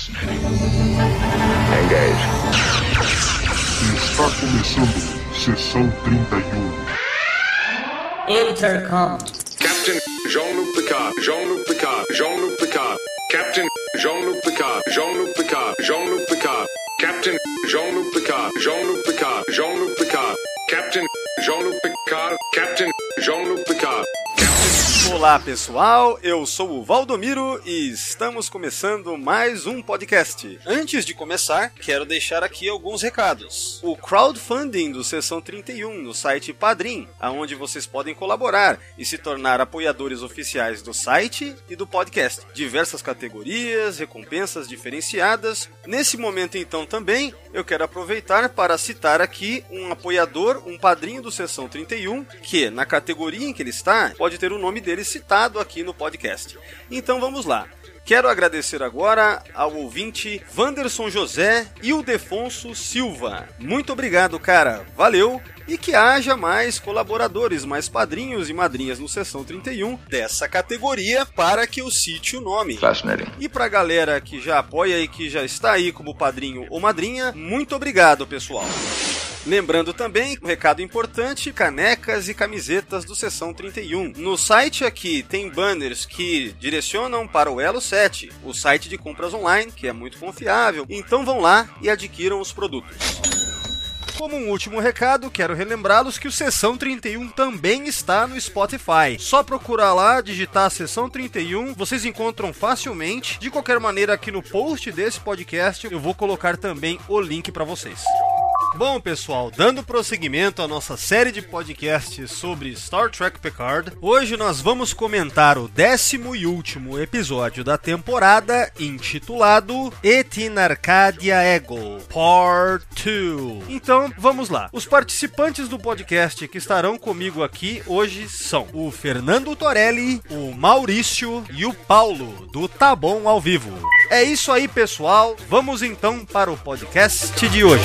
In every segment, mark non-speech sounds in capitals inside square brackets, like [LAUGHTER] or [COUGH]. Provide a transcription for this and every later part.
Fascinating. Engage. Está começando sessão 31. Intercom. Captain Jean-Luc Picard, Jean-Luc Picard, Jean-Luc Picard, Captain Jean-Luc Picard, Jean-Luc Picard, Jean-Luc Picard, Captain Jean-Luc Picard, Jean-Luc Picard, Jean-Luc Picard, Captain Jean-Luc Picard, Captain Jean-Luc Picard. Olá pessoal, eu sou o Valdomiro e estamos começando mais um podcast. Antes de começar, quero deixar aqui alguns recados. O crowdfunding do Sessão 31 no site Padrim, aonde vocês podem colaborar e se tornar apoiadores oficiais do site e do podcast. Diversas categorias, recompensas diferenciadas. Nesse momento então também, eu quero aproveitar para citar aqui um apoiador, um padrinho do Sessão 31, que na categoria em que ele está, pode ter o nome dele citado aqui no podcast. Então vamos lá. Quero agradecer agora ao ouvinte Wanderson José e o Defonso Silva. Muito obrigado, cara. Valeu! E que haja mais colaboradores, mais padrinhos e madrinhas no Sessão 31 dessa categoria para que eu cite o nome. E pra galera que já apoia e que já está aí como padrinho ou madrinha, muito obrigado, pessoal. Lembrando também, um recado importante, canecas e camisetas do Sessão 31. No site aqui tem banners que direcionam para o Elo 7, o site de compras online, que é muito confiável. Então vão lá e adquiram os produtos. Como um último recado, quero relembrá-los que o Sessão 31 também está no Spotify. Só procurar lá, digitar Sessão 31, vocês encontram facilmente. De qualquer maneira, aqui no post desse podcast, eu vou colocar também o link para vocês. Bom, pessoal, dando prosseguimento à nossa série de podcasts sobre Star Trek Picard, hoje nós vamos comentar o décimo e último episódio da temporada, intitulado Et in Arcadia Ego, Part 2. Então, vamos lá. Os participantes do podcast que estarão comigo aqui hoje são o Fernando Torelli, o Maurício e o Paulo, do Tá Bom ao Vivo. É isso aí, pessoal. Vamos então para o podcast de hoje.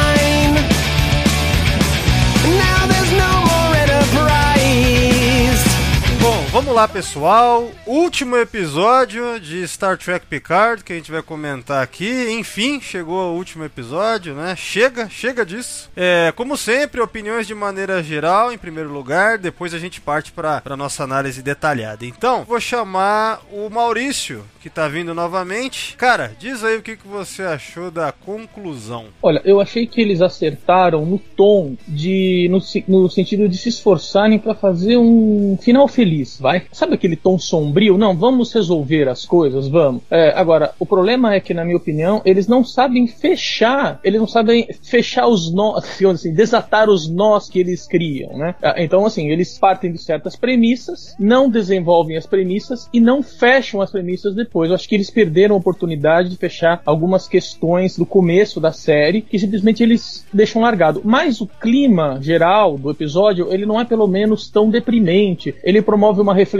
Bom, vamos lá, pessoal. Último episódio de Star Trek Picard que a gente vai comentar aqui. Enfim, chegou o último episódio, né? Chega, chega disso. É, como sempre, opiniões de maneira geral, em primeiro lugar. Depois a gente parte para nossa análise detalhada. Então, vou chamar o Maurício, que tá vindo novamente. Cara, diz aí o que, que você achou da conclusão. Olha, eu achei que eles acertaram no tom de. no, no sentido de se esforçarem pra fazer um final feliz, vai? Sabe aquele tom sombrio? Não, vamos resolver as coisas, vamos. É, agora, o problema é que, na minha opinião, eles não sabem fechar, eles não sabem fechar os nós, [LAUGHS] digamos assim, desatar os nós que eles criam, né? Ah, Então, assim, eles partem de certas premissas, não desenvolvem as premissas e não fecham as premissas depois. Eu acho que eles perderam a oportunidade de fechar algumas questões do começo da série que simplesmente eles deixam largado. Mas o clima geral do episódio, ele não é pelo menos tão deprimente. Ele promove uma reflexão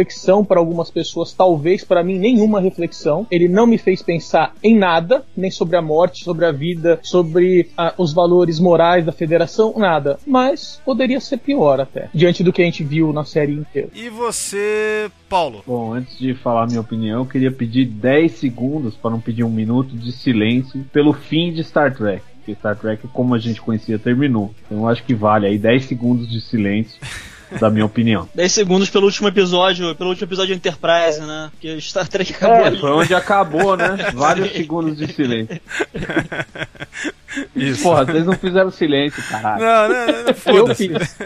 para algumas pessoas, talvez para mim nenhuma reflexão. Ele não me fez pensar em nada, nem sobre a morte, sobre a vida, sobre ah, os valores morais da federação, nada. Mas poderia ser pior até, diante do que a gente viu na série inteira. E você, Paulo? Bom, antes de falar a minha opinião, eu queria pedir 10 segundos, para não pedir um minuto de silêncio, pelo fim de Star Trek. Porque Star Trek, como a gente conhecia, terminou. Então eu acho que vale aí 10 segundos de silêncio [LAUGHS] da minha opinião. [LAUGHS] 10 segundos pelo último episódio, pelo último episódio de Enterprise, né? Porque Star Trek acabou É, ali. foi onde acabou, né? [LAUGHS] Vários segundos de silêncio. [LAUGHS] Isso. Porra, vocês não fizeram silêncio, caralho. Não, não, não, [LAUGHS] Eu foda-se. fiz.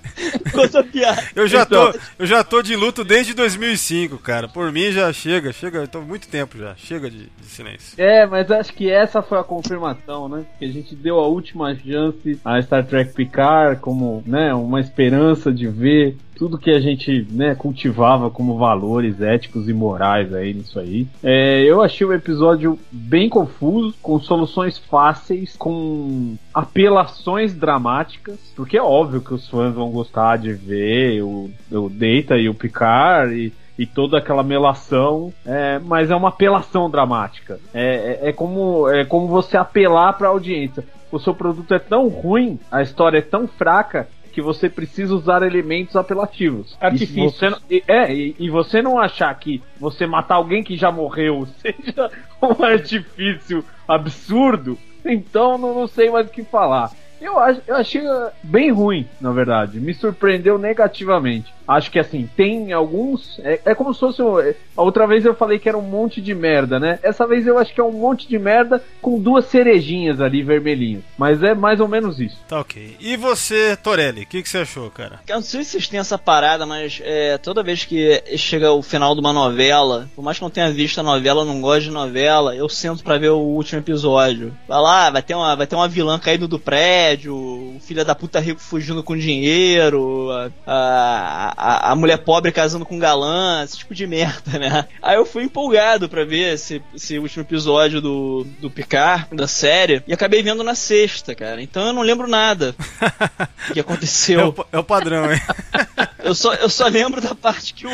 [LAUGHS] Coisa piada. Eu já, Então- tô, eu já tô de luto desde 2005, cara. Por mim já chega, chega, eu tô muito tempo já. Chega de, de silêncio. É, mas acho que essa foi a confirmação, né? Que a gente deu a última chance a Star Trek Picard como, né, uma esperança de ver tudo que a gente né, cultivava como valores éticos e morais aí nisso aí. É, eu achei o episódio bem confuso, com soluções fáceis, com apelações dramáticas, porque é óbvio que os fãs vão gostar de ver o, o Data e o Picard e e toda aquela melação, é, mas é uma apelação dramática. É, é, é como, é como você apelar para a audiência. O seu produto é tão ruim, a história é tão fraca que você precisa usar elementos apelativos. Artifícios. E você não, e- é, e, e você não achar que você matar alguém que já morreu [LAUGHS] seja um artifício absurdo, então não, não sei mais o que falar. Eu, eu achei uh, bem ruim, na verdade. Me surpreendeu negativamente. Acho que assim, tem alguns. É, é como se fosse. um- é, A outra vez eu falei que era um monte de merda, né? Essa vez eu acho que é um monte de merda com duas cerejinhas ali vermelhinhas. Mas é mais ou menos isso. Tá ok. E você, Torelli, o que, que você achou, cara? Eu não sei se vocês têm essa parada, mas é, toda vez que chega o final de uma novela, por mais que não tenha visto a novela, eu não gosto de novela, eu sento pra ver o último episódio. Vai lá, vai ter uma, vai ter uma vilã caindo do prédio, o filho da puta rico fugindo com dinheiro, a, a, a mulher pobre casando com galã, esse tipo de merda, né? Aí eu fui empolgado pra ver esse, esse último episódio do, do Picard, da série, e acabei vendo na sexta, cara. Então eu não lembro nada [LAUGHS] que aconteceu. É o, é o padrão, hein? [LAUGHS] Eu só, eu só lembro da parte que o.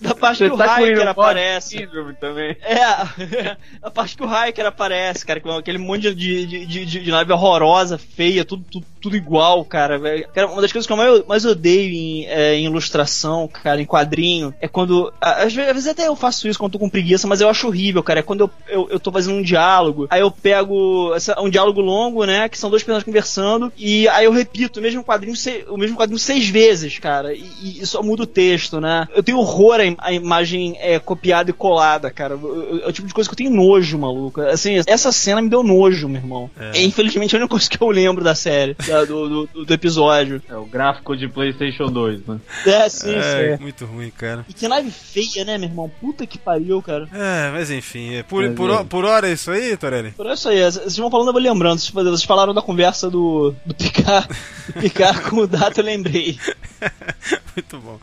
Da parte que o tá Hiker aparece. Também. É, [LAUGHS] a parte que o Hiker aparece, cara, com aquele monte de, de, de, de- nave horrorosa, feia, tudo, tudo, tudo igual, cara. Cara, Uma das coisas que eu mais, mais odeio em, é, em ilustração, cara, em quadrinho, é quando. Às vezes, às vezes até eu faço isso quando tô com preguiça, mas eu acho horrível, cara. É quando eu, eu, eu tô fazendo um diálogo, aí eu pego essa- um diálogo longo, né? Que são dois personagens conversando, e aí eu repito o mesmo quadrinho, o mesmo quadrinho seis vezes, cara. E, e só muda o texto, né? Eu tenho horror à im- imagem é, copiada e colada, cara. Eu- eu- É o tipo de coisa que eu tenho nojo, maluco. Assim, essa cena me deu nojo, meu irmão. É. É, infelizmente é a única coisa que eu lembro da série, da- do, do, do episódio. É o gráfico de PlayStation 2, né? É, sim, É, sim. muito ruim, cara. E que nave feia, né, meu irmão? Puta que pariu, cara. É, mas enfim, é por, Mas por, é. por hora é isso aí, Torelli? Por isso aí, vocês vão falando, eu vou lembrando. Vocês vocês falaram da conversa do, do Picard, do Picard [LAUGHS] com o Data, eu lembrei. [LAUGHS] [LAUGHS] Muito bom.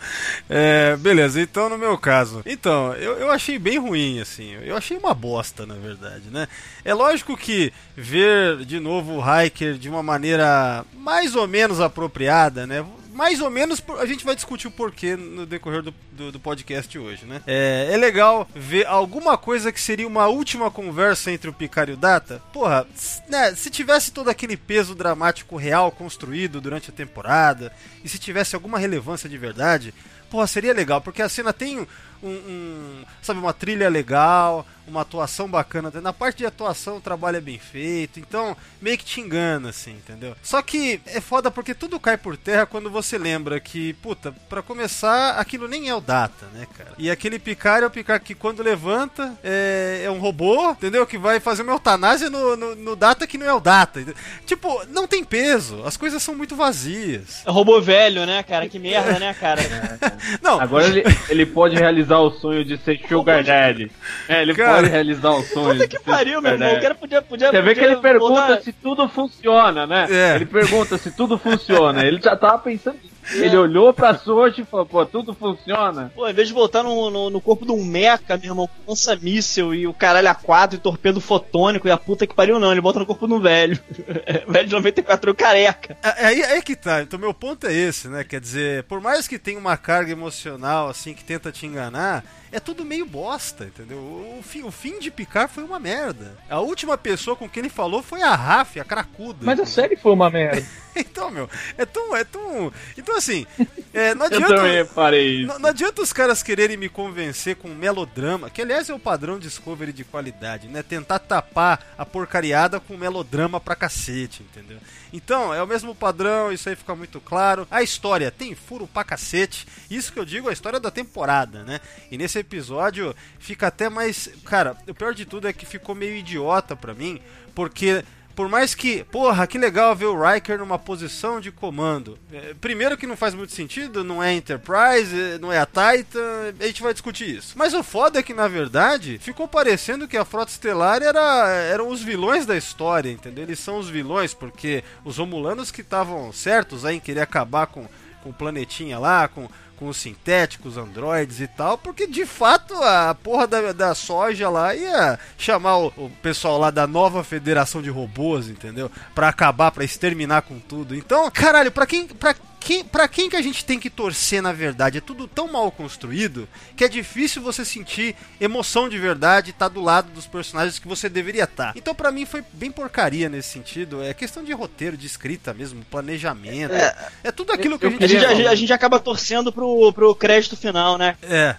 É, beleza, então no meu caso. Então, eu, eu achei bem ruim, assim. Eu achei uma bosta, na verdade, né? É lógico que ver de novo o Hiker de uma maneira mais ou menos apropriada, né? Mais ou menos a gente vai discutir o porquê no decorrer do, do, do podcast hoje, né? É, é legal ver alguma coisa que seria uma última conversa entre o Picard e o Data. Porra, né, se tivesse todo aquele peso dramático real construído durante a temporada, e se tivesse alguma relevância de verdade, porra, seria legal, porque a cena tem um, um- sabe, uma trilha legal, uma atuação bacana. Na parte de atuação o trabalho é bem feito, então meio que te engana, assim, entendeu? Só que é foda porque tudo cai por terra quando você lembra que, puta, pra começar, aquilo nem é o Data, né, cara? E aquele Picard é o Picard que quando levanta é, é um robô, entendeu? Que vai fazer uma eutanásia no, no, no Data que não é o Data. Tipo, não tem peso, as coisas são muito vazias. É robô velho, né, cara? Que merda, né, cara? [LAUGHS] Não, Agora ele, ele pode realizar o sonho de ser [LAUGHS] Sugar Daddy. É, ele Cara. Pode realizar o sonho. Puta que pariu, meu irmão. O cara podia. podia Você vê que ele pergunta se tudo funciona, né? É. Ele pergunta se tudo funciona. Ele já tava pensando nisso. Ele olhou pra sorte e falou, pô, tudo funciona? Pô, em vez de botar no, no, no corpo de um mecha, meu irmão, com lança-míssel e o caralho a quatro e torpedo fotônico e a puta que pariu, não. Ele bota no corpo de um velho. [LAUGHS] velho de 94 anos careca. É, Aí, aí que tá. Então, meu ponto é esse, né? Quer dizer, por mais que tenha uma carga emocional, assim, que tenta te enganar, é tudo meio bosta, entendeu? O fim, o fim de Picard foi uma merda. A última pessoa com quem ele falou foi a Raf, a cracuda. Mas a série foi uma merda. [LAUGHS] Então, meu, é tão. É tão... Então, assim, é, não [LAUGHS] Eu adianta. também reparei isso. Não, não adianta os caras quererem me convencer com melodrama, que aliás é o padrão Discovery de qualidade, né? Tentar tapar a porcariada com melodrama pra cacete, entendeu? Então, é o mesmo padrão, isso aí fica muito claro. A história tem furo pra cacete, isso que eu digo, a história da temporada, né? E nesse episódio fica até mais. Cara, o pior de tudo é que ficou meio idiota pra mim, porque. Por mais que, porra, que legal ver o Riker numa posição de comando. É, primeiro que não faz muito sentido, não é Enterprise, é, não é a Titan, a gente vai discutir isso. Mas o foda é que, na verdade, ficou parecendo que a Frota Estelar era, eram os vilões da história, entendeu? Eles são os vilões, porque os Romulanos que estavam certos aí em querer acabar com com o planetinha lá, com, com os sintéticos, androides e tal, porque de fato a porra da, da soja lá ia chamar o, o pessoal lá da nova federação de robôs, entendeu? Pra acabar, pra exterminar com tudo. Então, caralho, pra quem. Pra quem, pra quem que a gente tem que torcer na verdade? É tudo tão mal construído que é difícil você sentir emoção de verdade estar tá do lado dos personagens que você deveria estar. Tá. Então, pra mim, foi bem porcaria nesse sentido. É questão de roteiro, de escrita mesmo, planejamento. É, é tudo aquilo que a gente, a gente, a, a gente acaba torcendo pro, pro crédito final, né? É.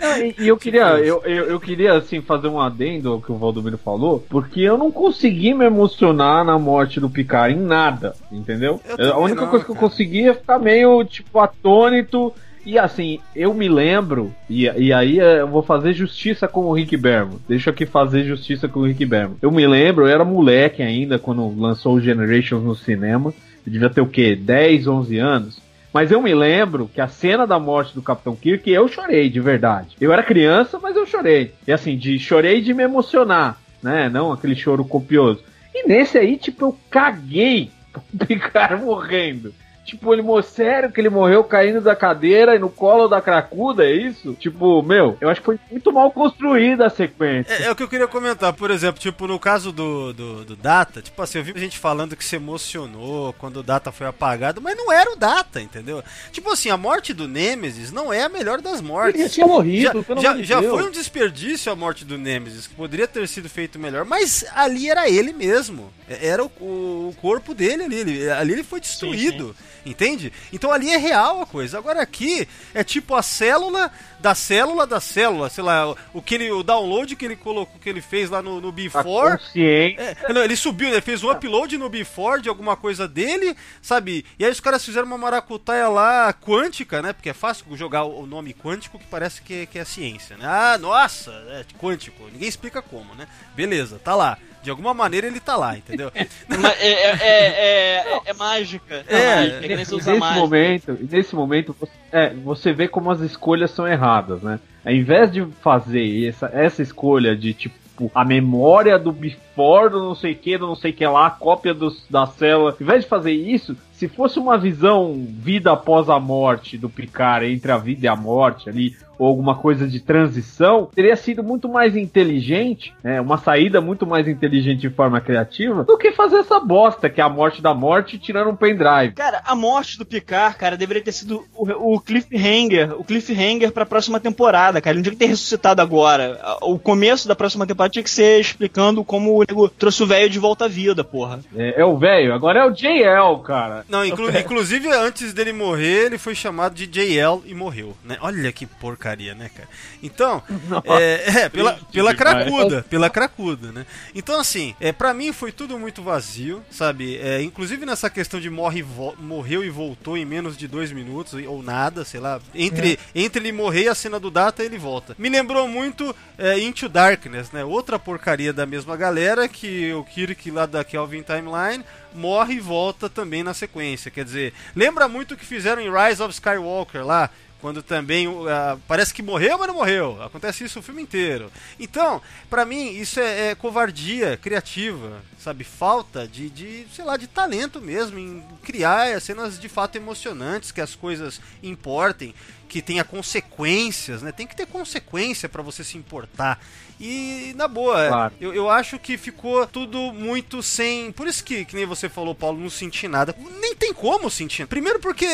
Não, e, e, eu queria, eu, eu, eu, queria assim fazer um adendo ao que o Valdomiro falou, porque eu não consegui me emocionar na morte do Picard em nada, entendeu? A única não, coisa que eu consegui é ficar meio tipo atônito. E assim, eu me lembro, e, e aí é, eu vou fazer justiça com o Rick Berman. Deixa aqui fazer justiça com o Rick Berman. Eu me lembro, eu era moleque ainda quando lançou o Generations no cinema. Eu devia ter o quê? 10, 11 anos. Mas eu me lembro que a cena da morte do Capitão Kirk, eu chorei de verdade. Eu era criança, mas eu chorei. E assim, de chorei de me emocionar, né? Não aquele choro copioso. E nesse aí, tipo, eu caguei [LAUGHS] pro Picard morrendo. Tipo, ele morreu sério que ele morreu caindo da cadeira e no colo da cracuda, é isso? Tipo, meu, eu acho que foi muito mal construída a sequência. É, é, o que eu queria comentar, por exemplo, tipo, no caso do, do, do, Data, tipo assim, eu vi gente falando que se emocionou quando o Data foi apagado, mas não era o Data, entendeu? Tipo assim, a morte do Nemesis não é a melhor das mortes. Ele já tinha morrido, já, já, já foi um desperdício a morte do Nemesis, que poderia ter sido feito melhor, mas ali era ele mesmo. É, era o, o corpo dele ali, ali ele foi destruído. Sim, sim. Entende? Então ali é real a coisa. Agora aqui é tipo a célula da célula da célula, sei lá, o que ele, o download que ele colocou, que ele fez lá no, no Before. É, não, ele subiu, ele fez um upload no Before de alguma coisa dele, sabe? E aí os caras fizeram uma maracutaia lá quântica, né? Porque é fácil jogar o nome quântico que parece que, é, que é ciência, né? Ah, nossa, é quântico. Ninguém explica como, né? Beleza, tá lá. De alguma maneira ele tá lá, entendeu? [LAUGHS] é, é, é, é, mágica. É, mágica, nesse, nesse momento, nesse momento você, você vê como as escolhas são erradas, né? Ao invés de fazer essa, essa escolha de tipo a memória do before do não sei que, do não sei que lá, a cópia dos, da célula. Ao invés de fazer isso, se fosse uma visão vida após a morte do Picard, entre a vida e a morte ali, ou alguma coisa de transição, teria sido muito mais inteligente, né, uma saída muito mais inteligente de forma criativa, do que fazer essa bosta, que é a morte da morte tirando um pendrive. Cara, a morte do Picard, cara, deveria ter sido o, o cliffhanger, o cliffhanger pra próxima temporada, cara. Ele não tinha que ter ressuscitado agora. O começo da próxima temporada tinha que ser explicando como o nego trouxe o velho de volta à vida, porra. É, é o velho, agora é o JL, cara. Não, inclu [LAUGHS] inclusive antes dele morrer, ele foi chamado de JL e morreu, né? Olha que porca porcaria, né, cara? Então, é, é, pela, pela cracuda, pela cracuda, né? Então, assim, é, para mim foi tudo muito vazio, sabe? É, inclusive nessa questão de morre, morreu e voltou em menos de dois minutos, ou nada, sei lá. Entre, é. entre ele morrer e a cena do Data, ele volta. Me lembrou muito é, Into Darkness, né? Outra porcaria da mesma galera que o Kirk lá da Kelvin Timeline morre e volta também na sequência. Quer dizer, lembra muito o que fizeram em Rise of Skywalker lá, quando também uh, parece que morreu, mas não morreu. Acontece isso o filme inteiro. Então, para mim, isso é, é, covardia criativa, sabe? Falta de, de, sei lá, de talento mesmo em criar cenas de fato emocionantes, que as coisas importem, que tenha consequências, né? Tem que ter consequência para você se importar. E na boa, claro. eu, eu acho que ficou tudo muito sem. Por isso que, que nem você falou, Paulo, não senti nada. Nem tem como sentir. Primeiro porque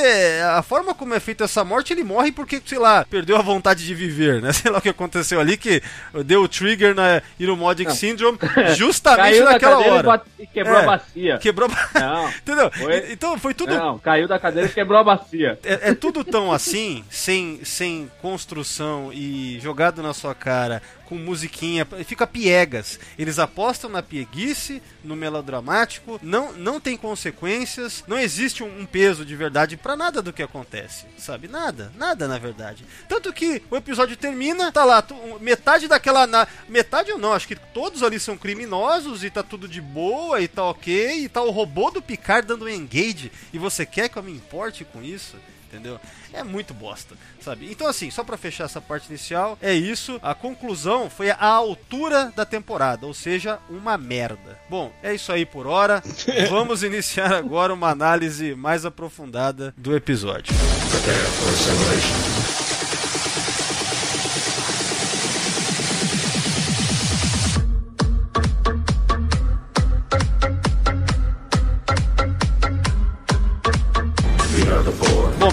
a forma como é feita essa morte, ele morre porque, sei lá, perdeu a vontade de viver, né? [LAUGHS] Sei lá o que aconteceu ali, que deu o trigger na Iromodic não. Syndrome [LAUGHS] justamente naquela hora. E quebrou é, a bacia. Quebrou a Não. [LAUGHS] Entendeu? Foi... Então foi tudo. Não, caiu da cadeira e quebrou a bacia. É, é tudo tão assim, sem, sem construção e jogado na sua cara com musiquinha, fica piegas. Eles apostam na pieguice, no melodramático, não, não tem consequências, não existe um, um peso de verdade para nada do que acontece, sabe? Nada, nada na verdade. Tanto que o episódio termina, tá lá, metade daquela. Na, metade ou não, acho que todos ali são criminosos e tá tudo de boa e tá ok, e tá o robô do Picard dando um engage, e você quer que eu me importe com isso? Entendeu? É muito bosta, sabe? Então, assim, só pra fechar essa parte inicial, é isso. A conclusão foi a altura da temporada, ou seja, uma merda. Bom, é isso aí por hora. [LAUGHS] Vamos iniciar agora uma análise mais aprofundada do episódio. Bom,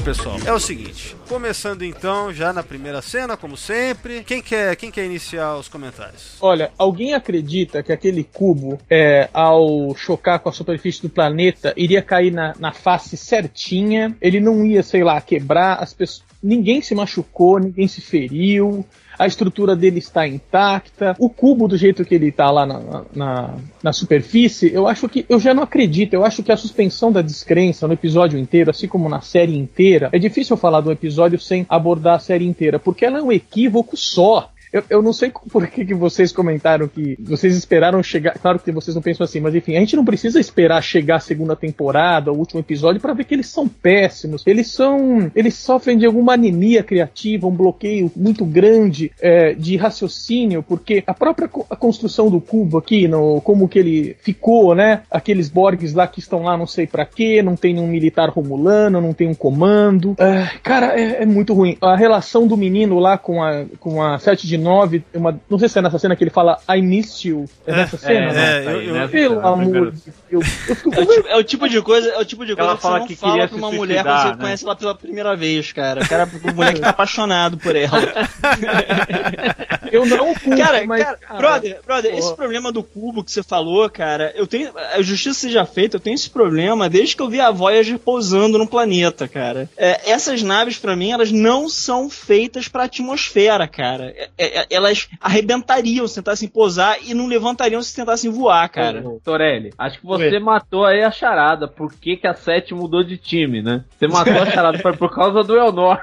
pessoal, é o seguinte. Começando então, já na primeira cena, como sempre. Quem quer, quem quer iniciar os comentários? Olha, alguém acredita que aquele cubo, é, ao chocar com a superfície do planeta, iria cair na, na face certinha? Ele não ia, sei lá, quebrar as pessoas. Ninguém se machucou, ninguém se feriu. A estrutura dele está intacta. O cubo, do jeito que ele está lá na, na, na superfície, eu acho que. Eu já não acredito. Eu acho que a suspensão da descrença no episódio inteiro, assim como na série inteira, é difícil falar do episódio sem abordar a série inteira, porque ela é um equívoco só. Eu, eu não sei por que, que vocês comentaram que vocês esperaram chegar. Claro que vocês não pensam assim, mas enfim, a gente não precisa esperar chegar a segunda temporada, o último episódio, para ver que eles são péssimos. Eles são. Eles sofrem de alguma anemia criativa, um bloqueio muito grande é, de raciocínio, porque a própria a construção do cubo aqui, no, como que ele ficou, né? Aqueles Borgs lá que estão lá, não sei para quê, não tem nenhum militar romulano, não tem um comando. É, cara, é, é muito ruim. A relação do menino lá com a, com a 7 de 9, uma, não sei se é nessa cena que ele fala I miss you. É nessa cena? é, né? eu- eu- Pelo na amor de Deus. É o, tipo, é o tipo de coisa, é o tipo de coisa Ela que fala não que fala queria pra uma mulher quando suicidar, você né? conhece ela pela primeira vez, cara. O cara, o moleque tá apaixonado por ela. [LAUGHS] Eu não culpo, Cara, mas, cara, brother, brother, esse problema do cubo que você falou, cara, eu tenho. A justiça seja feita, eu tenho esse problema desde que eu vi a Voyager pousando no planeta, cara. É, essas naves, pra mim, elas não são feitas pra atmosfera, cara. É, é, elas arrebentariam se tentassem pousar e não levantariam se tentassem voar, cara. Ô, Torelli, acho que você matou aí a charada. Por que, que a 7 mudou de time, né? Você matou a charada foi por causa do Elnor.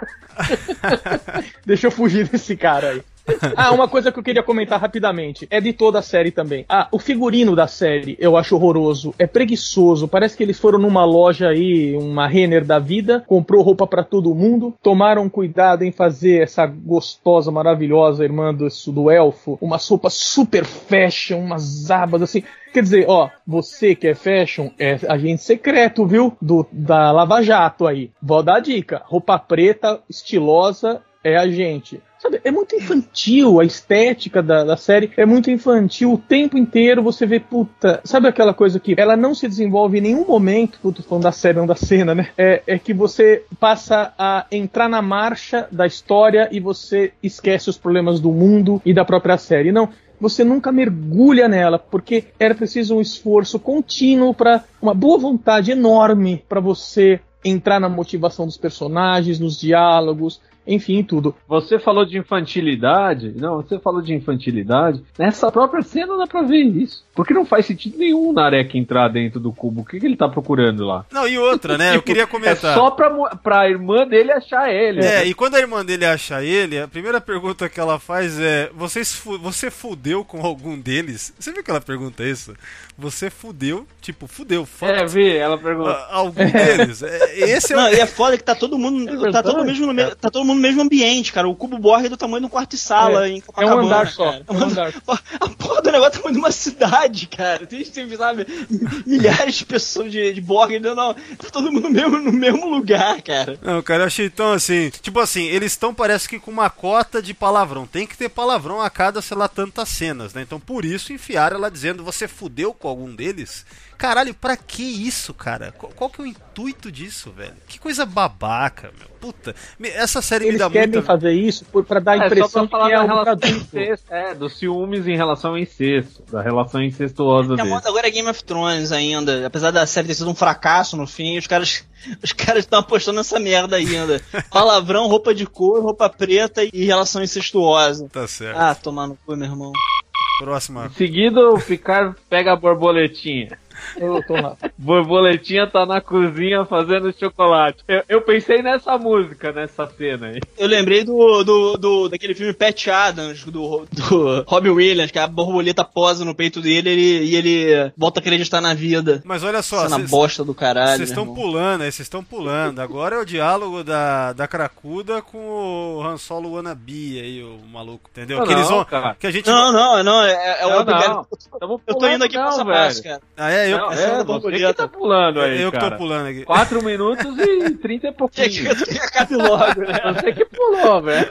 [LAUGHS] Deixa eu fugir desse cara aí. [LAUGHS] Ah, uma coisa que eu queria comentar rapidamente. É de toda a série também. Ah, o figurino da série eu acho horroroso. É preguiçoso. Parece que eles foram numa loja aí, uma Renner da vida, comprou roupa pra todo mundo, tomaram cuidado em fazer essa gostosa, maravilhosa irmã do, do elfo, umas roupas super fashion, umas abas assim. Quer dizer, ó, você que é fashion é agente secreto, viu? Do, da Lava Jato aí. Vou dar a dica. Roupa preta, estilosa, é a gente. Sabe, é muito infantil a estética da, da série, é muito infantil o tempo inteiro. Você vê, puta, sabe aquela coisa que ela não se desenvolve em nenhum momento, puta, falando da série, não da cena, né? É, é que você passa a entrar na marcha da história e você esquece os problemas do mundo e da própria série. Não, você nunca mergulha nela, porque era preciso um esforço contínuo para uma boa vontade enorme para você entrar na motivação dos personagens, nos diálogos, enfim, tudo. Você falou de infantilidade. Não, você falou de infantilidade. Nessa própria cena dá pra ver isso. Porque não faz sentido nenhum o Narek entrar dentro do cubo. O que, que ele tá procurando lá? Não, e outra, né? Eu queria É comentar. só pra, pra irmã dele achar ele. É, e quando a irmã dele acha ele, a primeira pergunta que ela faz é: Vocês fu- Você fudeu com algum deles? Você viu que ela pergunta isso? Você fudeu? Tipo, fudeu, fuck. É, vi, ela perguntou. a- Algum deles? [LAUGHS] É, esse é o. Não, e é foda que tá todo mundo. É tá, todo mesmo no me- tá todo mundo no mesmo ambiente, cara. O cubo Borg é do tamanho de um quarto e sala É, em É um Copacabana, andar só. É um andar. A porra do negócio é tamanho de uma cidade, cara. Tem, tem sabe, milhares de pessoas de, de Borg. Não, não. Tá todo mundo no mesmo, no mesmo lugar, cara. Não, cara, eu achei tão assim. Tipo assim, eles estão, parece que com uma cota de palavrão. Tem que ter palavrão a cada, sei lá, tantas cenas, né? Então por isso enfiaram ela dizendo: Você fudeu com algum deles? Caralho, pra que isso, cara? Qual, qual que é o intuito disso, velho? Que coisa babaca, meu. Puta. Me- Essa série me Eles dá querem muita. fazer isso por, pra dar a É, só impressão pra de falar que é da um incesto, é, dos ciúmes em relação ao incesto, da relação incestuosa A dele. moda agora é Game of Thrones ainda. Apesar da série ter sido um fracasso no fim, os caras os caras estão apostando nessa merda ainda. [LAUGHS] Palavrão, roupa de cor, roupa preta e relação incestuosa. Tá certo. Ah, tomar no cu, meu irmão. Próxima. Em seguida, o Picard pega a borboletinha. Eu tô lá. Borboletinha tá na cozinha fazendo chocolate. Eu, eu pensei nessa música, nessa cena aí. Eu lembrei do, do, do- daquele filme Pat Adams, do, do Robin Williams, que a borboleta posa no peito dele ele- e ele volta a acreditar na vida. Mas olha só, Cena vocês- bosta do caralho. Vocês estão pulando aí, vocês estão pulando. Agora é o diálogo da, da Cracuda com o Han Solo Wannabe aí, o maluco, entendeu? Não, que eles não, vão. cara. Que a gente. Não, não, não, é, é o Não, não. Eu tô indo aqui não, passo a velho. passo, cara. Ah, é, eu, Não, é é, você que tá pulando aí, eu que cara. tô pulando aqui. 4 minutos e [LAUGHS] 30 e que, pouquinho. que logo, né? [LAUGHS] Você que pulou, velho.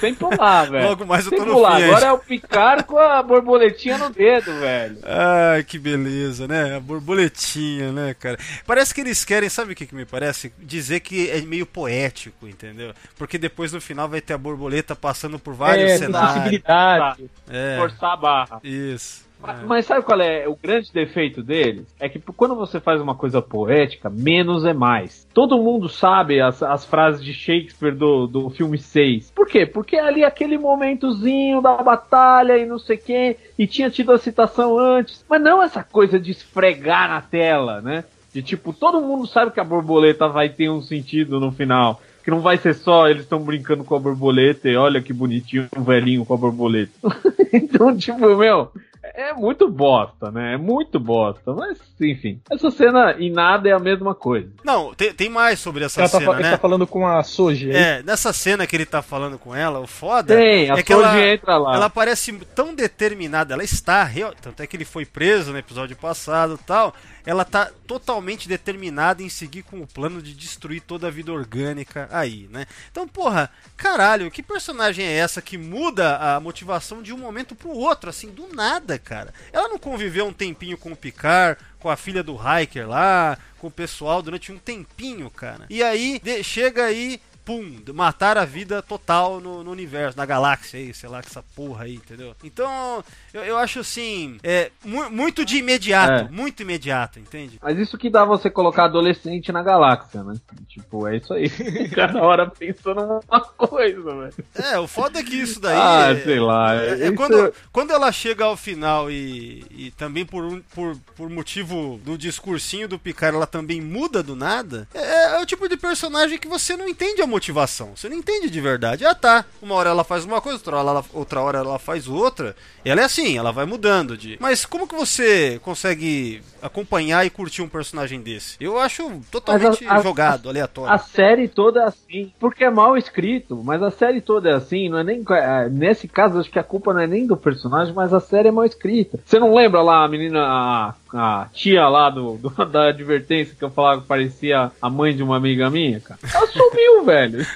Sem pular, velho. Logo mais eu Sem tô no pular. fim. Agora é o picar com a borboletinha no dedo, velho. Ai, que beleza, né? A borboletinha, né, cara? Parece que eles querem, sabe o que, que me parece? Dizer que é meio poético, entendeu? Porque depois no final vai ter a borboleta passando por vários é, cenários. possibilidade. É, Forçar a barra. isso. Mas- Mas sabe qual é o grande defeito deles? É que quando você faz uma coisa poética, menos é mais. Todo mundo sabe as, as frases de Shakespeare do, do filme 6. Por quê? Porque é ali aquele momentozinho da batalha e não sei quem, e tinha tido a citação antes. Mas não essa coisa de esfregar na tela, né? De tipo, todo mundo sabe que a borboleta vai ter um sentido no final. Que não vai ser só eles estão brincando com a borboleta e olha que bonitinho um velhinho com a borboleta. [LAUGHS] então, tipo, meu, é muito bosta, né? É muito bosta. Mas, enfim. Essa cena em nada é a mesma coisa. Não, tem, tem mais sobre essa Ela tá, cena, ele né? tá falando com a Soji. aí. É, nessa cena que ele tá falando com ela, o foda Tem, a é que ela, entra lá. ela parece tão determinada, ela está, real, tanto é que ele foi preso no episódio passado e tal, ela tá totalmente determinada em seguir com o plano de destruir toda a vida orgânica aí, né? Então, porra, caralho, que personagem é essa que muda a motivação de um momento pro outro, assim, do nada, cara? Ela não conviveu um tempinho com o Picard, com a filha do Hiker lá, com o pessoal durante um tempinho, cara. E aí, de- chega aí, pum, matar a vida total no, no universo, na galáxia aí, sei lá, que essa porra aí, entendeu? Então, eu, eu acho assim, é mu- muito de imediato, É. muito imediato, entende? Mas isso que dá você colocar adolescente na galáxia, né? Tipo, é isso aí. [LAUGHS] Cada hora pensando uma coisa, velho. É, o foda é que isso daí. Ah, é- sei lá. É, é quando, quando ela chega ao final e, e também por, um- por, por motivo do discursinho do Picard, ela também muda do nada, é, é o tipo de personagem que você não entende a motivação. Você não entende de verdade. Ah, tá. Uma hora ela faz uma coisa, outra hora ela, outra hora ela faz outra. Ela é assim, ela vai mudando. de. Mas como que você consegue acompanhar e curtir um personagem desse? Eu acho totalmente a- a- jogado, aleatório. A série toda é assim, porque é mal escrito, mas a série toda é assim, não é nem. é, Nesse caso, acho que a culpa não é nem do personagem, mas a série é mal escrita. Você não lembra lá a menina, a, tia lá do, do- [LAUGHS] da advertência que eu falava que parecia a mãe de uma amiga minha, cara? Ela sumiu, [LAUGHS] velho.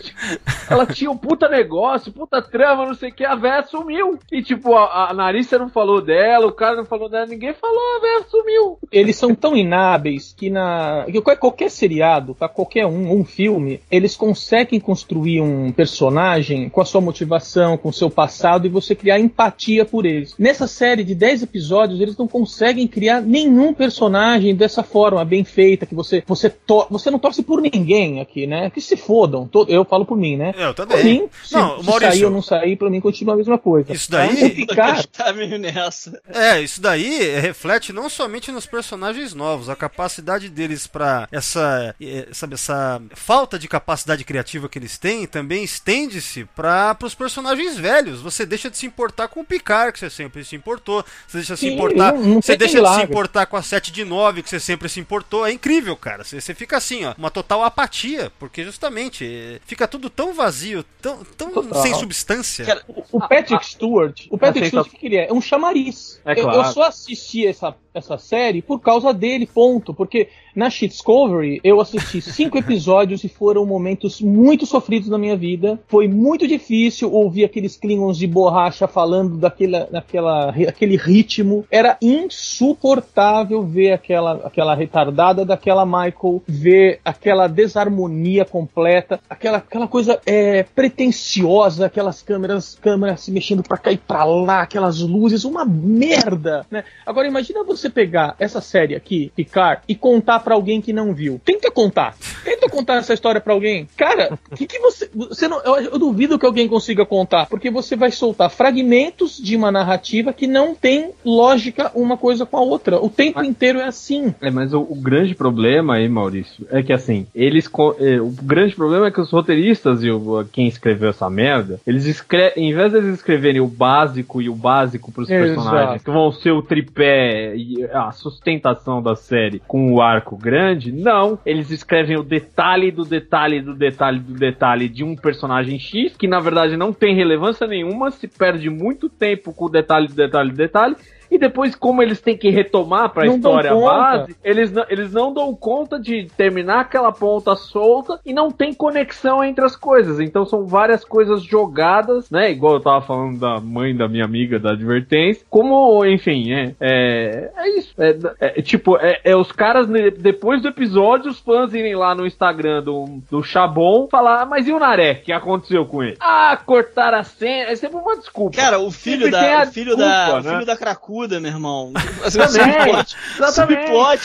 Ela tinha um puta negócio, puta trama, não sei o que, a véia sumiu. E tipo, a, a Narissa não falou dela, o cara não falou dela, ninguém falou, a véia sumiu. Eles são tão inábeis que na que qual- qualquer seriado, pra qualquer um, um filme, eles conseguem construir um personagem com a sua motivação, com o seu passado e você criar empatia por eles. Nessa série de 10 episódios, eles não conseguem criar nenhum personagem dessa forma bem feita que você você to- você não torce por ninguém aqui, né? Que se fodam. To- Eu falo por mim, né? Eu Por também. mim, se, Não, se sair ou não sair, pra mim continua a mesma coisa. Isso daí- Então, [LAUGHS] Tá meio nessa. É, isso daí reflete não somente nos personagens novos, a capacidade deles pra essa, é, sabe, essa falta de capacidade criativa que eles têm também estende-se para os personagens velhos. Você deixa de se importar com o Picard, que você sempre se importou. Você deixa de se Sim, importar, não- não você tem deixa de se milagre. Importar com a 7 de 9, que você sempre se importou. É incrível, cara. Você, você fica assim, ó, uma total apatia, porque justamente é, fica tudo tão vazio, tão, tão Total. sem substância. Cara, O Patrick Stewart, o Patrick Stewart, o que que ele é? É um chamariz. É Eu- claro. eu, só assisti essa, essa série por causa dele, ponto. Porque na Shit Discovery eu assisti [LAUGHS] cinco episódios e foram momentos muito sofridos na minha vida. Foi muito difícil ouvir aqueles Klingons de borracha falando daquela, daquela, aquele ritmo. Era insuportável ver aquela, aquela retardada daquela Michael, ver aquela desarmonia completa, aquela, aquela coisa é, pretensiosa, aquelas câmeras, câmeras se mexendo pra cá e pra lá, aquelas luzes, uma merda, né? Agora imagina você você pegar essa série aqui, Picard, e contar pra alguém que não viu. Tenta contar. Tenta contar essa história pra alguém. Cara, o que, que você. você não, eu, eu duvido que alguém consiga contar, porque você vai soltar fragmentos de uma narrativa que não tem lógica uma coisa com a outra. O tempo inteiro é assim. É, mas o, o grande problema aí, Maurício, é que assim, eles. é, o grande problema é que os roteiristas e o, quem escreveu essa merda, eles escrevem. Em vez de eles escreverem o básico e o básico pros Exato. personagens, que vão ser o tripé a sustentação da série com o arco grande, não. Eles escrevem o detalhe do detalhe do detalhe do detalhe de um personagem X, que na verdade não tem relevância nenhuma, se perde muito tempo com o detalhe do detalhe do detalhe. E depois, como eles têm que retomar pra Não história base, eles não, eles não dão conta de terminar aquela ponta solta e não tem conexão entre as coisas. Então são várias coisas jogadas, né? Igual eu tava falando da mãe da minha amiga da advertência. Como, enfim, é, é, é isso. É, é, tipo, é, é os caras, ne- depois do episódio, os fãs irem lá no Instagram do, do Chabon falar, "Ah, mas e o Naré? O que aconteceu com ele? Ah, cortaram a cena. É sempre uma desculpa. Cara, o filho Sempre da, o filho da, desculpa, o né? filho da cracuda, meu irmão. Subplot, subplot,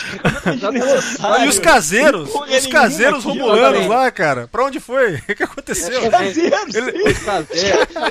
desnecessário. E os caseiros? Os caseiros romulanos lá, cara. Pra onde foi? [LAUGHS] O que aconteceu? Caseiros, Ele- sim. Os caras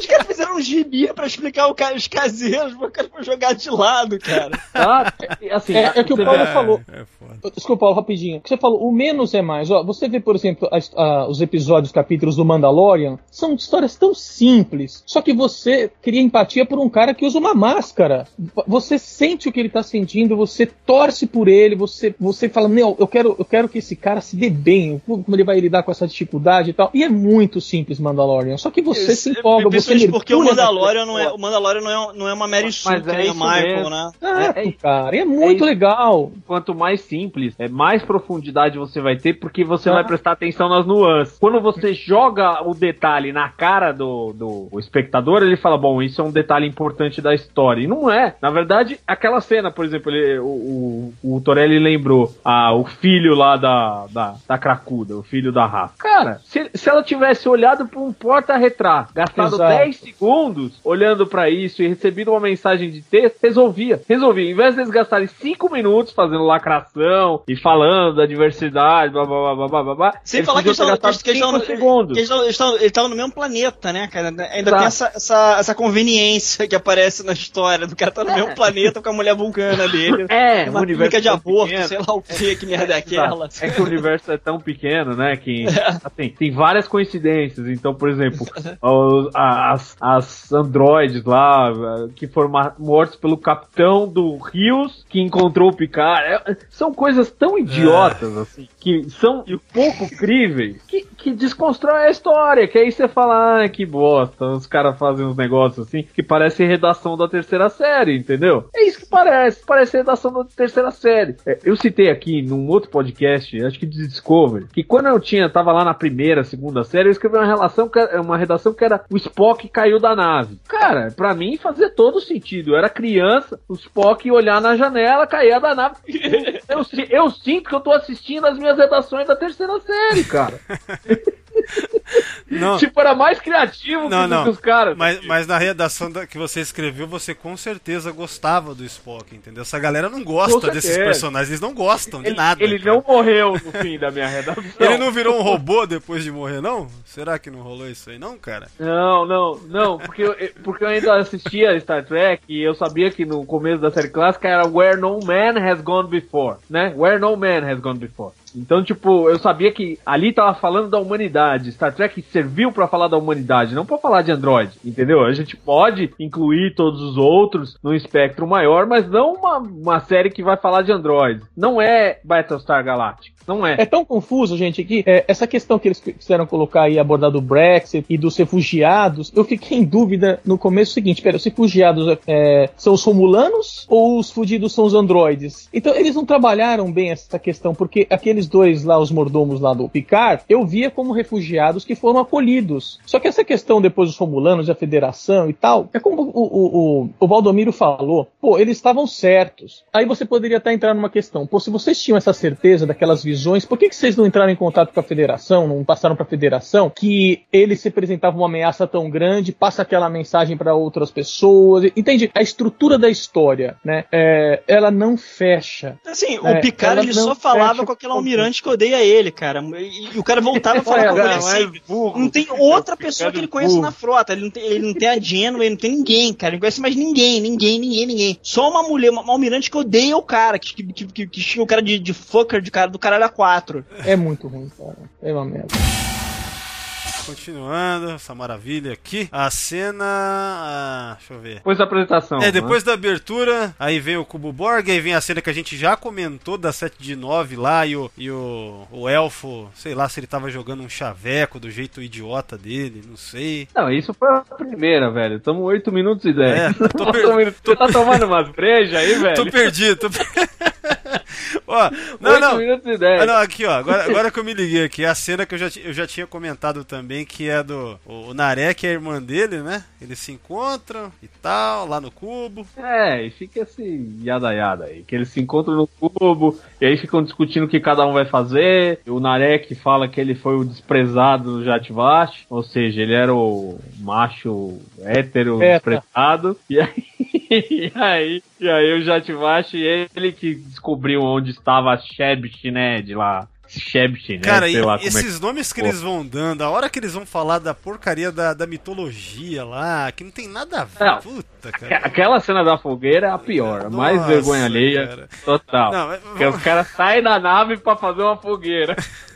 os caras fizeram um gibi pra explicar o ca- os caseiros, o cara foi jogado de lado, cara. Tá? Assim, É, é que o Paulo vê- falou. É foda. Desculpa, Paulo, rapidinho. O que você falou, o menos é mais. Ó, você vê, por exemplo, as- a- os episódios, capítulos do Mandalorian, são histórias tão simples. Só que você cria empatia por um cara que usa uma máscara. Você sente o que ele tá sentindo, você torce por ele, você, você fala, meu, eu quero, eu quero que esse cara se dê bem, como ele vai lidar com essa dificuldade e tal. E é muito simples Mandalorian. Só que você se empolga, você Principalmente porque o mergulha na Mandalorian não é, o Mandalorian não é, não é uma Mary Sue, é isso Michael, mesmo. né? Exato, É, é- cara. E é muito isso. legal. quanto mais simples, é mais profundidade você vai ter, porque você Ah. vai prestar atenção nas nuances. Quando você joga o detalhe na cara do, do o espectador, ele fala, bom, isso é um detalhe importante da história. E não é. Na verdade, aquela cena, por exemplo, ele- o, o, o Torelli lembrou ah, o filho lá da, da, da cracuda, o filho da Rafa. Cara, se, se ela tivesse olhado para um porta-retrato, gastado Exato. 10 segundos olhando pra isso e recebido uma mensagem de texto, resolvia. Resolvia. Em vez deles gastarem 5 minutos fazendo lacração e falando da diversidade, blá blá blá blá blá blá, Sem eles falar que eles eles cinco segundos. eles eles eles estavam no mesmo planeta, né, cara? Ainda Exato. tem essa, essa, essa conveniência que aparece na história do cara tá no mesmo [LAUGHS] planeta com a mulher vulcana dele. É, uma o universo de tão aborto, pequeno. sei lá o que, que merda é [LAUGHS] aquela. É que o universo é tão pequeno, né? Que [LAUGHS] assim, tem várias coincidências. Então, por exemplo, as, as androides lá que foram mortos pelo capitão do Rios que encontrou o Picard. é- são coisas tão idiotas, assim, que são pouco críveis, que, que desconstrói a história. Que aí você fala, ah, que bosta. Os caras fazem uns negócios assim que parece redação da terceira série, entendeu? É isso que parece. Parece redação da terceira série. É, eu citei aqui num outro podcast, acho que de Discovery, que quando eu tinha, tava lá na primeira, segunda série, eu escrevi uma relação, uma redação que era o Spock caiu da nave. Cara, pra mim fazia todo sentido. Eu era criança, o Spock olhar na janela, caía da nave. Eu, si- eu sinto que eu tô assistindo as minhas redações da terceira série, cara. [LAUGHS] Não, [LAUGHS] Tipo, era mais criativo Não, que, não. que os caras. mas, mas na redação da- que você escreveu, você com certeza gostava do Spock, entendeu? Essa galera não gosta desses personagens, eles não gostam de ele, nada. ele cara. não morreu no fim da minha redação. Ele não virou um robô depois de morrer, não? Será que não rolou isso aí, não, cara? Não, não, não, porque eu- porque eu ainda assistia Star Trek e eu sabia que no começo da série clássica era Where No Man Has Gone Before, né? Where No Man Has Gone Before. Então, tipo, eu sabia que ali tava falando da humanidade. Star Trek serviu pra falar da humanidade, não pra falar de Android, entendeu? A gente pode incluir todos os outros num espectro maior, mas não uma, uma série que vai falar de Android. Não é Battlestar Galactica, não é. É tão confuso, gente, que é, essa questão que eles quiseram colocar aí, abordar do Brexit e dos refugiados, eu fiquei em dúvida no começo seguinte: pera, os refugiados é, são os romulanos ou os fugidos são os androides? Então, eles não trabalharam bem essa questão, porque aqueles dois lá, os mordomos lá do Picard, eu via como refugiados que foram acolhidos. Só que essa questão depois dos Romulanos, da Federação e tal, é como o, o, o, o Valdomiro falou, pô, eles estavam certos. Aí você poderia estar entrando numa questão, pô, se vocês tinham essa certeza daquelas visões, por que, que vocês não entraram em contato com a Federação, não passaram para a Federação, que eles representavam uma ameaça tão grande, passa aquela mensagem para outras pessoas, entende? A estrutura da história, né, é, ela não fecha. Assim, É, o Picard ela ele só falava com aquele almirante que odeia ele, cara. E, e o cara voltava a falar É, com ele não, assim. Burro. Não tem outra pessoa que ele conheça burro. na frota. Ele não tem, ele não tem a Genova, ele não tem ninguém, cara. Ele não conhece mais ninguém, ninguém, ninguém, ninguém. Só uma mulher, uma, uma almirante que odeia o cara, que, que, que, que, que xinga o cara de, de fucker de cara, do caralho a quatro. É muito ruim, cara. É uma merda. Continuando, essa maravilha aqui. A cena. ah, deixa eu ver. Depois da apresentação. É, né? depois da abertura, aí vem o Cubo Borg, aí vem a cena que a gente já comentou da 7 de 9 lá e o, e o, o elfo, sei lá se ele tava jogando um chaveco do jeito idiota dele, não sei. Não, isso foi a primeira, velho. Estamos 8 minutos e 10. É, tô [LAUGHS] per-. Você tá tomando umas brejas aí, [LAUGHS] velho? Tô perdido, tô per- [LAUGHS] Ó, não, 8 não. minutos e 10. Ah, não, aqui, ó. Agora, agora que eu me liguei aqui, é a cena que eu já, eu já tinha comentado também, que é do. O, o Narek e a irmã dele, né? Eles se encontram e tal, lá no cubo. É, e fica esse yada yada aí. Que eles se encontram no cubo, e aí ficam discutindo o que cada um vai fazer. O Narek fala que ele foi o desprezado do Jatvash, ou seja, ele era o macho hétero Beta. desprezado. [LAUGHS] E aí, e aí, e aí o Jatvash, ele que descobriu onde estava a Shebshned lá. Shebshin, né? Cara, Sei e lá é esses nomes que eles vão dando, a hora que eles vão falar da porcaria da, da mitologia lá, que não tem nada a ver. Não. Puta, cara. Aquela cena da fogueira é a pior, a mais vergonha alheia cara. total. Não, mas Porque os caras saem da nave pra fazer uma fogueira. [LAUGHS]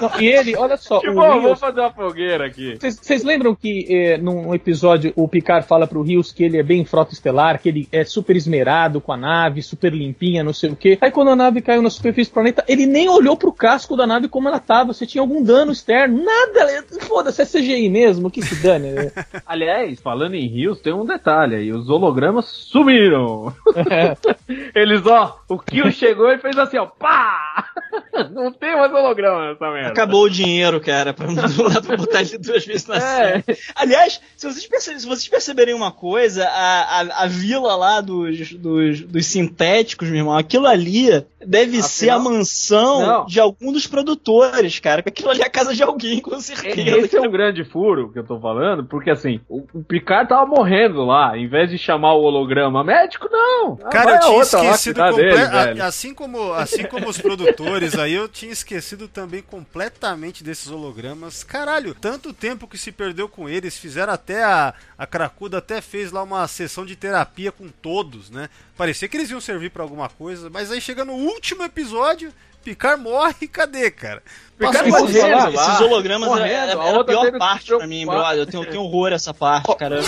Não, e ele, olha só, Tipo, o ó, vou Rios, fazer uma fogueira aqui. Vocês lembram que eh, num episódio o Picard fala pro Rios que ele é bem frota estelar, que ele é super esmerado com a nave, super limpinha, não sei o quê. Aí quando a nave caiu na superfície do planeta, ele nem olhou pro casco da nave como ela tava, se tinha algum dano externo, nada. Foda-se, é CGI mesmo, que se dane. né? [LAUGHS] Aliás, falando em rios, tem um detalhe aí: os hologramas sumiram. [LAUGHS] Eles, ó, o Kill chegou e fez assim, ó, pá! [LAUGHS] Não tem mais holograma nessa merda. Acabou o dinheiro, cara, pra não dar pra botar ele duas vezes na cena. É, Aliás, se vocês, perce- se vocês perceberem uma coisa, a, a, a vila lá dos, dos, dos sintéticos, meu irmão, aquilo ali deve ser a mansão Não. de algum dos produtores, cara. Porque aquilo ali é a casa de alguém, com certeza. esse é um grande furo que eu tô falando, porque assim, o, o Picard tava morrendo lá, em vez de chamar o holograma médico, não. Cara, eu a tinha lá esquecido dele, velho. Assim como, assim como os produtores aí, eu tinha esquecido também completamente desses hologramas. Caralho, tanto tempo que se perdeu com eles, fizeram até a, a Cracuda até fez lá uma sessão de terapia com todos, né? Parecia que eles iam servir pra alguma coisa, mas aí chega no último episódio, Picard morre e cadê, cara? Picard lá, Esses hologramas morrendo, é, é- a é a outra pior parte pra mim, brother. Eu tenho, eu tenho horror essa parte, cara.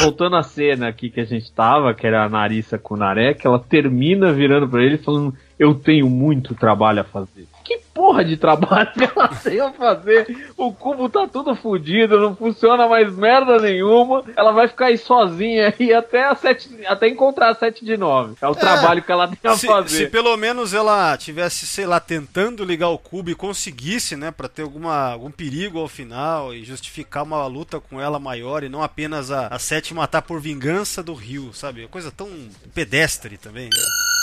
Voltando à cena aqui que a gente tava, que era a Narissa com o Narek, ela termina virando pra ele falando: Eu tenho muito trabalho a fazer. Que porra de trabalho que ela tem a fazer? O cubo tá tudo fodido, não funciona mais merda nenhuma. Ela vai ficar aí sozinha aí até, a sete, até encontrar a 7 de 9. É o trabalho que ela tem a Se, fazer. se pelo menos ela tivesse, sei lá, tentando ligar o cubo e conseguisse, né, Pra ter alguma, algum perigo ao final e justificar uma luta com ela maior e não apenas a, a Sete matar por vingança do Rio, sabe? Coisa tão pedestre também. Né?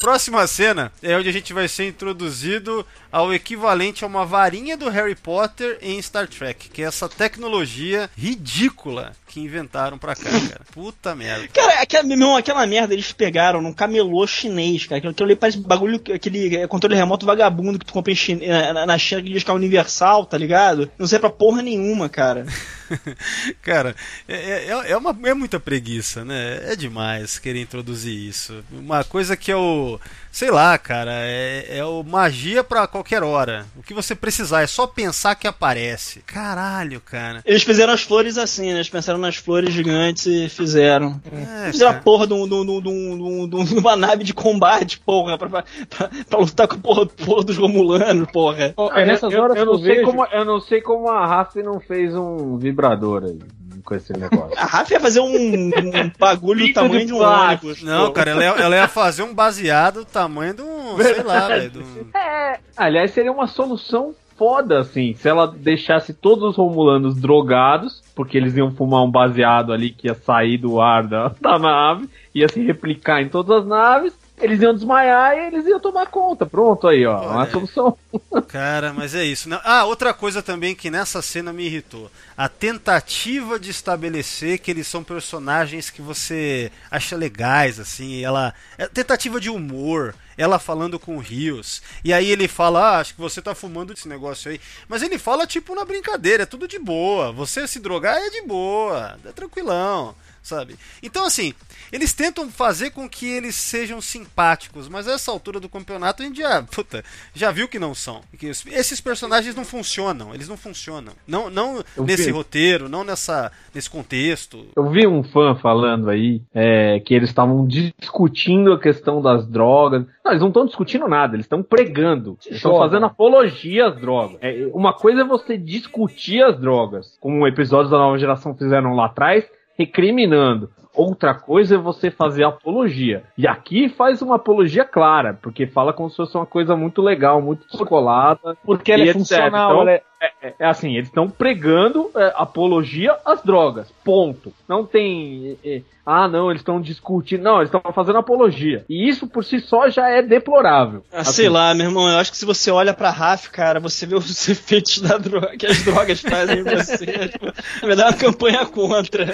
Próxima cena é onde a gente vai ser introduzido ao equivalente a uma varinha do Harry Potter em Star Trek, que é essa tecnologia ridícula que inventaram pra cá, cara. Puta merda. Cara, aquela, meu aquela merda eles pegaram num camelô chinês, cara. Aquilo, aquilo ali parece bagulho, aquele é, controle remoto vagabundo que tu compra em China, na, na China que diz que é universal, tá ligado? Não serve pra porra nenhuma, cara. [LAUGHS] Cara, é, é, é, uma, é muita preguiça, né? É demais querer introduzir isso. Uma coisa que é o. Sei lá, cara, é, é o magia pra qualquer hora. O que você precisar, é só pensar que aparece. Caralho, cara. Eles fizeram as flores assim, né? Eles pensaram nas flores gigantes e fizeram. É, fizeram a cara. porra de, um- de, um- de, um- de, um- um- uma nave de combate, porra, pra, pra, pra- pra lutar com a porra, porra dos Romulanos, porra. É nessas eu, horas eu que não eu sei vejo- como, eu não sei como a Raça não fez um vibrador aí. Com esse negócio. A Rafa ia fazer um, um bagulho do tamanho de de um ônibus. Não, pô. cara, ela ia, ela ia fazer um baseado do tamanho de um, sei lá, velho. um- É, aliás, seria uma solução foda, assim, se ela deixasse todos os romulanos drogados, porque eles iam fumar um baseado ali que ia sair do ar da, [LAUGHS] da nave, ia se replicar em todas as naves, eles iam desmaiar e eles iam tomar conta. Pronto aí, ó, Olha uma aí. solução. [LAUGHS] Cara, mas é isso. né? Ah, outra coisa também que nessa cena me irritou. A tentativa de estabelecer que eles são personagens que você acha legais, assim. Ela. É tentativa de humor. Ela falando com o Rios. E aí ele fala, ah, acho que você tá fumando esse negócio aí. Mas ele fala, tipo, na brincadeira, é tudo de boa. Você se drogar é de boa. É tranquilão. Sabe? Então, assim, eles tentam fazer com que eles sejam simpáticos, mas a essa altura do campeonato a gente já, [LAUGHS] puta, já viu que não são. Que es- esses personagens não funcionam, eles não funcionam. Não, não Eu nesse vi. roteiro, não nessa, nesse contexto. Eu vi um fã falando aí é, que eles estavam discutindo a questão das drogas. Não, eles não estão discutindo nada, eles estão pregando. Eles estão fazendo apologia às drogas. É, uma coisa é você discutir as drogas, como episódios da nova geração fizeram lá atrás, recriminando. Outra coisa é você fazer apologia. E aqui faz uma apologia clara, porque fala como se fosse uma coisa muito legal, muito descolada. Porque ela é etc. funcional, Então, ela é- é, é assim, eles estão pregando é, apologia às drogas. Ponto. Não tem. é, é, ah, não, eles estão discutindo. Não, eles estão fazendo apologia. E isso por si só já é deplorável. Ah, Assim, sei lá, meu irmão, eu acho que se você olha pra Raf, cara, você vê os [LAUGHS] efeitos da droga, que as drogas fazem em você. tipo, na verdade, é uma campanha contra.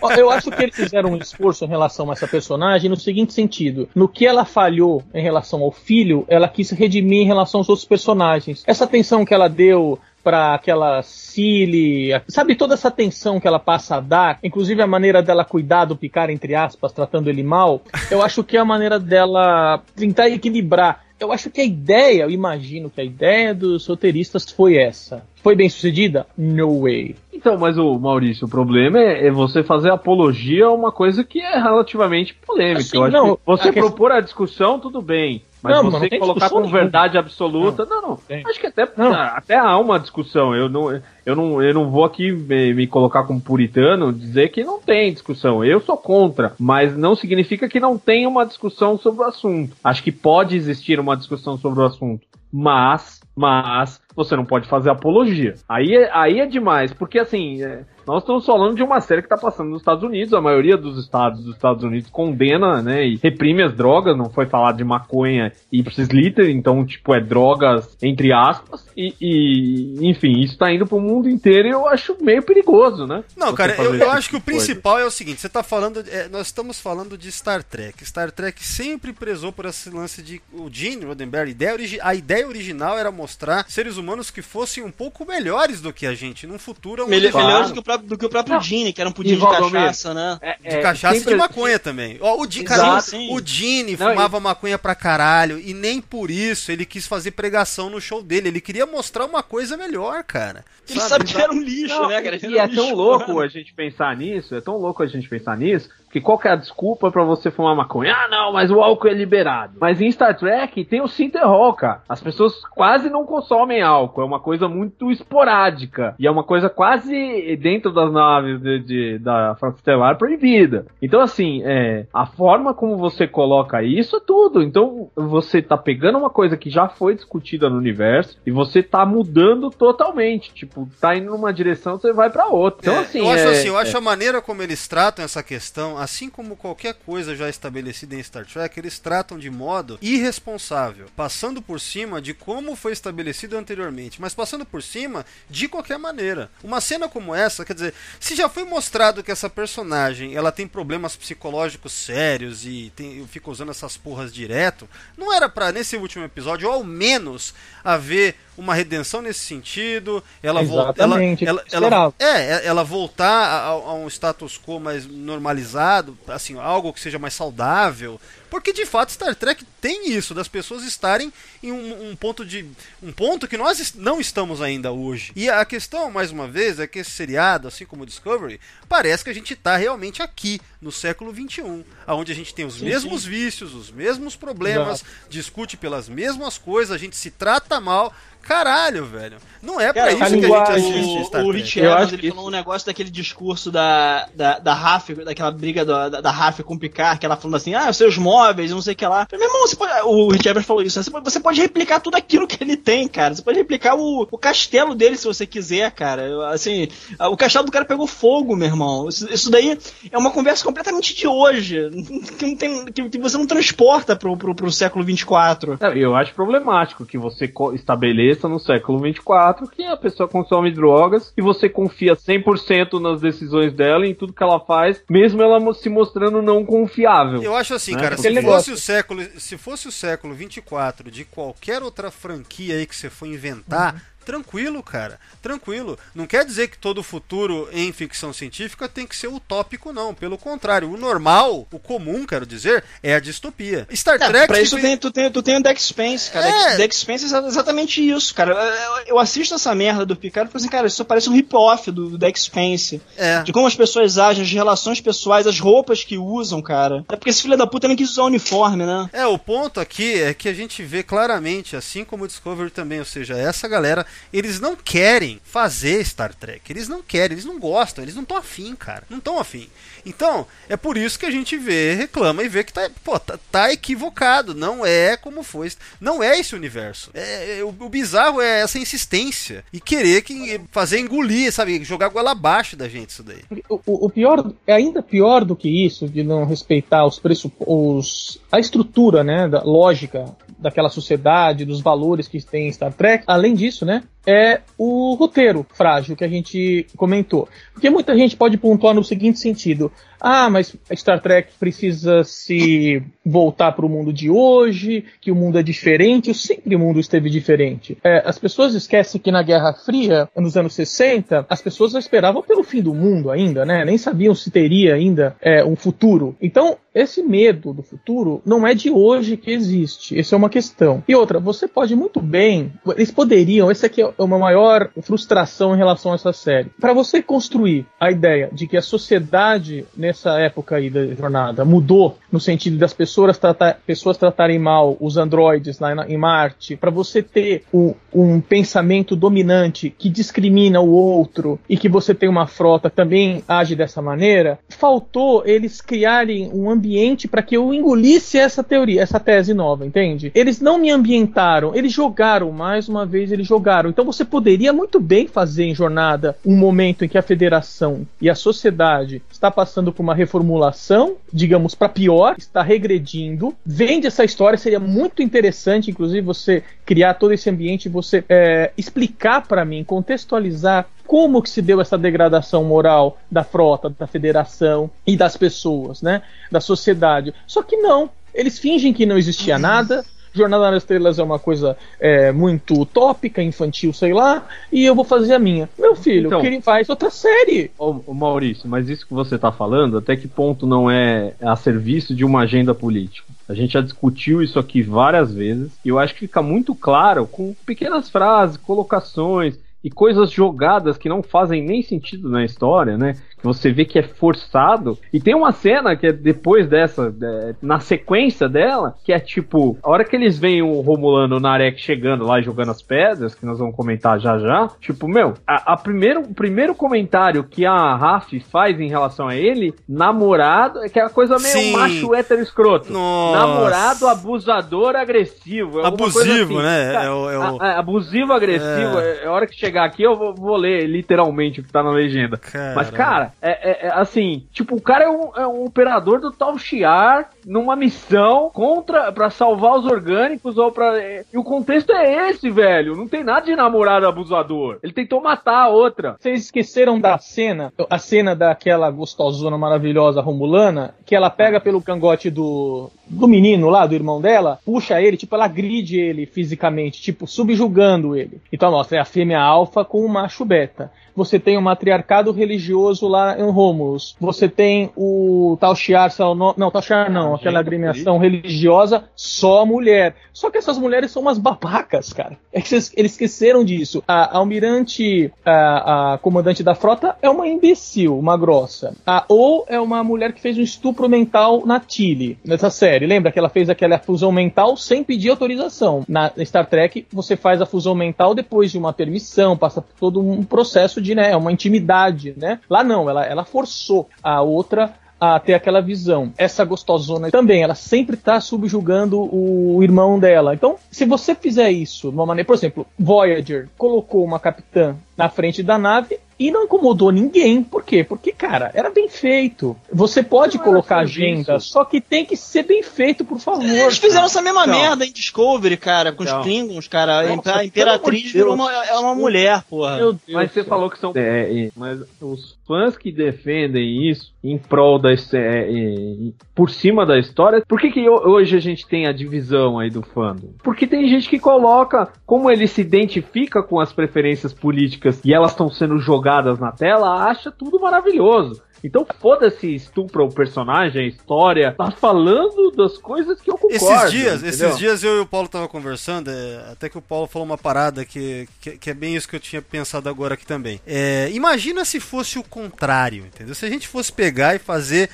Ó, Eu acho que eles fizeram um esforço em relação a essa personagem no seguinte sentido: no que ela falhou em relação ao filho, ela quis redimir em relação aos outros personagens. Essa atenção que ela deu pra aquela Cilly, sabe toda essa atenção que ela passa a dar, inclusive a maneira dela cuidar do Picard, entre aspas, tratando ele mal, eu acho que é a maneira dela tentar equilibrar. Eu acho que a ideia, eu imagino que a ideia dos roteiristas foi essa. Foi bem sucedida? No way. Então, mas o Maurício, o problema é, é você fazer apologia a uma coisa que é relativamente polêmica. Assim, Eu acho não, você a questão- propor a discussão, tudo bem. Mas Não, você não tem colocar como verdade absoluta. Não, não. Tem. Acho que até, Não. até há uma discussão. Eu não, eu, não, eu não vou aqui me, me colocar como puritano dizer que não tem discussão. Eu sou contra, mas não significa que não tenha uma discussão sobre o assunto. Acho que pode existir uma discussão sobre o assunto. Mas, mas, você não pode fazer apologia. Aí é, aí é demais, porque assim, é, nós estamos falando de uma série que está passando nos Estados Unidos, a maioria dos estados dos Estados Unidos condena, né, e reprime as drogas, não foi falar de maconha e ipsis liter, então, tipo, é drogas entre aspas, e, e, enfim, isso tá indo pro mundo inteiro e eu acho meio perigoso, né? Não, cara, eu, eu acho tipo que o de coisa. principal é o seguinte: você tá falando. é, nós estamos falando de Star Trek. Star Trek sempre prezou por esse lance de. O Gene Roddenberry, a ideia, ideia original era mostrar seres humanos que fossem um pouco melhores do que a gente num futuro onde Melhor, Claro. melhor do que o próprio, do que o próprio Não. Gene, que era um pudim E de cachaça, né? É, De é, cachaça e de maconha também. Ó, o, Exato. cara, o Gene Não, fumava maconha pra caralho e nem por isso ele quis fazer pregação no show dele. Ele queria mostrar uma coisa melhor, cara. Ele sabe que era um lixo, Não, né, cara? E era é um tão lixo, louco mano. a gente pensar nisso, é tão louco a gente pensar nisso, que qual que é a desculpa pra você fumar maconha? Ah, não, mas o álcool é liberado. Mas em Star Trek tem o Sinterhol, cara. As pessoas quase não consomem álcool, é uma coisa muito esporádica. E é uma coisa quase dentro das naves de, de- da Frota Estelar proibida. Então, assim, é, a forma como você coloca isso é tudo. Então, você tá pegando uma coisa que já foi discutida no universo e você tá mudando totalmente. Tipo, tá indo numa direção, você vai pra outra. Então, É, assim, eu acho é- assim, eu é- acho a maneira como eles tratam essa questão, assim como qualquer coisa já estabelecida em Star Trek, eles tratam de modo irresponsável, passando por cima de como foi estabelecido anteriormente, mas passando por cima de qualquer maneira. Uma cena como essa, quer dizer, se já foi mostrado que essa personagem ela tem problemas psicológicos sérios e tem, fica usando essas porras direto, não era pra nesse último episódio, ou ao menos, haver uma redenção nesse sentido, ela volta, ela, ela, ela, é, ela voltar a, a um status quo mais normalizado, assim, algo que seja mais saudável, Porque de fato Star Trek tem isso, das pessoas estarem em um, um ponto de. um ponto que nós não estamos ainda hoje. E a questão, mais uma vez, é que esse seriado, assim como o Discovery, parece que a gente está realmente aqui, no século XXI, onde a gente tem os Sim, mesmos vícios, os mesmos problemas, discute pelas mesmas coisas, a gente se trata mal. Caralho, velho. Não é pra Cara, isso a que a gente assiste o, Star o Trek. Rich Eu Evans acho ele que falou um negócio daquele discurso da, da, da Raf, daquela briga da, da, da Raf com o Picard, que ela falando assim, ah, os seus móveis, não sei o que lá. Meu irmão, você pode, o Rich Evans falou isso, né? você pode, replicar tudo aquilo que ele tem, cara. Você pode replicar o, o castelo dele se você quiser, cara. Assim, o castelo do cara pegou fogo, meu irmão. Isso, isso daí é uma conversa completamente de hoje, [LAUGHS] que, não tem, que, que você não transporta pro, pro, pro século 24. É, Eu acho problemático que você estabeleça no século 24 que a pessoa consome drogas e você confia 100% nas decisões dela e em tudo que ela faz, mesmo ela se mostrando não confiável. Eu acho assim, Né? cara, Aquele se fosse, negócio. o século, se fosse o século 24 de qualquer outra franquia aí que você for inventar, tranquilo, cara. Tranquilo. Não quer dizer que todo futuro em ficção científica tem que ser utópico, não. Pelo contrário, o normal, o comum, quero dizer, é a distopia. Star É, Trek. pra isso tem, tu, tem, tu tem o Deck Spence, cara. É. Deck Spence é exa- exatamente isso, cara. Eu, eu assisto essa merda do Picard e falo assim, cara, isso parece um rip-off do, do Deck Spence. É. De como as pessoas agem, as relações pessoais, as roupas que usam, cara. É porque esse filho da puta nem quis usar uniforme, né? É, o ponto aqui é que a gente vê claramente, assim como o Discovery também, ou seja, essa galera, eles não querem fazer Star Trek. Eles não querem, eles não gostam, eles não estão afim, cara. Não estão afim. Então, é por isso que a gente vê, reclama e vê que tá, pô, tá, tá equivocado. Não é como foi. Não é esse universo. É, é, o, o bizarro é essa insistência e querer que, fazer engolir, sabe? Jogar goela abaixo da gente isso daí. O, o- pior, é ainda pior do que isso, de não respeitar os pressupostos, a estrutura, né, da lógica daquela sociedade, dos valores que tem em Star Trek. Além disso, né, é o roteiro frágil que a gente comentou. Porque muita gente pode pontuar no seguinte sentido: ah, mas Star Trek precisa se voltar para o mundo de hoje, que o mundo é diferente. Sempre o mundo esteve diferente. É, as pessoas esquecem que na Guerra Fria, nos anos 60, as pessoas esperavam pelo fim do mundo ainda, né? Nem sabiam se teria ainda é, um futuro. Então, esse medo do futuro não é de hoje que existe. Essa é uma questão. E outra, você pode muito bem. Eles poderiam. Essa aqui é uma maior frustração em relação a essa série. Para você construir a ideia de que a sociedade nessa época aí da jornada mudou no sentido das pessoas, tratar, pessoas tratarem mal os androides lá em Marte, para você ter um, um pensamento dominante que discrimina o outro e que você tem uma frota que também age dessa maneira, faltou eles criarem um ambiente para que eu engolisse essa teoria, essa tese nova, entende? Eles não me ambientaram, eles jogaram, mais uma vez eles jogaram. Então você poderia muito bem fazer em jornada um momento em que a federação e a sociedade está passando por uma reformulação, digamos, para pior, está regredindo. Vende essa história, seria muito interessante, inclusive, você criar todo esse ambiente, você é, explicar para mim, contextualizar como que se deu essa degradação moral da frota, da federação e das pessoas, né? Da sociedade. Só que não. Eles fingem que não existia nada. Jornada nas Estrelas é uma coisa é, muito utópica, infantil, sei lá, e eu vou fazer a minha. Meu filho, Então- que ele faz outra série. Ô, ô, Maurício, mas isso que você tá falando, até que ponto não é a serviço de uma agenda política? A gente já discutiu isso aqui várias vezes, e eu acho que fica muito claro com pequenas frases, colocações e coisas jogadas que não fazem nem sentido na história, né? Que você vê que é forçado. E tem uma cena que é depois dessa, é, na sequência dela, que é tipo, a hora que eles veem o Romulano Narek chegando lá e jogando as pedras, que nós vamos comentar já já, tipo, meu, a, a primeiro, o primeiro comentário que a Raf faz em relação a ele, namorado, é que é a coisa meio Sim. macho hétero escroto. Nossa. Namorado abusador agressivo. é Abusivo, assim. né? É o- é o- a- a- abusivo agressivo. É. é a hora que chegar aqui eu vou, vou ler literalmente o que tá na legenda. Mas, cara, é, é- é assim, tipo, o cara é um, é um operador do Tal Shiar numa missão contra para salvar os orgânicos ou para e o contexto é esse, velho. Não tem nada de namorado abusador. Ele tentou matar a outra. Vocês esqueceram da cena, a cena daquela gostosona maravilhosa romulana, que ela pega pelo cangote do, do menino lá, do irmão dela, puxa ele, tipo, ela agride ele fisicamente, tipo, subjugando ele. Então mostra, é a fêmea alfa alfa com o macho beta. Você tem o matriarcado religioso lá em Romulus. Você tem o Tal Shiar, não, Tal Shiar não, aquela agremiação religiosa, só mulher. Só que essas mulheres são umas babacas, cara. É que eles esqueceram disso. A, a almirante, a, a, comandante da frota é uma imbecil, uma grossa. A, ou é uma mulher que fez um estupro mental na Tilly, nessa série. Lembra que ela fez aquela fusão mental sem pedir autorização? Na Star Trek, você faz a fusão mental depois de uma permissão, passa por todo um processo de, né, uma intimidade, né? Lá não, ela, ela forçou a outra a ter aquela visão. Essa gostosona também, ela sempre tá subjugando o irmão dela. Então, se você fizer isso de uma maneira, por exemplo, Voyager colocou uma capitã na frente da nave e não incomodou ninguém. Por quê? Porque, cara, era bem feito. Você pode não colocar agenda, só que tem que ser bem feito, por favor. Eles fizeram essa mesma então, merda em Discovery, cara, com então, os Klingons, cara. Nossa, a Imperatriz virou uma, é uma mulher, porra. Meu Deus mas você falou que são. É, mas os fãs que defendem isso em prol da. É, por cima da história, por que, que hoje a gente tem a divisão aí do fandom? Porque tem gente que coloca como ele se identifica com as preferências políticas e elas estão sendo jogadas na tela, acha tudo maravilhoso. Então foda-se estupra o personagem, a história. Tá falando das coisas que eu concordo. Esses dias, entendeu? esses dias eu e o Paulo tava conversando, é, até que o Paulo falou uma parada que, que, que, é bem isso que eu tinha pensado agora aqui também. É, imagina se fosse o contrário, entendeu? Se a gente fosse pegar e fazer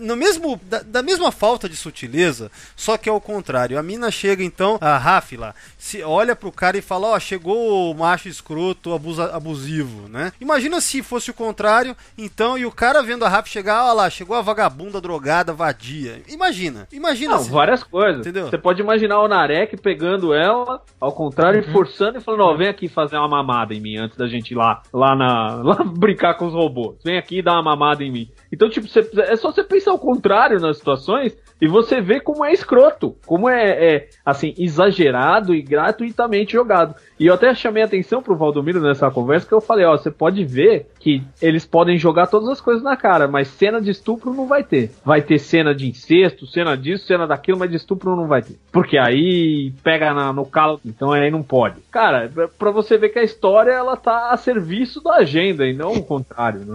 no mesmo da, da, mesma falta de sutileza, só que é o contrário. A mina chega então, a Raf lá, se olha pro cara e fala: "Ó, oh, chegou o macho escroto, abusa, abusivo", né? Imagina se fosse o contrário, então e o cara vendo a Raf chegar, ó lá, chegou a vagabunda drogada, vadia. Imagina. Imagina. Não, várias coisas. Entendeu? Você pode imaginar o Narek pegando ela, ao contrário, uhum. forçando e falando: "Ó, oh, vem aqui fazer uma mamada em mim antes da gente ir lá, lá na [LAUGHS] lá brincar com os robôs. Vem aqui dar uma mamada em mim". Então, tipo, é só você pensar o contrário nas situações e você vê como é escroto, como é, é, assim, exagerado e gratuitamente jogado. E eu até chamei a atenção pro Valdomiro nessa conversa que eu falei, ó, você pode ver que eles podem jogar todas as coisas na cara, mas cena de estupro não vai ter. Vai ter cena de incesto, cena disso, cena daquilo, mas de estupro não vai ter. Porque aí pega na, no calo, então aí não pode. Cara, pra você ver que a história ela tá a serviço da agenda e não o contrário, né?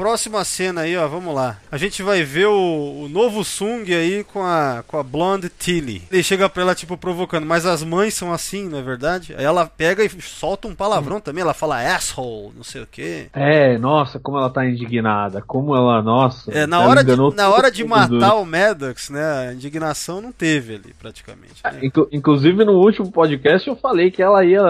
Próxima cena aí, ó, vamos lá. A gente vai ver o, o novo Sung aí com a, com a Blonde Tilly. Ele chega pra ela, tipo, provocando, mas as mães são assim, não é verdade? Aí ela pega e solta um palavrão hum. também, ela fala asshole, não sei o quê. É, nossa, como ela tá indignada, como ela, nossa. É, na hora de, na hora de matar o Maddox, né, a indignação não teve ali, praticamente. Né? Inclu inclusive no último podcast eu falei que ela ia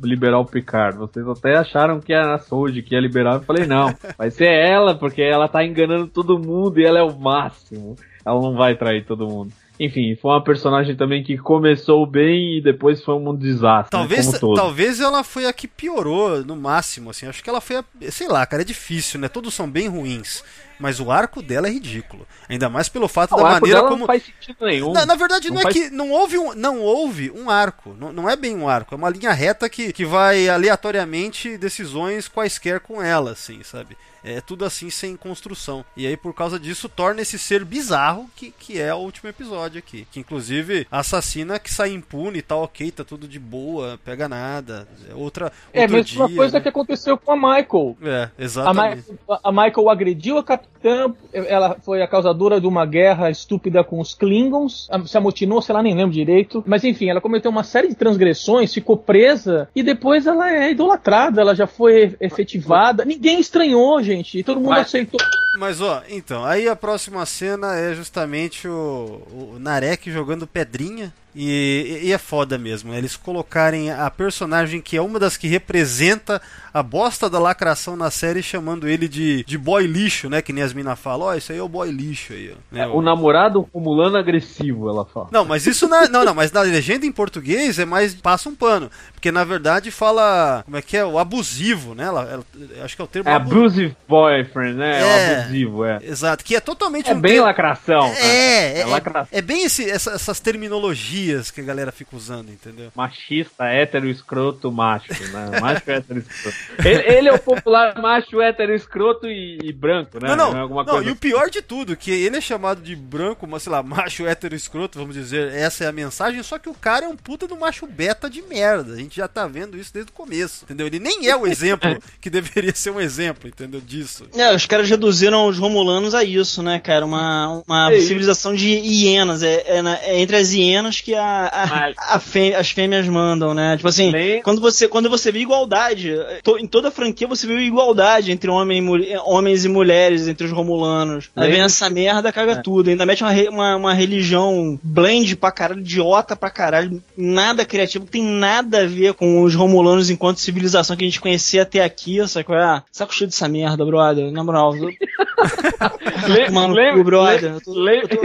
liberar o Picard. Vocês até acharam que era a Soji que ia liberar, eu falei, não, [LAUGHS] vai ser ela, porque ela tá enganando todo mundo e ela é o máximo. Ela não vai trair todo mundo. Enfim, foi uma personagem também que começou bem e depois foi um desastre. Né, talvez, né, talvez ela foi a que piorou no máximo, assim. Acho que ela foi a. Sei lá, cara, é difícil, né? Todos são bem ruins mas o arco dela é ridículo. Ainda mais pelo fato da maneira como. Não faz sentido nenhum. Na, na verdade, não, não é faz... que. Não houve um, não houve um arco. Não, não é bem um arco. É uma linha reta que, que vai aleatoriamente decisões quaisquer com ela, assim, sabe? É tudo assim sem construção. E aí, por causa disso, torna esse ser bizarro que, que é o último episódio aqui. Que inclusive assassina que sai impune, tá ok, tá tudo de boa, pega nada. É outra. É a mesma dia, coisa né? que aconteceu com a Michael. É, exatamente. A, Ma a Michael agrediu a capitã, ela foi a causadora de uma guerra estúpida com os Klingons, se amotinou, sei lá, nem lembro direito. Mas enfim, ela cometeu uma série de transgressões, ficou presa e depois ela é idolatrada, ela já foi efetivada. Ninguém estranhou, gente. E todo mundo mas, aceitou. Mas ó, então, aí a próxima cena é justamente o, o Narek jogando pedrinha e, e, é foda mesmo, né? eles colocarem a personagem que é uma das que representa a bosta da lacração na série, chamando ele de, de boy lixo, né? Que nem as minas falam, ó, oh, isso aí é o boy lixo aí, ó. Né? É, o namorado acumulando agressivo, ela fala. Não, mas isso na, não, não, mas na legenda em português é mais passa um pano, porque na verdade fala, como é que é, o abusivo, né? Ela, ela acho que é o termo. É abusive boyfriend, né? É, o abusivo, é. Exato, que é totalmente é um bem lacração. É, é, é, lacração. é, bem esse, essa, essas terminologias gírias que a galera fica usando, entendeu? Machista, hétero, escroto, macho, né? Macho, hétero, escroto. Ele, ele é o popular macho, hétero, escroto e, e branco, né? Não, não, é alguma não, coisa e o pior de tudo, que ele é chamado de branco, mas sei lá, macho hétero escroto, vamos dizer, essa é a mensagem, só que o cara é um puta do macho beta de merda. A gente já tá vendo isso desde o começo, entendeu? Ele nem é o exemplo [LAUGHS] que deveria ser um exemplo, entendeu? Disso. É, os caras reduziram os romulanos a isso, né, cara? Uma, uma É civilização de hienas. É, é é entre as hienas que a, a- Mas- a fê- as fêmeas mandam, né? Tipo assim, quando você, quando você vê igualdade, to- em toda a franquia você viu igualdade entre homem mulher- homens e mulheres, entre os romulanos. Aí vem essa merda, caga É. tudo. Ainda mete uma, uma, uma religião blend pra caralho, idiota pra caralho, nada criativo, que tem nada a ver com os romulanos enquanto civilização que a gente conhecia até aqui, sacou? Ah, saco cheio dessa merda, brother. Na moral, [LAUGHS] eu- Mano, brother. Eu tô, le- eu tô-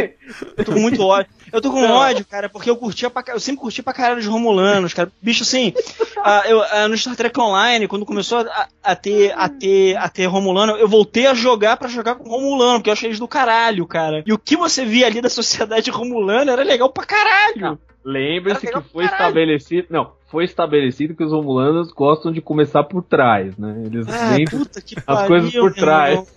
eu tô com muito ódio. Eu tô com Não. ódio, cara, porque eu curtia pra Eu sempre curti pra caralho os Romulanos, cara. Bicho, assim, [LAUGHS] ah, eu, ah, no Star Trek Online, quando começou a, a ter, a, ter, a ter Romulano, eu voltei a jogar pra jogar com Romulano, porque eu achei eles do caralho, cara. E o que você via ali da sociedade Romulana era legal pra caralho. Lembre-se que foi caralho. estabelecido. Não, foi estabelecido que os romulanos gostam de começar por trás, né? Eles Ah, que as pariu, coisas por trás. irmão.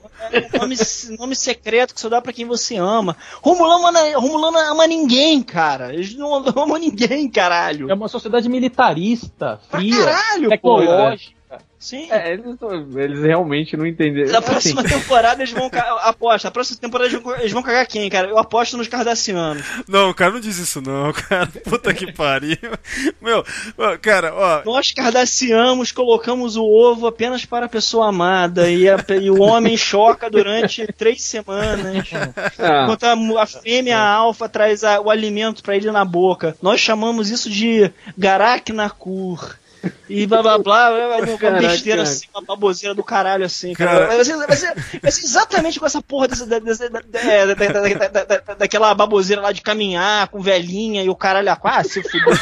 Nome, nome secreto que só dá pra quem você ama. Romulano, ama- Romulano ama ninguém, cara. Eles não amam ninguém, caralho. É uma sociedade militarista, fria, caralho, tecnológica. Sim. É, eles, eles realmente não entenderam. Na Assim, próxima temporada eles vão. Aposta, a próxima temporada eles vão, eles vão cagar quem, cara? Eu aposto nos Cardassianos. Não, cara, não diz isso não, [LAUGHS] cara. Puta que pariu. Meu, cara, ó. Nós Cardassianos colocamos o ovo apenas para a pessoa amada e, a- e o homem choca durante três semanas. ah, Enquanto a, a fêmea a alfa traz a- o alimento pra ele na boca. Nós chamamos isso de Garak Nakur. E blá blá blá, uma, uma Caraca. besteira assim, uma baboseira do caralho assim, cara. Vai, ser, vai, ser, vai ser exatamente com essa porra dessa, da- dessa- da- da- da- da- da- da- daquela baboseira lá de caminhar com velhinha e o caralho a quase se fudeu.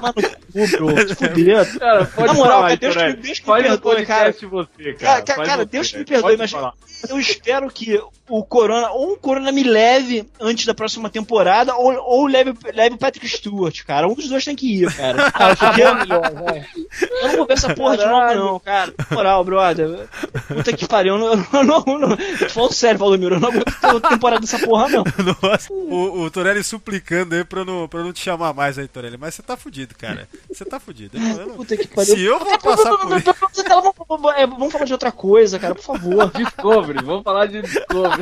Mano, bro, se fuder. cara, pode Na moral, falar, Deus, Deus que me perdoe, cara. você, cara. Cara, cara, Deus que me perdoe, mas falar. eu espero que o Corona, ou o Corona me leve antes da próxima temporada, ou, ou leve, leve o Patrick Stewart, cara. Um dos dois tem que ir, cara. [LAUGHS] Ah, o Chabão é melhor, vai. Eu não vou ver essa porra de novo, não, cara. Moral, brother. Puta que pariu. Eu não, não, eu não, falando sério, Valdomiro. Eu não aguento ter temporada dessa porra, não. [LAUGHS] Nossa, o, o Torelli suplicando aí pra não, pra não te chamar mais aí, Torelli. Mas você tá fudido, cara. Você tá fudido. Eu não- eu Puta que pariu. Se eu vou passar por é, [LAUGHS] vamos falar de outra coisa, cara, por favor. Discovery, vamos falar de Discovery.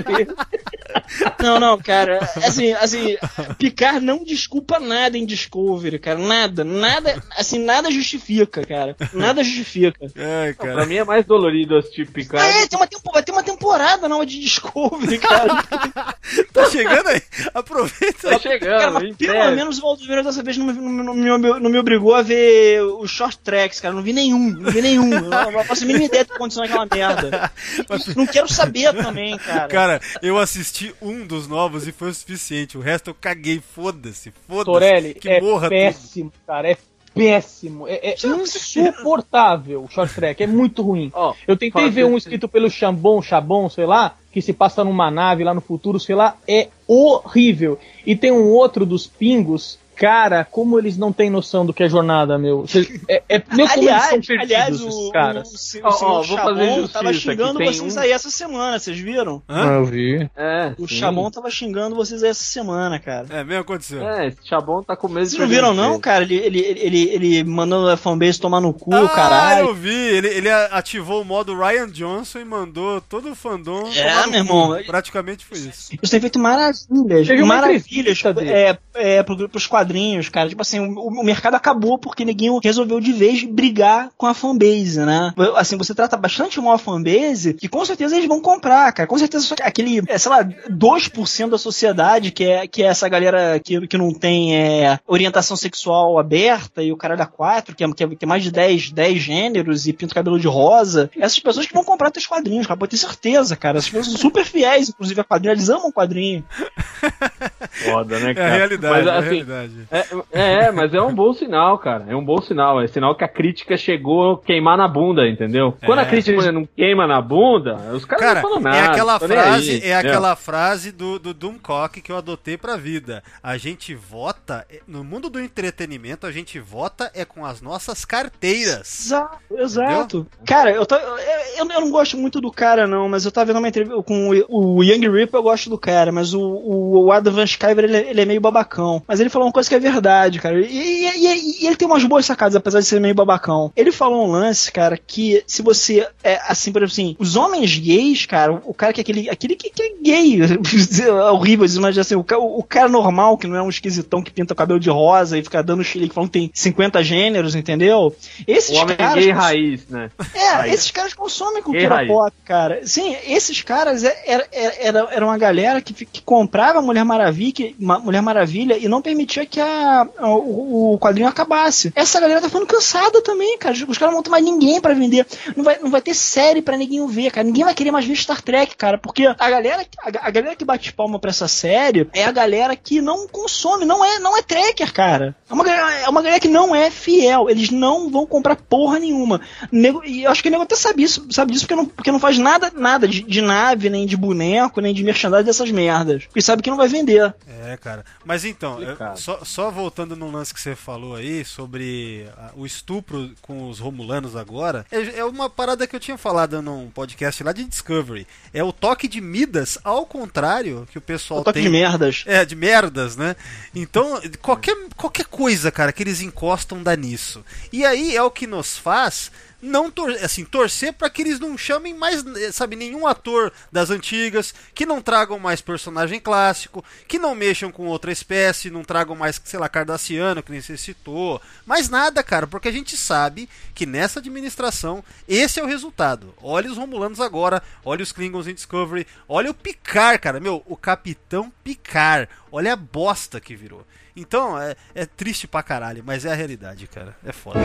Não, não, cara. Assim, assim, Picard não desculpa nada em Discovery, cara. Nada, nada, assim, nada justifica, cara. Nada justifica. Pra cara. mim é mais dolorido assistir Picard. Ah, é, tem uma, tempo, vai ter uma temporada nova de Discovery, cara. [LAUGHS] Tá chegando aí? Aproveita Tá chegando, cara, mas pelo menos o Valdomiro dessa vez não, me- não, me- não me- não me obrigou a ver os short tracks, cara. Não vi nenhum, não vi nenhum. Eu não não faço a mínima ideia do que aconteceu naquela merda. [LAUGHS] Não quero saber também, cara. Cara, eu assisti um dos novos e foi o suficiente. O resto eu caguei. Foda-se. Foda-se. Torelli, que é morra tudo. péssimo, cara. É péssimo. É, é insuportável o short track. É muito ruim. Ó, Eu tentei ver um escrito pelo Chambon, Chabon, sei lá, que se passa numa nave lá no futuro, sei lá, é horrível. E tem um outro dos pingos, cara, como eles não têm noção do que é jornada, meu. É, é, [LAUGHS] meu, como eles são Aliás, perdidos, aliás, esses o, caras. o, o senhor fazer Chabon justiça tava aqui, xingando vocês um- aí essa semana, vocês viram? Hã? eu vi. É, O sim. Chabon tava xingando vocês aí essa semana, cara. É, mesmo aconteceu. É, esse Chabon tá com medo Vocês não viram, não, cara? Ele, ele, ele, ele mandando a fanbase tomar no cu, caralho. Ah, eu vi. Ele, ele ativou o modo Ryan Johnson e mandou todo o fandom. É, tomar no meu cu. irmão. Praticamente foi isso. Isso tem feito maravilhas, Teve maravilhas é, é, pro, pros quadrinhos, cara. Tipo assim, o, o mercado acabou porque ninguém resolveu de vez brigar com a fanbase, né? Assim, você trata bastante mal a fanbase que com certeza eles vão comprar, cara. Com certeza aquele, é, sei lá, 2% da sociedade que é, que é essa galera que, que não tem é, orientação sexual aberta e o caralho a quatro, que é, que é, que é mais de 10, 10 gêneros e pinta o cabelo de rosa. Essas pessoas que vão comprar teus quadrinhos, cara. Pode ter certeza, cara. Essas pessoas são super fiéis, inclusive, a quadrinho. Eles amam quadrinho. [LAUGHS] Foda, né, É cara? a realidade, Mas, é a assim, realidade. É, é, mas é um bom sinal, cara. É um bom sinal. É sinal que a crítica chegou a queimar na bunda, entendeu? Quando É. a crítica não queima na bunda, os caras Cara, não falam nada. é aquela frase, aí, é aquela frase do, do Doomcock que eu adotei pra vida. A gente vota, no mundo do entretenimento, a gente vota é com as nossas carteiras. Exato, exato. Cara, eu, tô, eu, eu não gosto muito do cara, não, mas eu tava vendo uma entrevista com o, o Young Rip, eu gosto do cara, mas o, o, o Adam Van Sciver, ele, é- ele é meio babacão. Mas ele falou uma coisa que é verdade, cara. E, e- e- ele tem umas boas sacadas, apesar de ser meio babacão. Ele falou um lance, cara, que se você, é, assim, por exemplo, assim, os homens gays, cara, o cara que é aquele, aquele que, que é gay, é [LAUGHS] horrível, mas assim, o, o cara normal, que não é um esquisitão que pinta o cabelo de rosa e fica dando chilique falando que tem 50 gêneros, entendeu? Esses O homem caras. gay raiz, né? É, Raiz. esses caras consomem Gay cultura raiz. pop, cara. Sim, esses caras é- era, era, era, uma galera que, que comprava Mulher Maravilha, que- Ma- Mulher Maravilha e não permitia que a, o, o quadrinho acabasse. Essa galera tá ficando cansada também, cara. Os caras não vão ter mais ninguém pra vender. Não vai, não vai ter série pra ninguém ver, cara. Ninguém vai querer mais ver Star Trek, cara. Porque a galera, a, a galera que bate palma pra essa série é a galera que não consome, não é, não é Trekker, cara. É uma, galera- é uma galera que não é fiel. Eles não vão comprar porra nenhuma. Nego- e eu acho que o nego até sabe isso, sabe disso porque não, porque não faz nada, nada de, de nave, nem de boneco, nem de merchandising dessas merdas. Porque sabe que não vai vender. É, cara. Mas então, eu- Complicado. Só, só voltando no lance que você falou aí sobre ah, o estupro com os romulanos agora, é, é uma parada que eu tinha falado num podcast lá de Discovery. É o toque de Midas ao contrário que o pessoal O toque tem. de merdas. É, de merdas, né? Então, qualquer, qualquer coisa, cara, que eles encostam dá nisso. E aí é o que nos faz não tor assim, torcer para que eles não chamem mais, eh, sabe, nenhum ator das antigas, que não tragam mais personagem clássico, que não mexam com outra espécie, não tragam mais, sei lá, Cardassiano, que citou. Mais nada, cara, porque a gente sabe que nessa administração esse é o resultado. Olha os Romulanos agora, olha os Klingons em Discovery, olha o Picard, cara, meu, o Capitão Picard. Olha a bosta que virou. Então, é, é triste pra caralho, mas é a realidade, cara. É foda.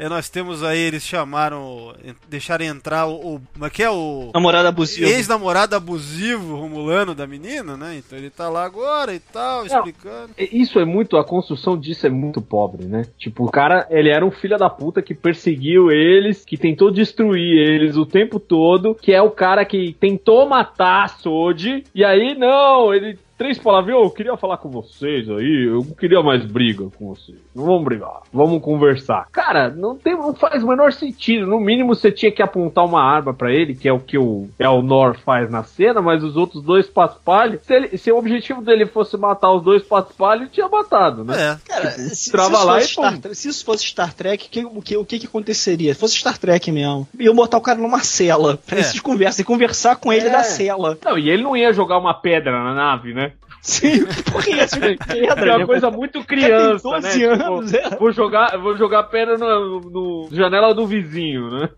É, nós temos aí, eles chamaram, deixaram entrar o, o. Como é que é o. Namorada abusiva. Ex-namorado abusivo romulano da menina, né? Então ele tá lá agora e tal, explicando. Isso é muito, a construção disso é muito pobre, né? Tipo, o cara, ele era um filho da puta que perseguiu eles, que tentou destruir eles o tempo todo, que é o cara que tentou matar a Sodi, e aí, não, ele. Três palavras, eu queria falar com vocês aí, eu não queria mais briga com vocês. Não vamos brigar, vamos conversar. Cara, não, tem, não faz o menor sentido. No mínimo você tinha que apontar uma arma pra ele, que é o que o Elnor faz na cena, mas os outros dois paspalhos, se, ele- se o objetivo dele fosse matar os dois paspalhos, ele tinha matado, né? É. Cara, se, se trava isso lá fosse e Star se isso fosse Star Trek, que- o, que, o que que aconteceria? Se fosse Star Trek mesmo, iam botar o cara numa cela, pra É. eles conversam e conversar com ele É. da cela. Não, e ele não ia jogar uma pedra na nave, né? Sim, por que isso? É uma coisa muito criança, Tem 12 né? anos, é. Vou jogar, vou jogar pedra no, no janela do vizinho, né?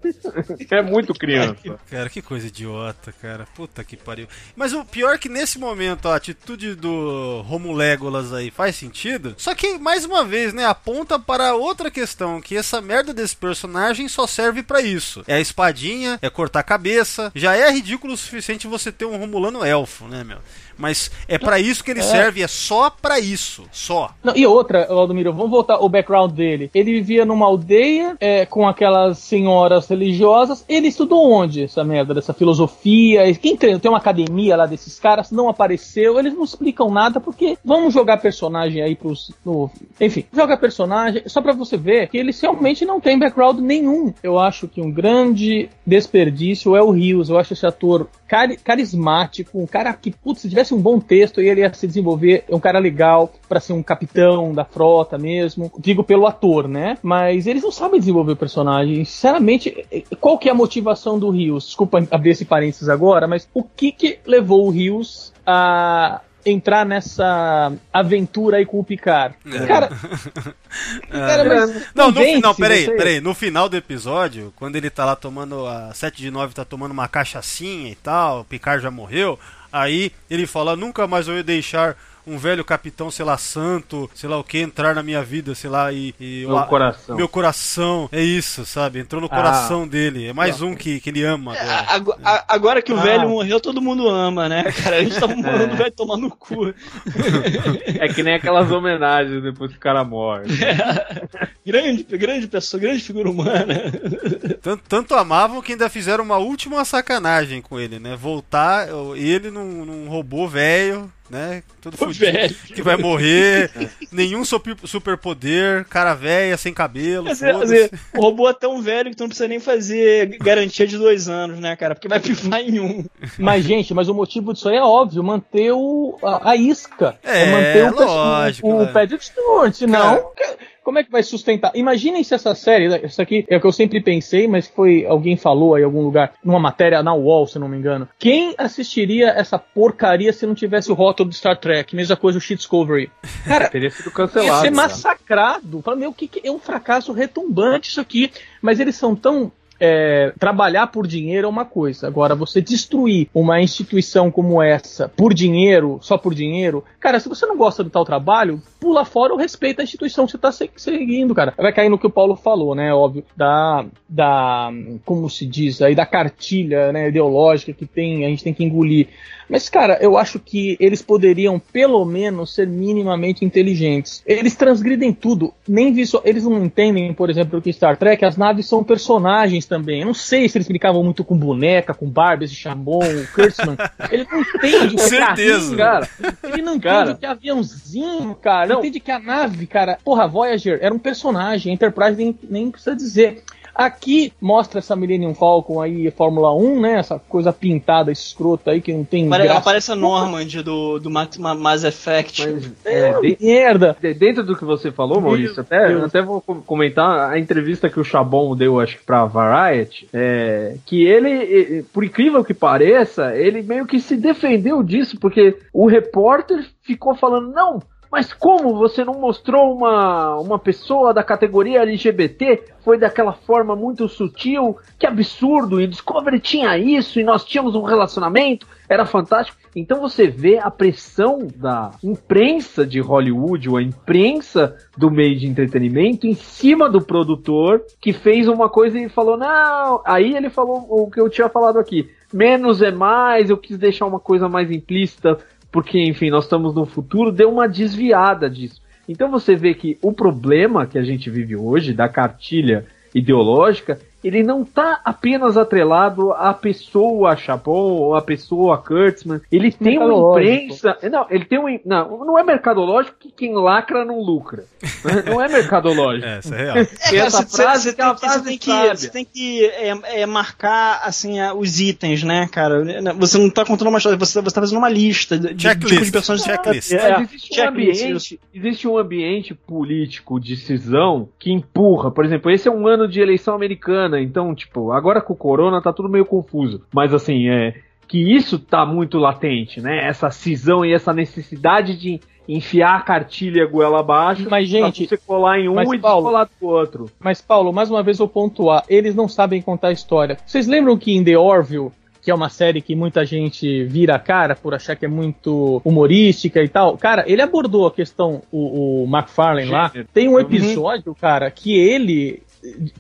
É muito criança. Cara, que coisa idiota, cara. Puta que pariu. Mas o pior é que nesse momento a atitude do Romulégolas aí faz sentido. Só que, mais uma vez, né, aponta para outra questão: que essa merda desse personagem só serve pra isso. É a espadinha, é cortar a cabeça. Já é ridículo o suficiente você ter um Romulano elfo, né, meu? Mas é pra isso que ele serve, é só pra isso. Só. Não, e outra, Aldomiro, vamos voltar o background dele. Ele vivia numa aldeia é, com aquelas senhoras religiosas. Ele estudou onde essa merda, dessa filosofia? Quem treina? Tem uma academia lá desses caras, não apareceu. Eles não explicam nada porque vamos jogar personagem aí pros. No, enfim, joga personagem só pra você ver que eles realmente não têm background nenhum. Eu acho que um grande desperdício é o Rios. Eu acho esse ator cari- carismático, um cara que, putz, se tivesse um bom texto, ele ia se desenvolver, é um cara legal pra ser um capitão da frota mesmo. Digo pelo ator, né? Mas eles não sabem desenvolver o personagem. Sinceramente, qual que é a motivação do Rios? Desculpa abrir esse parênteses agora, mas o que que levou o Rios a entrar nessa aventura aí com o Picard? É. Cara, [LAUGHS] cara, mas Não, no, convence não, peraí, você? peraí. No final do episódio, quando ele tá lá tomando a 7 de 9 tá tomando uma cachaçinha e tal, o Picard já morreu, aí ele fala: "Nunca mais ia deixar um velho capitão, sei lá, santo, sei lá o que, entrar na minha vida, sei lá, e. e Meu coração. Meu coração. É isso, sabe? Entrou no Ah. coração dele. É mais um que, que ele ama agora. A- ago- a- Agora que o Ah. velho morreu, todo mundo ama, né, cara? A gente tá mandando o velho tomar no cu. [LAUGHS] É que nem aquelas homenagens depois que o cara morre. [LAUGHS] Grande, grande pessoa, grande figura humana. Tanto, tanto amavam que ainda fizeram uma última sacanagem com ele, né? Voltar ele num, num robô velho, né? Todo fudido, velho. que vai morrer, nenhum super, superpoder, cara velha, sem cabelo, Quer dizer, dizer, o robô é tão velho que tu não precisa nem fazer garantia de dois anos, né, cara? Porque vai pifar em um. Mas, gente, mas o motivo disso aí é óbvio, manter o, a, a isca. É, manter o, lógico, o, né? o Patrick Stewart, senão... Como é que vai sustentar? Imaginem se essa série, né, isso aqui é o que eu sempre pensei, mas foi alguém falou aí em algum lugar, numa matéria na UOL, se não me engano. Quem assistiria essa porcaria se não tivesse o rótulo do Star Trek? Mesma coisa o Shit Discovery. Cara, [LAUGHS] Teria sido Ia cancelado. ser cara. massacrado. Fala, meu, que, que é um fracasso retumbante isso aqui. Mas eles são tão. é, trabalhar por dinheiro é uma coisa. Agora, você destruir uma instituição como essa por dinheiro, só por dinheiro, cara, se você não gosta do tal trabalho, pula fora ou respeita a instituição que você está seguindo, cara. Vai cair no que o Paulo falou, né? Óbvio, da. da como se diz aí, da cartilha né, ideológica que tem, a gente tem que engolir. Mas, cara, eu acho que eles poderiam, pelo menos, ser minimamente inteligentes. Eles transgridem tudo. Nem. Eles não entendem, por exemplo, que Star Trek, as naves são personagens também. Eu não sei se eles brincavam muito com boneca, com Barbies e Chamon, Kurtzman. Ele não entende o que é carrinho, cara. Ele não entende Cara. o que é aviãozinho, cara. Não entende que a nave, cara. Porra, Voyager era um personagem. A Enterprise nem, nem precisa dizer. Aqui mostra essa Millennium Falcon aí, Fórmula 1, né? Essa coisa pintada, escrota aí, que não tem Pare- graça. Aparece a Normand do, do Ma- Ma- Mass Effect. Mas, É, é, de- merda. de- dentro do que você falou, Maurício, até, até vou com- comentar a entrevista que o Chabon deu, acho que pra Variety, é, que ele, por incrível que pareça, ele meio que se defendeu disso, porque o repórter ficou falando, não, mas como você não mostrou uma, uma pessoa da categoria LGBT? Foi daquela forma muito sutil, que absurdo, e Discovery tinha isso, e nós tínhamos um relacionamento, era fantástico. Então você vê a pressão da imprensa de Hollywood, ou a imprensa do meio de entretenimento, em cima do produtor, que fez uma coisa e falou, não, aí ele falou o que eu tinha falado aqui, menos é mais, eu quis deixar uma coisa mais implícita, porque, enfim, nós estamos no futuro, deu uma desviada disso. Então você vê que o problema que a gente vive hoje, da cartilha ideológica, ele não está apenas atrelado à pessoa Chapon ou à pessoa Kurtzman. Ele tem uma imprensa. Não, ele tem um. Não, não é mercadológico que quem lacra não lucra. [LAUGHS] Não é mercadológico. É, isso é real. [LAUGHS] É, Tem essa você, frase você que é uma tem, que- você frase tem que, sábia. você tem que é, é, marcar assim a- os itens, né, cara? Você não tá contando uma história, você, você tá fazendo uma lista de, de Checklist, tipo de checklist. É, Mas existe um, ambiente, existe um ambiente político de cisão que empurra. Por exemplo, esse é um ano de eleição americana, então, tipo, agora com o corona tá tudo meio confuso. Mas assim, é que isso tá muito latente, né? Essa cisão e essa necessidade de enfiar a cartilha goela abaixo Mas, gente, pra você colar em um mas, e Paulo, descolar do outro. Mas, Paulo, mais uma vez eu pontuar, eles não sabem contar a história. Vocês lembram que em The Orville, que é uma série que muita gente vira a cara por achar que é muito humorística e tal, cara, ele abordou a questão, o, o McFarlane lá, tem um episódio, cara, que ele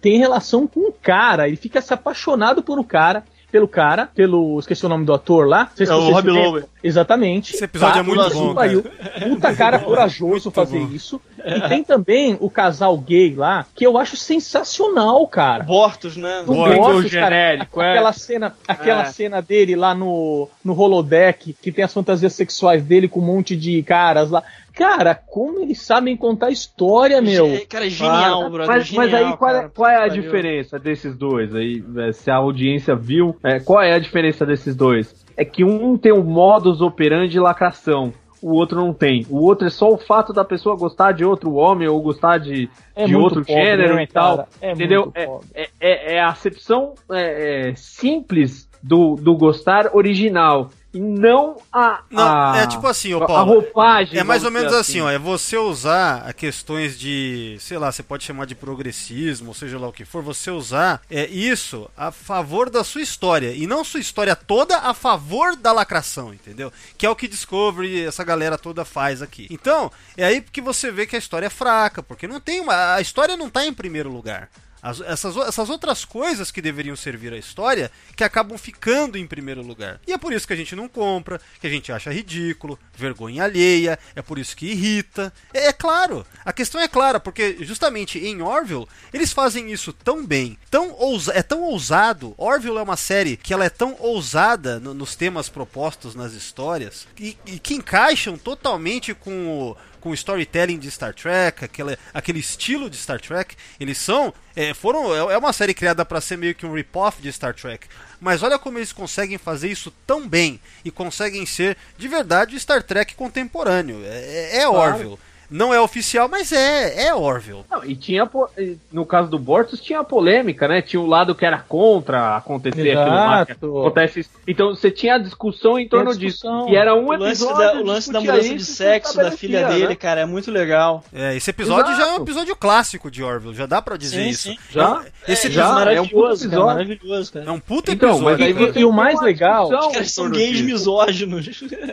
tem relação com um cara, ele fica se apaixonado por um cara, pelo cara, pelo. Esqueci o nome do ator lá. Se É o Rob. Lowe. Exatamente. Esse episódio é muito puta bom, que pariu. Puta cara corajoso fazer bom. isso. E tem também o casal gay lá, que eu acho sensacional, cara. Abortos, né? Do Boa, Bortos, igual cara, genérico, é. aquela cena, aquela É. cena dele lá no, no holodeck, que tem as fantasias sexuais dele com um monte de caras lá. Cara, como eles sabem contar história, meu. Cara, é genial, Ah, brother. Mas, mas genial, aí qual é, cara. qual é a Pariu. diferença desses dois aí? é, Se a audiência viu, é, qual é a diferença desses dois? É que um tem o modus operandi de lacração, o outro não tem. O outro é só o fato da pessoa gostar de outro homem ou gostar de, É de outro pobre, gênero né, e tal. É entendeu? É, é, é- é a acepção é, simples do, do gostar original. E não a. Não, a- é tipo assim, ô a Paulo. roupagem. É mais ou menos dizer assim, ó. É você usar a questões de, sei lá, você pode chamar de progressismo, ou seja lá o que for, você usar é isso a favor da sua história. E não sua história toda a favor da lacração, entendeu? Que é o que Discovery, essa galera toda faz aqui. Então, é aí que você vê que a história é fraca, porque não tem uma. A história não tá em primeiro lugar. As- essas, essas outras coisas que deveriam servir à história que acabam ficando em primeiro lugar. E é por isso que a gente não compra, que a gente acha ridículo, vergonha alheia, é por isso que irrita. É, é claro, a questão é clara, porque justamente em Orville eles fazem isso tão bem, tão ousa é tão ousado. Orville é uma série que ela é tão ousada no- nos temas propostos nas histórias e, e que encaixam totalmente com o com o storytelling de Star Trek, aquele, aquele estilo de Star Trek. Eles são. é, foram. É é uma série criada para ser meio que um rip-off de Star Trek. Mas olha como eles conseguem fazer isso tão bem e conseguem ser de verdade Star Trek contemporâneo. É, é- é Orville. Não é oficial, mas é, é Orville. Não, e tinha, e no caso do Bortus, tinha a polêmica, né? Tinha o lado que era contra acontecer aquilo Exato. Acontece isso. Então você tinha a discussão em torno disso. E era um O lance, episódio. da, o lance da mudança de isso e sexo da filha estabelecia, dele, né? cara, é muito legal. É, esse episódio já é um Exato. episódio clássico de Orville, já dá pra dizer Sim, isso. sim. Já? Esse É, episódio já, é um maravilhoso, puta cara, episódio. maravilhoso, cara. é um puta Então, episódio. mas aí cara. você E o mais legal- discussão Os caras em são gays misóginos.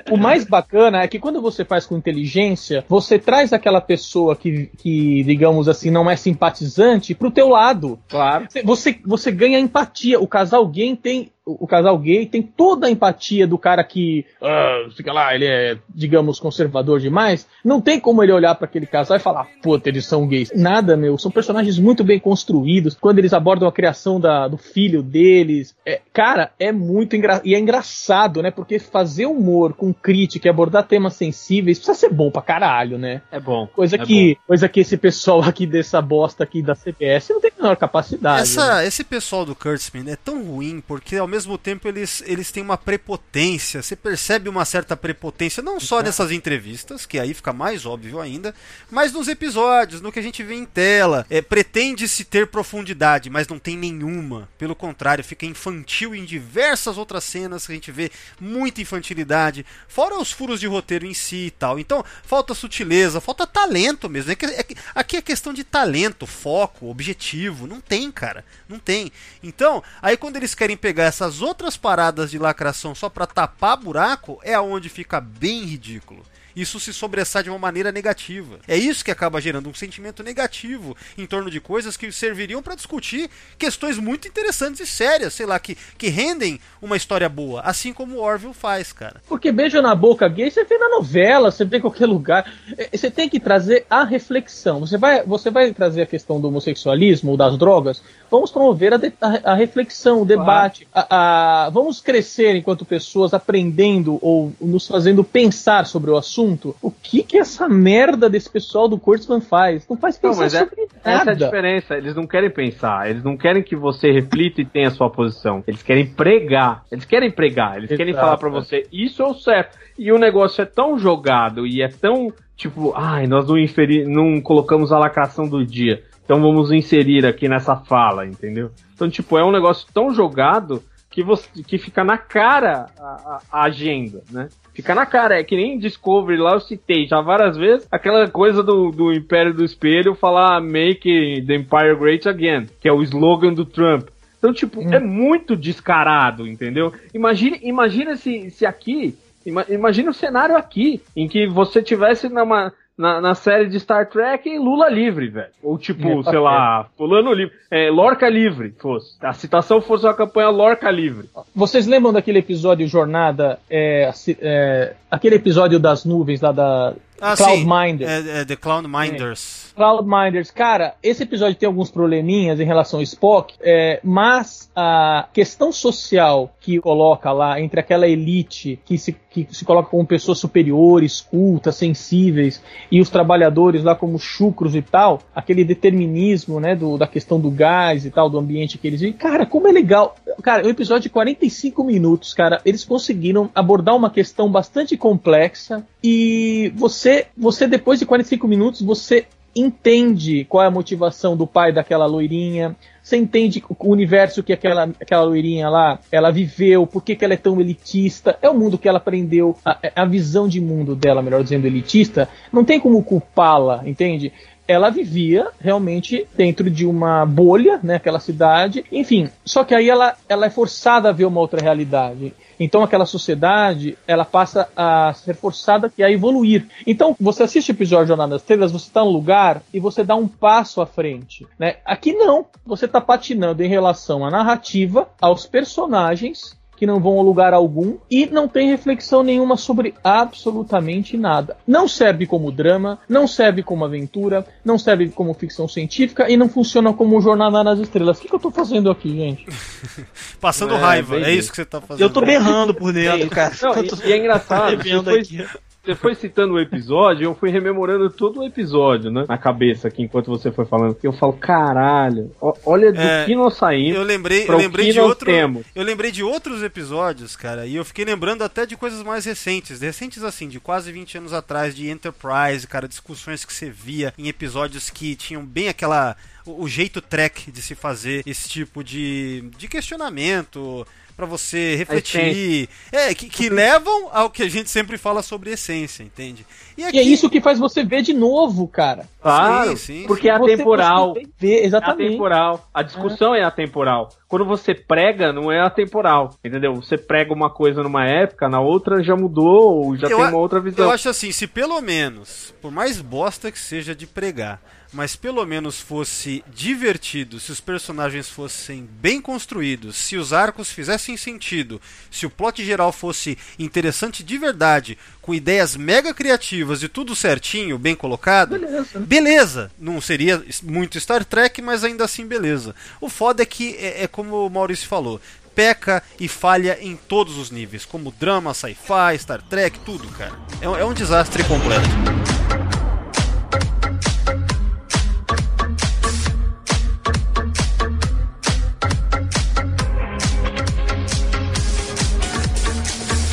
O mais bacana é que quando você faz com inteligência, você traz aquela pessoa que, que digamos assim, não é simpatizante pro teu lado. Claro. Você, você ganha empatia. O casal gay tem. O o casal gay tem toda a empatia do cara que, ah, fica lá, ele é, digamos, conservador demais. Não tem como ele olhar para aquele casal e falar, puta, eles são gays. Nada, meu. São personagens muito bem construídos. Quando eles abordam a criação da, do filho deles. É, cara, é muito engraçado. E é engraçado, né? Porque fazer humor com crítica e abordar temas sensíveis precisa ser bom pra caralho, né? É bom. Coisa, é que, coisa que esse pessoal aqui dessa bosta aqui da CBS não tem a menor capacidade. né? Essa, esse pessoal do Kurtzman é tão ruim porque ao mesmo tempo eles, eles têm uma prepotência. Você percebe uma certa prepotência, não só nessas entrevistas, que aí fica mais óbvio ainda, mas nos episódios, no que a gente vê em tela. É, Pretende-se ter profundidade, mas não tem nenhuma. Pelo contrário, fica infantil em diversas outras cenas que a gente vê muita infantilidade, fora os furos de roteiro em si e tal. Então, falta sutileza, falta talento mesmo. É que- é que- aqui é questão de talento, foco, objetivo. Não tem, cara. Não tem. Então, aí quando eles querem pegar essas outras paradas de lacração só pra tapar buraco, é aonde fica bem ridículo. Isso se sobressai de uma maneira negativa. É isso que acaba gerando um sentimento negativo em torno de coisas que serviriam para discutir questões muito interessantes e sérias, sei lá, que, que rendem uma história boa, assim como o Orville faz, cara. Porque beijo na boca gay você vê na novela, você vê em qualquer lugar. É, Você tem que trazer a reflexão. Você vai, você vai trazer a questão do homossexualismo ou das drogas. Vamos promover a, de- a- a reflexão, o debate. A- a- vamos crescer enquanto pessoas aprendendo ou nos fazendo pensar sobre o assunto. O que que essa merda desse pessoal do Kurtzman faz? Não faz Não, pensar mas é- sobre Essa é a nada. diferença. Eles não querem pensar. Eles não querem que você reflita e tenha a sua posição. Eles querem pregar. Eles querem pregar. Eles querem Exato, falar pra é. você isso é o certo. E o negócio é tão jogado e é tão tipo, ai, nós não inferir, não colocamos a lacração do dia. Então vamos inserir aqui nessa fala, entendeu? Então tipo é um negócio tão jogado que você que fica na cara a, a- agenda, né? Fica na cara, é que nem Discovery lá eu citei já várias vezes aquela coisa do, do Império do Espelho falar Make the Empire Great Again, que é o slogan do Trump. Então, tipo, é muito descarado, entendeu? Imagine, imagina se, se aqui, ima, imagina o cenário aqui, em que você tivesse numa, na, na série de Star Trek Lula livre, velho. Ou tipo, É, tá sei lá, fulano livre, é, Lorca livre, fosse. A citação fosse uma campanha Lorca livre. Vocês lembram daquele episódio Jornada? é, é, aquele episódio das nuvens lá da Cloudminder. É, é The Cloud Minders. Cloudminders, cara, esse episódio tem alguns probleminhas em relação ao Spock, é, mas a questão social que coloca lá entre aquela elite que se, que se coloca como pessoas superiores, cultas, sensíveis, e os trabalhadores lá como chucros e tal, aquele determinismo, né, do, da questão do gás e tal, do ambiente que eles vivem. Cara, como é legal. Cara, é um episódio de 45 minutos, cara. Eles conseguiram abordar uma questão bastante complexa e você, você depois de 45 minutos, você entende qual é a motivação do pai daquela loirinha, você entende o universo que aquela, aquela loirinha lá, ela viveu, por que, ela é tão elitista, é o mundo que ela aprendeu, a, a visão de mundo dela, melhor dizendo, elitista, não tem como culpá-la, entende? Ela vivia realmente dentro de uma bolha, né, aquela cidade, enfim. Só que aí ela, ela é forçada a ver uma outra realidade. Então aquela sociedade, ela passa a ser forçada a evoluir. Então, você assiste o episódio Jornada das Estrelas, você está num lugar e você dá um passo à frente, né? Aqui não, você está patinando em relação à narrativa, aos personagens que não vão a lugar algum e não tem reflexão nenhuma sobre absolutamente nada. Não serve como drama, não serve como aventura, não serve como ficção científica e não funciona como Jornada nas Estrelas. O que, que eu tô fazendo aqui, gente? [LAUGHS] Passando É, raiva, é isso que você tá fazendo. Eu tô berrando por dentro, cara. Não, [LAUGHS] e, e é engraçado, [LAUGHS] aqui. Você foi citando o episódio, eu fui rememorando todo o episódio, né? Na cabeça aqui, enquanto você foi falando. Eu falo, caralho, olha do É, que nós saímos. Eu lembrei, eu lembrei de outro, temos. eu lembrei de outros episódios, cara, e eu fiquei lembrando até de coisas mais recentes, recentes assim, de quase 20 anos atrás, de Enterprise, cara, discussões que você via em episódios que tinham bem aquela o, o jeito track de se fazer esse tipo de, de questionamento pra você refletir, é que, que levam ao que a gente sempre fala sobre essência, entende? E é isso que faz você ver de novo, cara. Claro, Sim, sim, porque é Você- atemporal. você vê, É exatamente. atemporal. A discussão é atemporal. Quando você prega, não é atemporal. Entendeu? Você prega uma coisa numa época, na outra já mudou, ou já Eu tem uma outra visão. Eu acho assim, se pelo menos, por mais bosta que seja de pregar, mas pelo menos fosse divertido, se os personagens fossem bem construídos, se os arcos fizessem sentido, se o plot geral fosse interessante de verdade, com ideias mega criativas e tudo certinho, bem colocado, beleza. Não seria muito Star Trek, mas ainda assim beleza. O foda é que é, é como o Maurício falou. Peca e falha em todos os níveis, como drama, sci-fi, Star Trek, tudo, cara. É, é um desastre completo.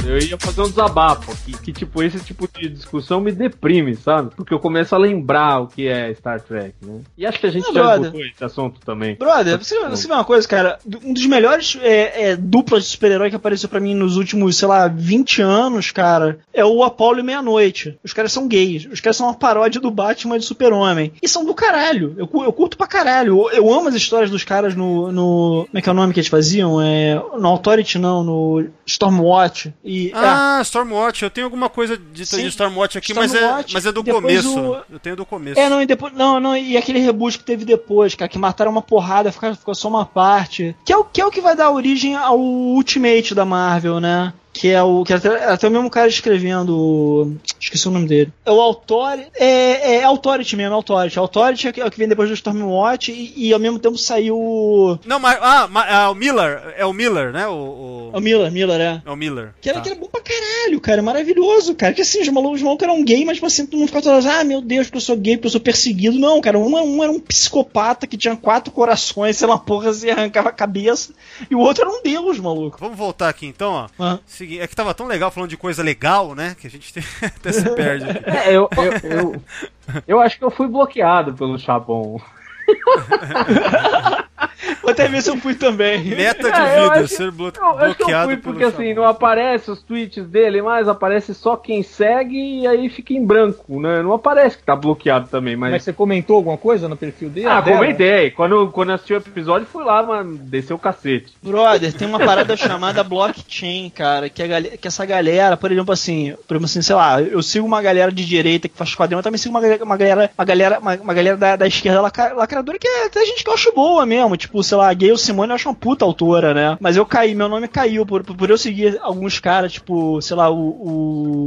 Eu ia fazer um desabafo aqui, que tipo, esse tipo de discussão me deprime, sabe? Porque eu começo a lembrar o que é Star Trek, né? E acho que a gente Não, já brother. esgotou esse assunto também. Brother, você, você vê uma coisa, cara. Um dos melhores é, é, duplas de super-herói que apareceu pra mim nos últimos, sei lá, 20 anos, cara, é o Apollo e Meia-Noite. Os caras são gays. Os caras são uma paródia do Batman e do Super-Homem. E são do caralho. Eu, eu curto pra caralho. Eu, eu amo as histórias dos caras no, no. Como é que é o nome que eles faziam? É, no Authority, não, no Stormwatch. E, Ah, Stormwatch, eu tenho alguma coisa de, Sim, de Stormwatch aqui, mas é, Stormwatch, mas é do depois começo. o- Eu tenho do começo. É, não, e depois. Não, não, e aquele reboot que teve depois, cara, que mataram uma porrada, ficou, ficou só uma parte. Que é, o, que é o que vai dar origem ao Ultimate da Marvel, né? Que é o. Que é até, até o mesmo cara escrevendo. Esqueci o nome dele. É o Authority. É, é Authority mesmo, é Authority. Authority é o que- é o que vem depois do Stormwatch e, e ao mesmo tempo saiu. Não, mas. Ah, ma- ah, o Miller. É o Miller, né? O, o- É o Miller, Miller, é. É o Miller. Que era, Tá. que era bom pra caralho, cara. Maravilhoso, cara. Que assim, os malucos, os malucos eram gay, mas tipo assim, todo mundo ficava todas, ah, meu Deus, porque eu sou gay, porque eu sou perseguido. Não, cara, um, um era um psicopata que tinha quatro corações, sei lá, porra, se arrancava a cabeça. E o outro era um deus, maluco. Vamos voltar aqui então, ó. Ah. Segui- É que tava tão legal falando de coisa legal, né? Que a gente [LAUGHS] até se perde. aqui. É, eu, eu, eu, eu acho que eu fui bloqueado pelo Chabon. [LAUGHS] Vou até ver se eu fui também. Meta de É, vida, acho- ser blo- Eu acho que eu bloqueado fui pelo porque assim, não aparece os tweets dele, mas aparece só quem segue e aí fica em branco, né? Não aparece que tá bloqueado também, mas. Mas você comentou alguma coisa no perfil dele? ah, dela? comentei. Quando, quando assisti o episódio, fui lá, mas desceu o cacete. Brother, tem uma parada chamada blockchain, cara, que, a galera, que essa galera, por exemplo, assim, por exemplo, assim, sei lá, eu sigo uma galera de direita que faz quadrinho, eu também sigo uma galera, uma galera, uma galera, uma, uma galera da, da esquerda lacra- lacradora que é até gente que eu acho boa mesmo, tipo, sei lá, Gayle Simone eu acho uma puta autora, né? Mas eu caí, meu nome caiu por, por eu seguir alguns caras, tipo, sei lá, o,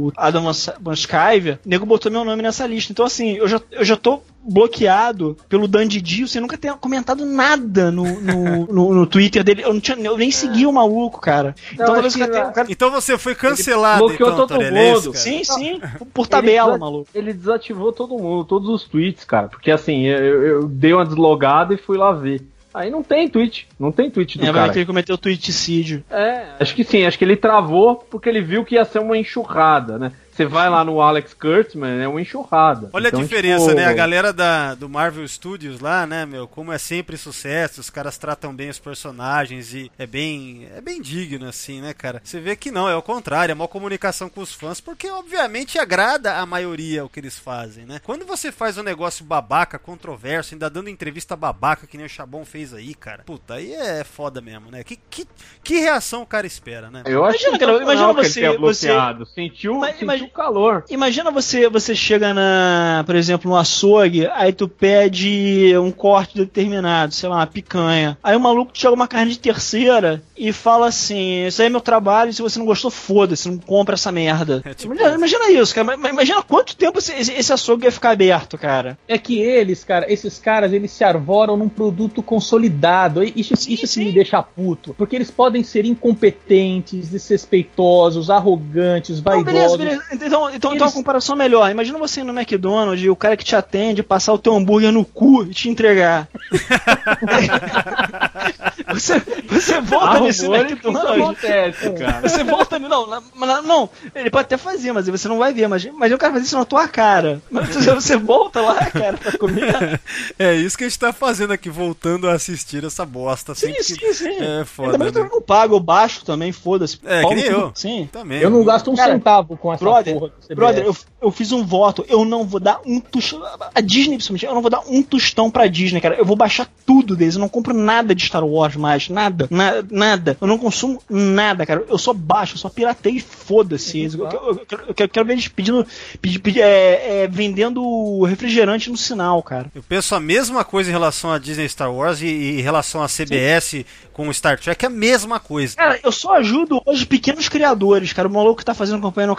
o Adam Manskive, o nego botou meu nome nessa lista. Então, assim, eu já, eu já tô bloqueado pelo Dan Didi, você nunca tenha comentado nada no, no, [LAUGHS] no, no Twitter dele. Eu, não tinha, eu nem segui o maluco, cara. Então, Não, talvez que- tenha- cara- Então você foi cancelado, bloqueou então, todo é mundo. cara? Sim, sim, por tabela, ele, maluco. ele desativou todo mundo, todos os tweets, cara. Porque assim, eu, eu dei uma deslogada e fui lá ver. Aí não tem tweet, não tem tweet do É, cara. que ele cometeu tweeticídio. É, acho que sim, acho que ele travou porque ele viu que ia ser uma enxurrada, né? Você vai lá no Alex Kurtzman, é uma enxurrada. Olha Então, a diferença, tipo, né? A galera da, do Marvel Studios lá, né, meu? Como é sempre sucesso, os caras tratam bem os personagens e é bem, é bem digno, assim, né, cara? Você vê que não, é o contrário, é uma comunicação com os fãs, porque obviamente agrada a maioria o que eles fazem, né? Quando você faz um negócio babaca, controverso, ainda dando entrevista babaca, que nem o Chabon fez aí, cara, puta, aí é foda mesmo, né? Que, que, que reação o cara espera, né? Eu acho Imagina, cara, sensacional imagina que ele você- tenha você- bloqueado. Sentiu, Mas sentiu imagina- calor. Imagina você, você chega na, por exemplo, no açougue, aí tu pede um corte determinado, sei lá, uma picanha. Aí o maluco te chega uma carne de terceira e fala assim: Isso aí é meu trabalho, se você não gostou, foda-se, não compra essa merda. É tipo imagina, isso. imagina isso, cara. Mas Imagina quanto tempo esse, esse- açougue ia ficar aberto, cara. É que eles, cara, esses caras, eles se arvoram num produto consolidado. Isso, Sim, isso sim. me deixa puto. Porque eles podem ser incompetentes, desrespeitosos, arrogantes, Não, beleza, vaidosos. beleza. Então, então, então Eles- uma comparação melhor. Imagina você ir no McDonald's e o cara que te atende passar o teu hambúrguer no cu e te entregar. [LAUGHS] você, você volta nesse Arrumou e isso McDonald's. acontece, cara. Você volta, não, não, não, não, ele pode até fazer, mas você não vai ver. Mas, mas o cara faz isso na tua cara. Mas você, volta lá, cara, pra comer. É isso que a gente tá fazendo aqui, voltando a assistir essa bosta. Sim, sim, que- sim. É foda, mais que eu né? não pago, eu baixo também, foda-se. É, que nem eu. Sim. Também. Eu não gasto um Cara, centavo com essa Brother, brother eu, eu fiz um voto, eu não vou dar um tostão. A Disney, principalmente, eu não vou dar um tostão pra Disney, cara. Eu vou baixar tudo deles. Eu não compro nada de Star Wars mais. Nada. Na- nada. Eu não consumo nada, cara. Eu só baixo, eu só pirateio e foda-se. eles. Eu, eu- eu quero- eu quero, ver eles pedindo. pedi- pedi- é, é, vendendo refrigerante no sinal, cara. Eu penso a mesma coisa em relação a Disney Star Wars e, e em relação a CBS com o Star Trek, é a mesma coisa. Cara, eu só ajudo hoje pequenos criadores, cara. O maluco que tá fazendo campanha no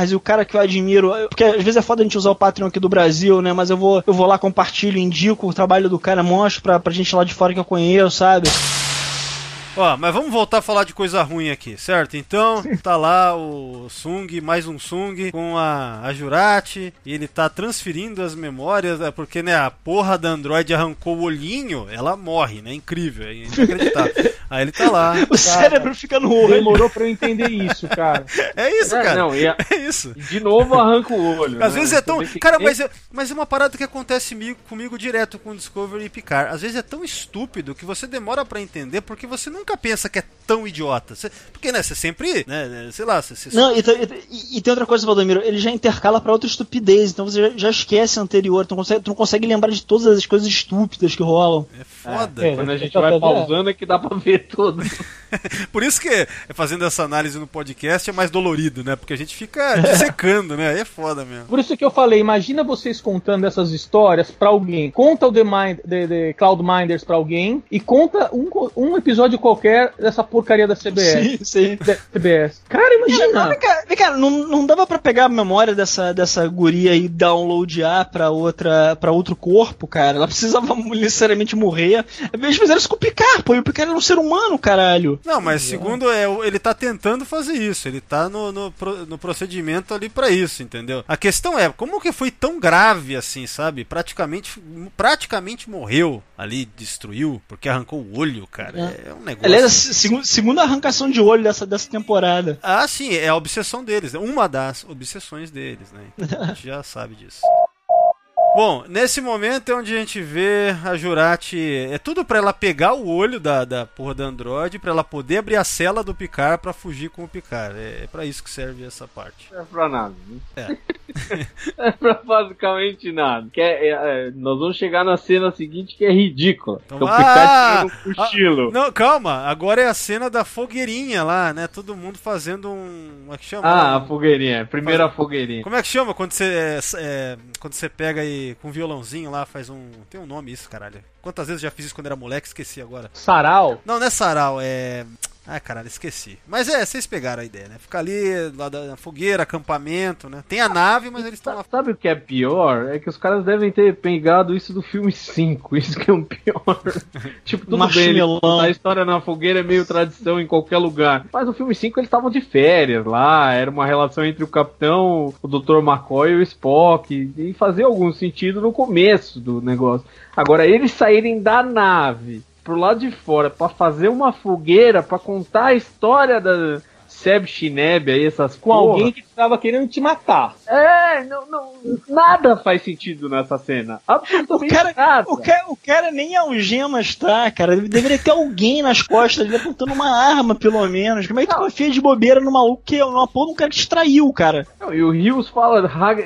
Catarse, o cara que eu admiro. Porque às vezes é foda a gente usar o Patreon aqui do Brasil, né? Mas eu vou, eu vou lá, compartilho, indico o trabalho do cara, mostro pra, pra gente lá de fora que eu conheço, sabe? Ó, mas vamos voltar a falar de coisa ruim aqui, certo? Então, tá lá o Sung, mais um Sung, com a, a Jurati, e ele tá transferindo as memórias, é porque, né, a porra da Android arrancou o olhinho, ela morre, né? Incrível, é inacreditável. [LAUGHS] Aí ele tá lá. O cérebro fica no olho. Demorou pra eu entender isso, cara. É isso, É, cara. não, e a- [LAUGHS] É isso. de novo arranca o olho. Às né? vezes é tão. Cara, mas é, mas é uma parada que acontece comigo, comigo direto com Discovery e Picard. Às vezes é tão estúpido que você demora pra entender porque você nunca pensa que é tão idiota. Você- porque, né, você sempre. Né, sei lá, você. você- Não, e, tem- e- e tem outra coisa, Valdomiro, ele já intercala pra outra estupidez, então você já, já esquece a anterior, tu não, consegue, tu não consegue lembrar de todas as coisas estúpidas que rolam. É foda. É. Quando a gente Tá vai fazendo- pausando é que dá pra ver tudo. [LAUGHS] Por isso que fazendo essa análise no podcast é mais dolorido, né? Porque a gente fica [LAUGHS] dissecando, né? Aí é foda mesmo. Por isso que eu falei, imagina vocês contando essas histórias pra alguém. Conta o The, Mind, The, The Cloud Minders pra alguém e conta um, um episódio qualquer dessa porcaria da CBS. Sim, sim. Da CBS. Cara, Cara, imagina. vem cá, vem cá, não, não dava pra pegar a memória dessa, dessa guria e downloadar pra, outra, pra outro corpo, cara? Ela precisava [LAUGHS] necessariamente morrer. Eles fizeram isso com o Picard, pô, e o Picard era um ser humano, caralho. Não, mas segundo é, o- ele tá tentando fazer isso, ele tá no, no, no procedimento ali pra isso, entendeu? A questão é, como que foi tão grave assim, sabe? Praticamente, praticamente morreu ali, destruiu, porque arrancou o olho, cara. É, um negócio. Aliás, a segunda arrancação de olho dessa, dessa temporada. Ah, sim, é a obsessão deles, é uma das obsessões deles, né? A gente [LAUGHS] já sabe disso. Bom, nesse momento é onde a gente vê a Jurati. É tudo pra ela pegar o olho da, da porra da Android, pra ela poder abrir a cela do Picard pra fugir com o Picard. É, é pra isso que serve essa parte. Não é pra nada. É. [LAUGHS] é pra basicamente nada. Que é- é- é, nós vamos chegar na cena seguinte que é ridícula. Então, Então, o ah, Picard tirando um cochilo. Não, calma, agora é a cena da fogueirinha lá, né? Todo mundo fazendo um. Como é que chama? Ah, a fogueirinha. Primeira fogueirinha. Como é que chama quando você é, é, quando você pega e com um violãozinho lá faz um tem um nome isso caralho quantas vezes eu já fiz isso quando era moleque esqueci agora Sarau. não não é sarau é ah caralho esqueci mas é vocês pegaram a ideia né ficar ali lá da na fogueira acampamento né tem a nave mas eles estão lá Sabe o que é pior? É que os caras devem ter pegado isso do filme 5. [LAUGHS] Isso que é o pior. [LAUGHS] tipo, tudo bem, ele Marshmallow. contar a história na fogueira é meio tradição em qualquer lugar. Mas no filme 5 eles estavam de férias lá, era uma relação entre o capitão, o Dr. McCoy e o Spock. E fazia algum sentido no começo do negócio. Agora, eles saírem da nave pro lado de fora pra fazer uma fogueira, pra contar a história da Seb Chineb aí, essas Com porra. alguém que tava querendo te matar. É, não, não, nada faz sentido nessa cena. O Absolutamente cara, nada. o, cara, o cara nem algemas tá, cara. Deveria ter alguém nas costas dele apontando uma arma, pelo menos. Como é que tu confia de bobeira no maluco que é uma porra de um cara que distraiu, cara? Não, e o Rios fala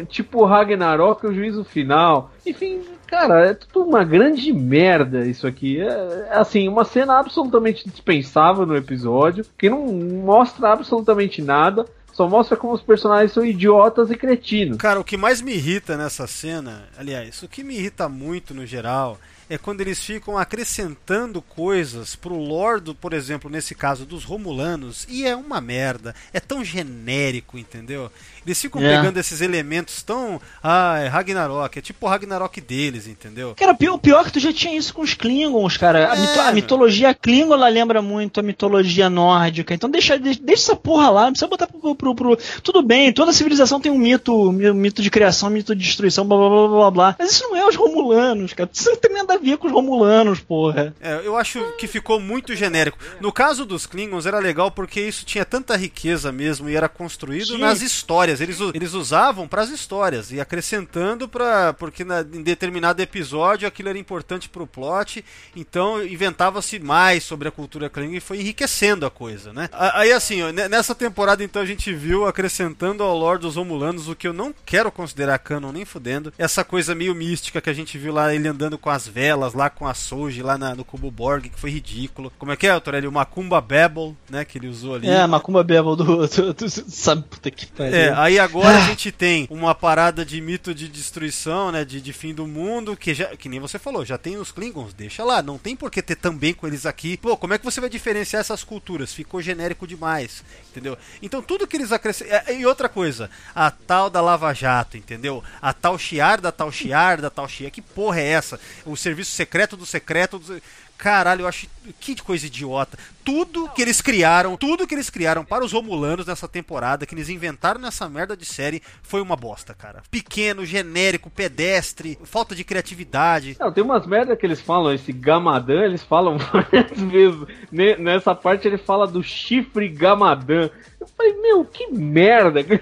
tipo Ragnarok, o juízo final. Enfim, cara, é tudo uma grande merda isso aqui. É, é, assim, uma cena absolutamente dispensável no episódio, que não mostra absolutamente nada. Só mostra como os personagens são idiotas e cretinos. Cara, o que mais me irrita nessa cena, aliás, o que me irrita muito no geral, é quando eles ficam acrescentando coisas pro lore, por exemplo, nesse caso dos Romulanos, e é uma merda. É tão genérico, entendeu? Eles ficam É. pegando esses elementos tão. Ah, é Ragnarok, é tipo o Ragnarok deles, entendeu? Cara, pior, pior que tu já tinha isso com os Klingons, cara. A, É, mito- a meu. mitologia Klingon ela lembra muito a mitologia nórdica. Então deixa, deixa, deixa essa porra lá, não precisa botar pro, pro, pro- Tudo bem, toda civilização tem um mito, mito de criação, mito de destruição, blá blá blá blá blá. Mas isso não é os Romulanos, cara. Isso não tem nada a ver com os Romulanos, porra. É, eu acho que ficou muito genérico. No caso dos Klingons era legal porque isso tinha tanta riqueza mesmo e era construído Sim. nas histórias. Eles, u- eles usavam para as histórias e acrescentando para porque na- em determinado episódio aquilo era importante pro plot. Então inventava-se mais sobre a cultura Klingon e foi enriquecendo a coisa, né? Aí assim, ó, nessa temporada então a gente viu acrescentando ao lore dos Romulanos o que eu não quero considerar canon nem fudendo, essa coisa meio mística que a gente viu lá ele andando com as velas lá com a Soji lá na- no cubo Borg, que foi ridículo. Como é que é, Torelli? O Macumba Babel, né, que ele usou ali. É, Macumba Bebel do, do, do- Sabe, puta que pariu. É, aí agora a gente tem uma parada de mito de destruição, né? De, de fim do mundo, que já, que nem você falou, já tem os Klingons, deixa lá, não tem por que ter também com eles aqui. Pô, como é que você vai diferenciar essas culturas? Ficou genérico demais, entendeu? Então tudo que eles acrescentam. E outra coisa, a tal da Lava Jato, entendeu? A tal Chiar da tal Chiar da tal Chiar, que porra é essa? O serviço secreto do secreto do. Caralho, eu acho que coisa idiota. Tudo que eles criaram, tudo que eles criaram para os Romulanos nessa temporada, que eles inventaram nessa merda de série, foi uma bosta, cara. Pequeno, genérico, pedestre, falta de criatividade. Não, tem umas merda que eles falam, esse Gamadan, eles falam [LAUGHS] várias vezes. Ne- Nessa parte ele fala do chifre Gamadan. Eu falei, meu, que merda que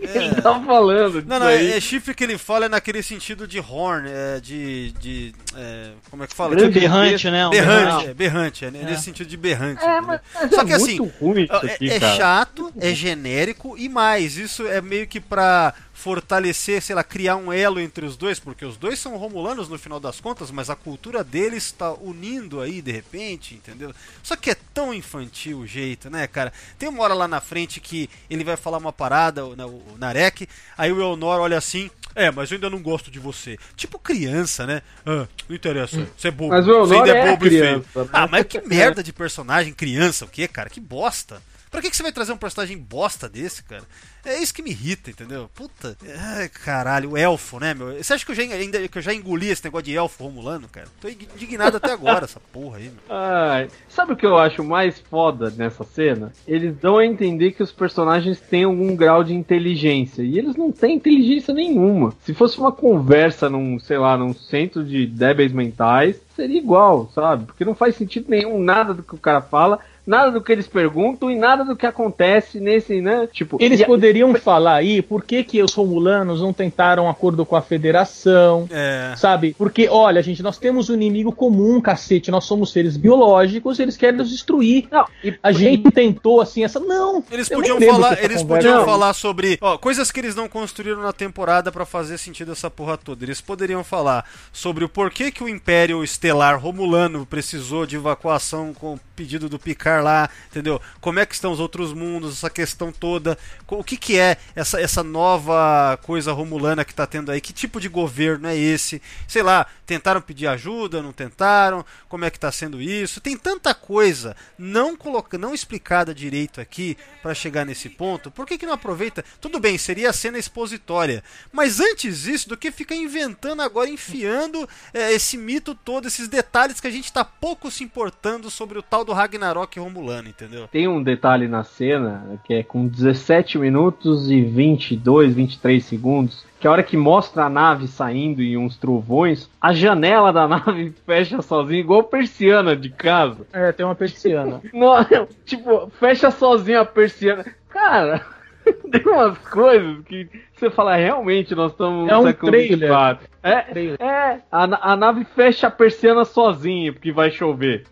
ele tá falando. É. Não, não, aí. é, é chifre que ele fala é naquele sentido de horn, é, de. de é, como é que fala? Grande Berrante, né? Berrante, é, berrante, é, nesse sentido de berrante. É, mas, mas Só é que assim, muito ruim isso É, aqui, é cara. chato, é genérico e mais. Isso é meio que pra fortalecer, sei lá, criar um elo entre os dois, porque os dois são romulanos no final das contas, mas a cultura deles está unindo aí de repente, entendeu? Só que é tão infantil o jeito, né, cara? Tem uma hora lá na frente que ele vai falar uma parada, o, o Narek, aí o Elnor olha assim. É, mas eu ainda não gosto de você. Tipo criança, né? Ah, não interessa. Você é bobo. Mas o você ainda é bobo e feio. criança, né? Ah, mas que merda de personagem criança, o que, cara? Que bosta. Pra que, que você vai trazer um personagem bosta desse, cara? É isso que me irrita, entendeu? Puta. Ai, caralho, o elfo, né, meu? Você acha que eu, já, ainda, que eu já engoli esse negócio de elfo romulano, cara? Tô indignado até agora, essa porra aí, meu. Ai, sabe o que eu acho mais foda nessa cena? Eles dão a entender que os personagens têm algum grau de inteligência. E eles não têm inteligência nenhuma. Se fosse uma conversa num, sei lá, num centro de débeis mentais, seria igual, sabe? Porque não faz sentido nenhum nada do que o cara fala. Nada do que eles perguntam e nada do que acontece nesse, né? Tipo, Eles e poderiam falar aí por que, que os romulanos não tentaram um acordo com a federação, É. sabe? Porque, olha, gente, nós temos um inimigo comum, cacete, nós somos seres biológicos, eles querem nos destruir. Não, e- A gente tentou assim, essa. Não! Eles podiam falar, eles conversa. podiam Não. falar sobre, ó, coisas que eles não construíram na temporada pra fazer sentido essa porra toda. Eles poderiam falar sobre o porquê que o Império Estelar Romulano precisou de evacuação com o pedido do Picard lá, entendeu? Como é que estão os outros mundos, essa questão toda. O que que é essa, essa nova coisa romulana que tá tendo aí? Que tipo de governo é esse? Sei lá, tentaram pedir ajuda, não tentaram? Como é que tá sendo isso? Tem tanta coisa não coloca, não explicada direito aqui pra chegar nesse ponto. Por que que não aproveita? Tudo bem, seria a cena expositória, mas antes disso, do que ficar inventando agora, enfiando é, esse mito todo, esses detalhes que a gente tá pouco se importando sobre o tal do Ragnarok Romulano, entendeu? Tem um detalhe na cena que é com 17 minutos e 22, 23 segundos. Que a hora que mostra a nave saindo e uns trovões, a janela da [LAUGHS] nave fecha sozinha, igual persiana de casa. É, tem uma persiana. [LAUGHS] Não, tipo, fecha sozinha a persiana. Cara, [LAUGHS] Tem umas coisas que você fala, realmente, nós estamos É um século trailer. 24. É, Trailer. é a, a nave fecha a persiana sozinha porque vai chover.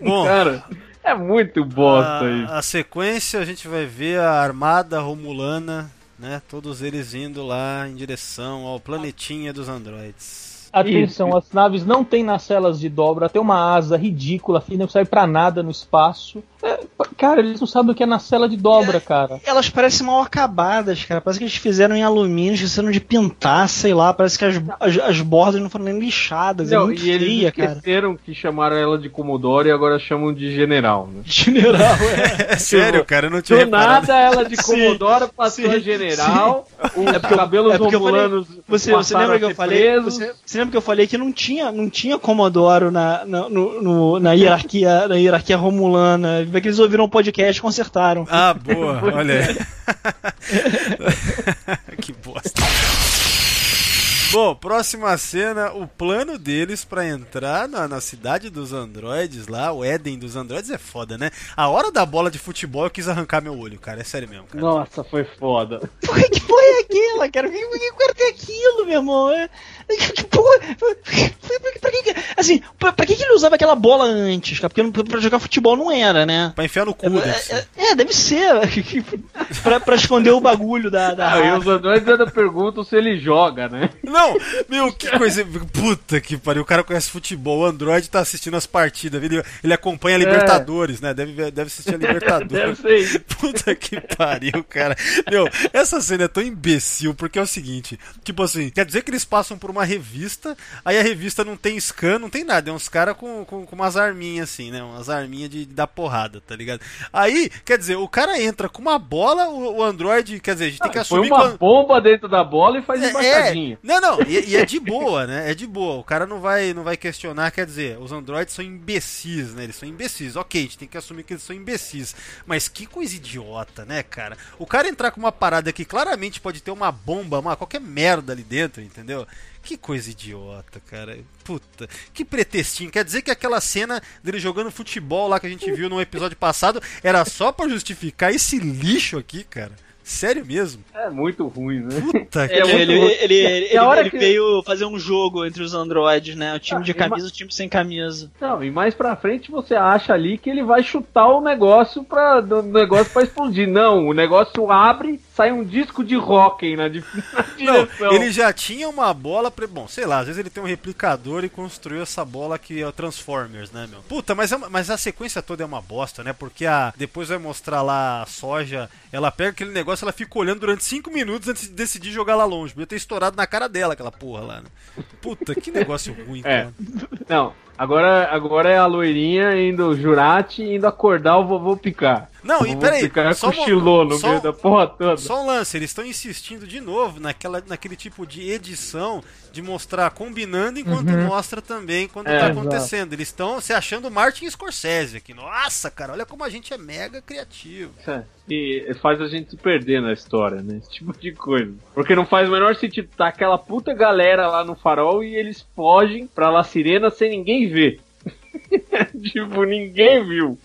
Bom, Cara, é muito bosta isso. a, a sequência a gente vai ver a armada romulana, né? Todos eles indo lá em direção ao planetinha dos androides. Atenção, as naves não têm nacelas de dobra, tem uma asa ridícula, que não serve pra nada no espaço. É, cara, eles não sabem o que é nacela de dobra, cara. Elas parecem mal acabadas, cara. Parece que eles fizeram em alumínio, esqueceram de pintar, sei lá. Parece que as, as, as bordas não foram nem lixadas. é Não, muito e eles fria, cara. esqueceram que chamaram ela de Commodore e agora chamam de General, né? [LAUGHS] General, é. [LAUGHS] É sério, cara, eu não tinha Do reparado. nada ela de [LAUGHS] Sim, Commodore passou sim, a General, os É porque cabelos é porque eu falei- romulanos Você, você lembra que eu falei? presos. Você, você lembra que eu falei que não tinha, não tinha Comodoro na, na, no- no- na hierarquia, na hierarquia romulana? Vai que eles ouviram o podcast e consertaram. Ah, boa, olha aí. [LAUGHS] que bosta. Bom, próxima cena, o plano deles pra entrar na, na cidade dos androides lá, o Éden dos androides é foda, né? A hora da bola de futebol eu quis arrancar meu olho, cara, é sério mesmo, cara. Nossa, foi foda. Porra, que é aquela, cara? Por que, por que o cara tem aquilo, meu irmão? É, [LAUGHS] que porra? Pra, que, assim, pra, pra que, que ele usava aquela bola antes, cara? Porque não- pra jogar futebol não era, né? Pra enfiar no cu, deve ser. É, é, é, deve ser. [LAUGHS] pra, pra esconder o bagulho da. da Ah, e os androides ainda perguntam se ele joga, né? Não, meu, que coisa. Puta que pariu. O cara conhece futebol, o Android tá assistindo as partidas, ele, ele acompanha a Libertadores, né? Deve, deve assistir a Deve Libertadores. ser isso. [LAUGHS] Puta que pariu, cara. Meu, essa cena é tão imbecil, porque é o seguinte: tipo assim, quer dizer que eles passam por uma revista, aí a revista não tem scan, não tem nada, é uns caras com, com, com umas arminhas assim, né? Umas arminhas de, de dar porrada, tá ligado? Aí, quer dizer, o cara entra com uma bola, o, o Android, quer dizer, a gente tem que Foi assumir uma que o- bomba dentro da bola e faz é, embaixadinha. não, não, e, e é de boa, né? É de boa. O cara não vai, não vai questionar, quer dizer, os androides são imbecis, né? Eles são imbecis. Ok, a gente tem que assumir que eles são imbecis. Mas que coisa idiota, né, cara? O cara entrar com uma parada que claramente pode ter uma bomba, uma qualquer merda ali dentro, entendeu? Que coisa idiota, cara. Puta, que pretextinho. Quer dizer que aquela cena dele jogando futebol lá que a gente viu no episódio passado era só pra justificar esse lixo aqui, cara? Sério mesmo? É muito ruim, né? Puta que É Ele, ele, ele, ele, a hora ele que- veio fazer um jogo entre os androides, né? O time Ah, de camisa e o time sem camisa. Não, e mais pra frente você acha ali que ele vai chutar o negócio pra, do negócio pra explodir. Não, o negócio abre, sai um disco de rock na, [LAUGHS] na Não, direção. ele já tinha uma bola. Pre... Bom, sei lá, às vezes ele tem um replicador e construiu essa bola que é o Transformers, né, meu? Puta, mas, é uma- mas a sequência toda é uma bosta, né? Porque a... depois vai mostrar lá a soja, ela pega aquele negócio, ela fica olhando durante 5 minutos antes de decidir jogar lá longe. Podia ter estourado na cara dela aquela porra lá, né? Puta, que negócio ruim, É. cara. Não, agora, agora é a loirinha indo, o Jurati indo acordar o vovô Picar. Não, o e peraí, Picar só um- cochilou no só- meio da porra toda. Só um lance, eles estão insistindo de novo naquela, naquele tipo de edição de mostrar combinando enquanto mostra também quando É, tá exato. acontecendo. Eles estão se achando Martin Scorsese aqui. Nossa, cara, olha como a gente é mega criativo. É, E faz a gente se perder na história, né? [LAUGHS] Esse tipo de coisa. Porque não faz o menor sentido tá aquela puta galera lá no farol e eles fogem pra La Sirena sem ninguém ver. [LAUGHS] tipo, ninguém viu.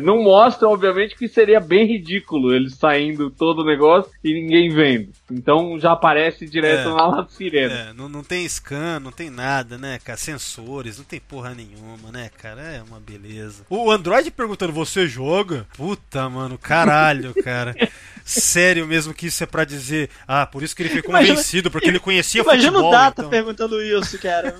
Não mostra, obviamente, que seria bem ridículo eles saindo todo o negócio e ninguém vendo. Então já aparece direto É. na Sirena. É, não, não tem scan, não tem nada, né, cara? Sensores, não tem porra nenhuma, né, cara? É uma beleza. O Android perguntando, você joga? Puta, mano, caralho, cara. Sério mesmo que isso é pra dizer, ah, por isso que ele foi Imagina- convencido, porque ele conhecia Imagina futebol. o Data então. perguntando isso, cara.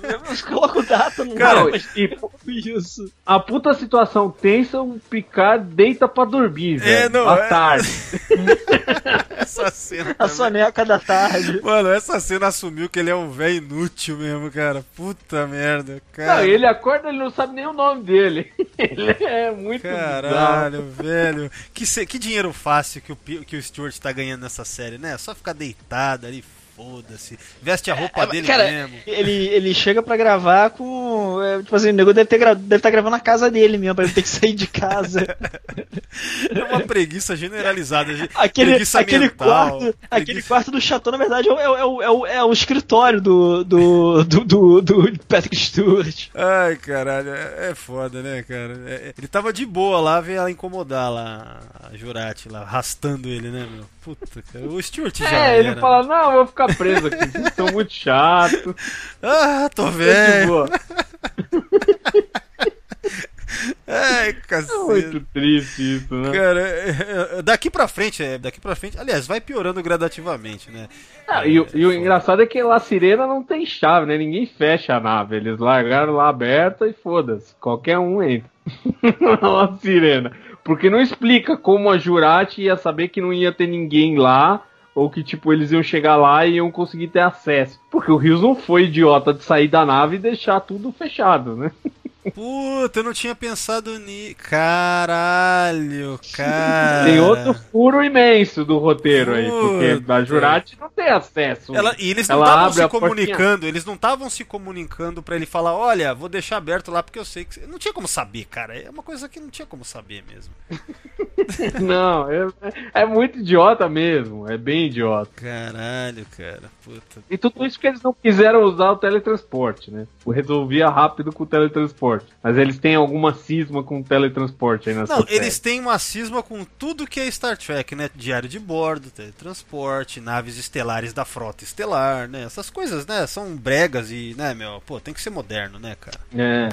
Coloca o Data no Cara, mas e [LAUGHS] isso. a puta situação tensa, o Picard deita pra dormir, velho. não, à é- tarde. [LAUGHS] Essa cena. A também. soneca da tarde. Mano, essa cena assumiu que ele é um velho inútil mesmo, cara. Puta merda, cara. Não, ele acorda, ele não sabe nem o nome dele. [LAUGHS] Ele é muito bizarro. Caralho, velho. Que, se- que dinheiro fácil que o, Pi- que o Stuart tá ganhando nessa série, né? Só ficar deitado ali, foda-se. Veste a roupa É, dele cara, mesmo. Ele, ele chega pra gravar com. É, tipo assim, o nego deve estar deve tá gravando na casa dele mesmo, pra ele ter que sair de casa. [LAUGHS] É uma preguiça generalizada. ge- Aquele, preguiça aquele, mental, quarto, preguiça- aquele quarto do Chateau, na verdade, é o, é o, é o, é o escritório do, do, do, do, do Patrick Stewart. Ai, caralho, é, é foda, né, cara? É- é- ele tava de boa lá, veio ela incomodar lá, a Jurati lá, arrastando ele, né, meu? Puta, cara. O Stuart já É, ele era. fala, não, eu vou ficar preso aqui, vocês são muito chatos. [LAUGHS] Ah, tô Tô [LAUGHS] [LAUGHS] Ai, É cacete. muito triste isso, né? Cara, é- é- daqui pra frente, é, daqui pra frente, aliás, vai piorando gradativamente, né? Ah, e, o- e o engraçado é que lá a sirena não tem chave, né? Ninguém fecha a nave. Eles largaram lá aberta e foda-se. Qualquer um entra. [LAUGHS] a sirena. Porque não explica como a Jurati ia saber que não ia ter ninguém lá. Ou que, tipo, eles iam chegar lá e iam conseguir ter acesso. Porque o Rios não foi idiota de sair da nave e deixar tudo fechado, né? [LAUGHS] Puta, eu não tinha pensado nisso. Caralho, cara. Tem outro furo imenso do roteiro aí. Porque Puta. a Jurati não tem acesso. Ela- e eles não estavam se a portinha. comunicando, eles não estavam se comunicando pra ele falar, olha, vou deixar aberto lá porque eu sei que. Não tinha como saber, cara. É uma coisa que não tinha como saber mesmo. [LAUGHS] Não, é, é muito idiota mesmo. É bem idiota. Caralho, cara. Puta. E tudo isso que eles não quiseram usar o teletransporte, né? O Resolvia rápido com o teletransporte. Mas eles têm alguma cisma com o teletransporte aí nessa Não, eles têm uma cisma com tudo que é Star Trek, né? Diário de bordo, teletransporte, naves estelares da frota estelar, né? Essas coisas, né? São bregas e, né, meu? Pô, tem que ser moderno, né, cara? É.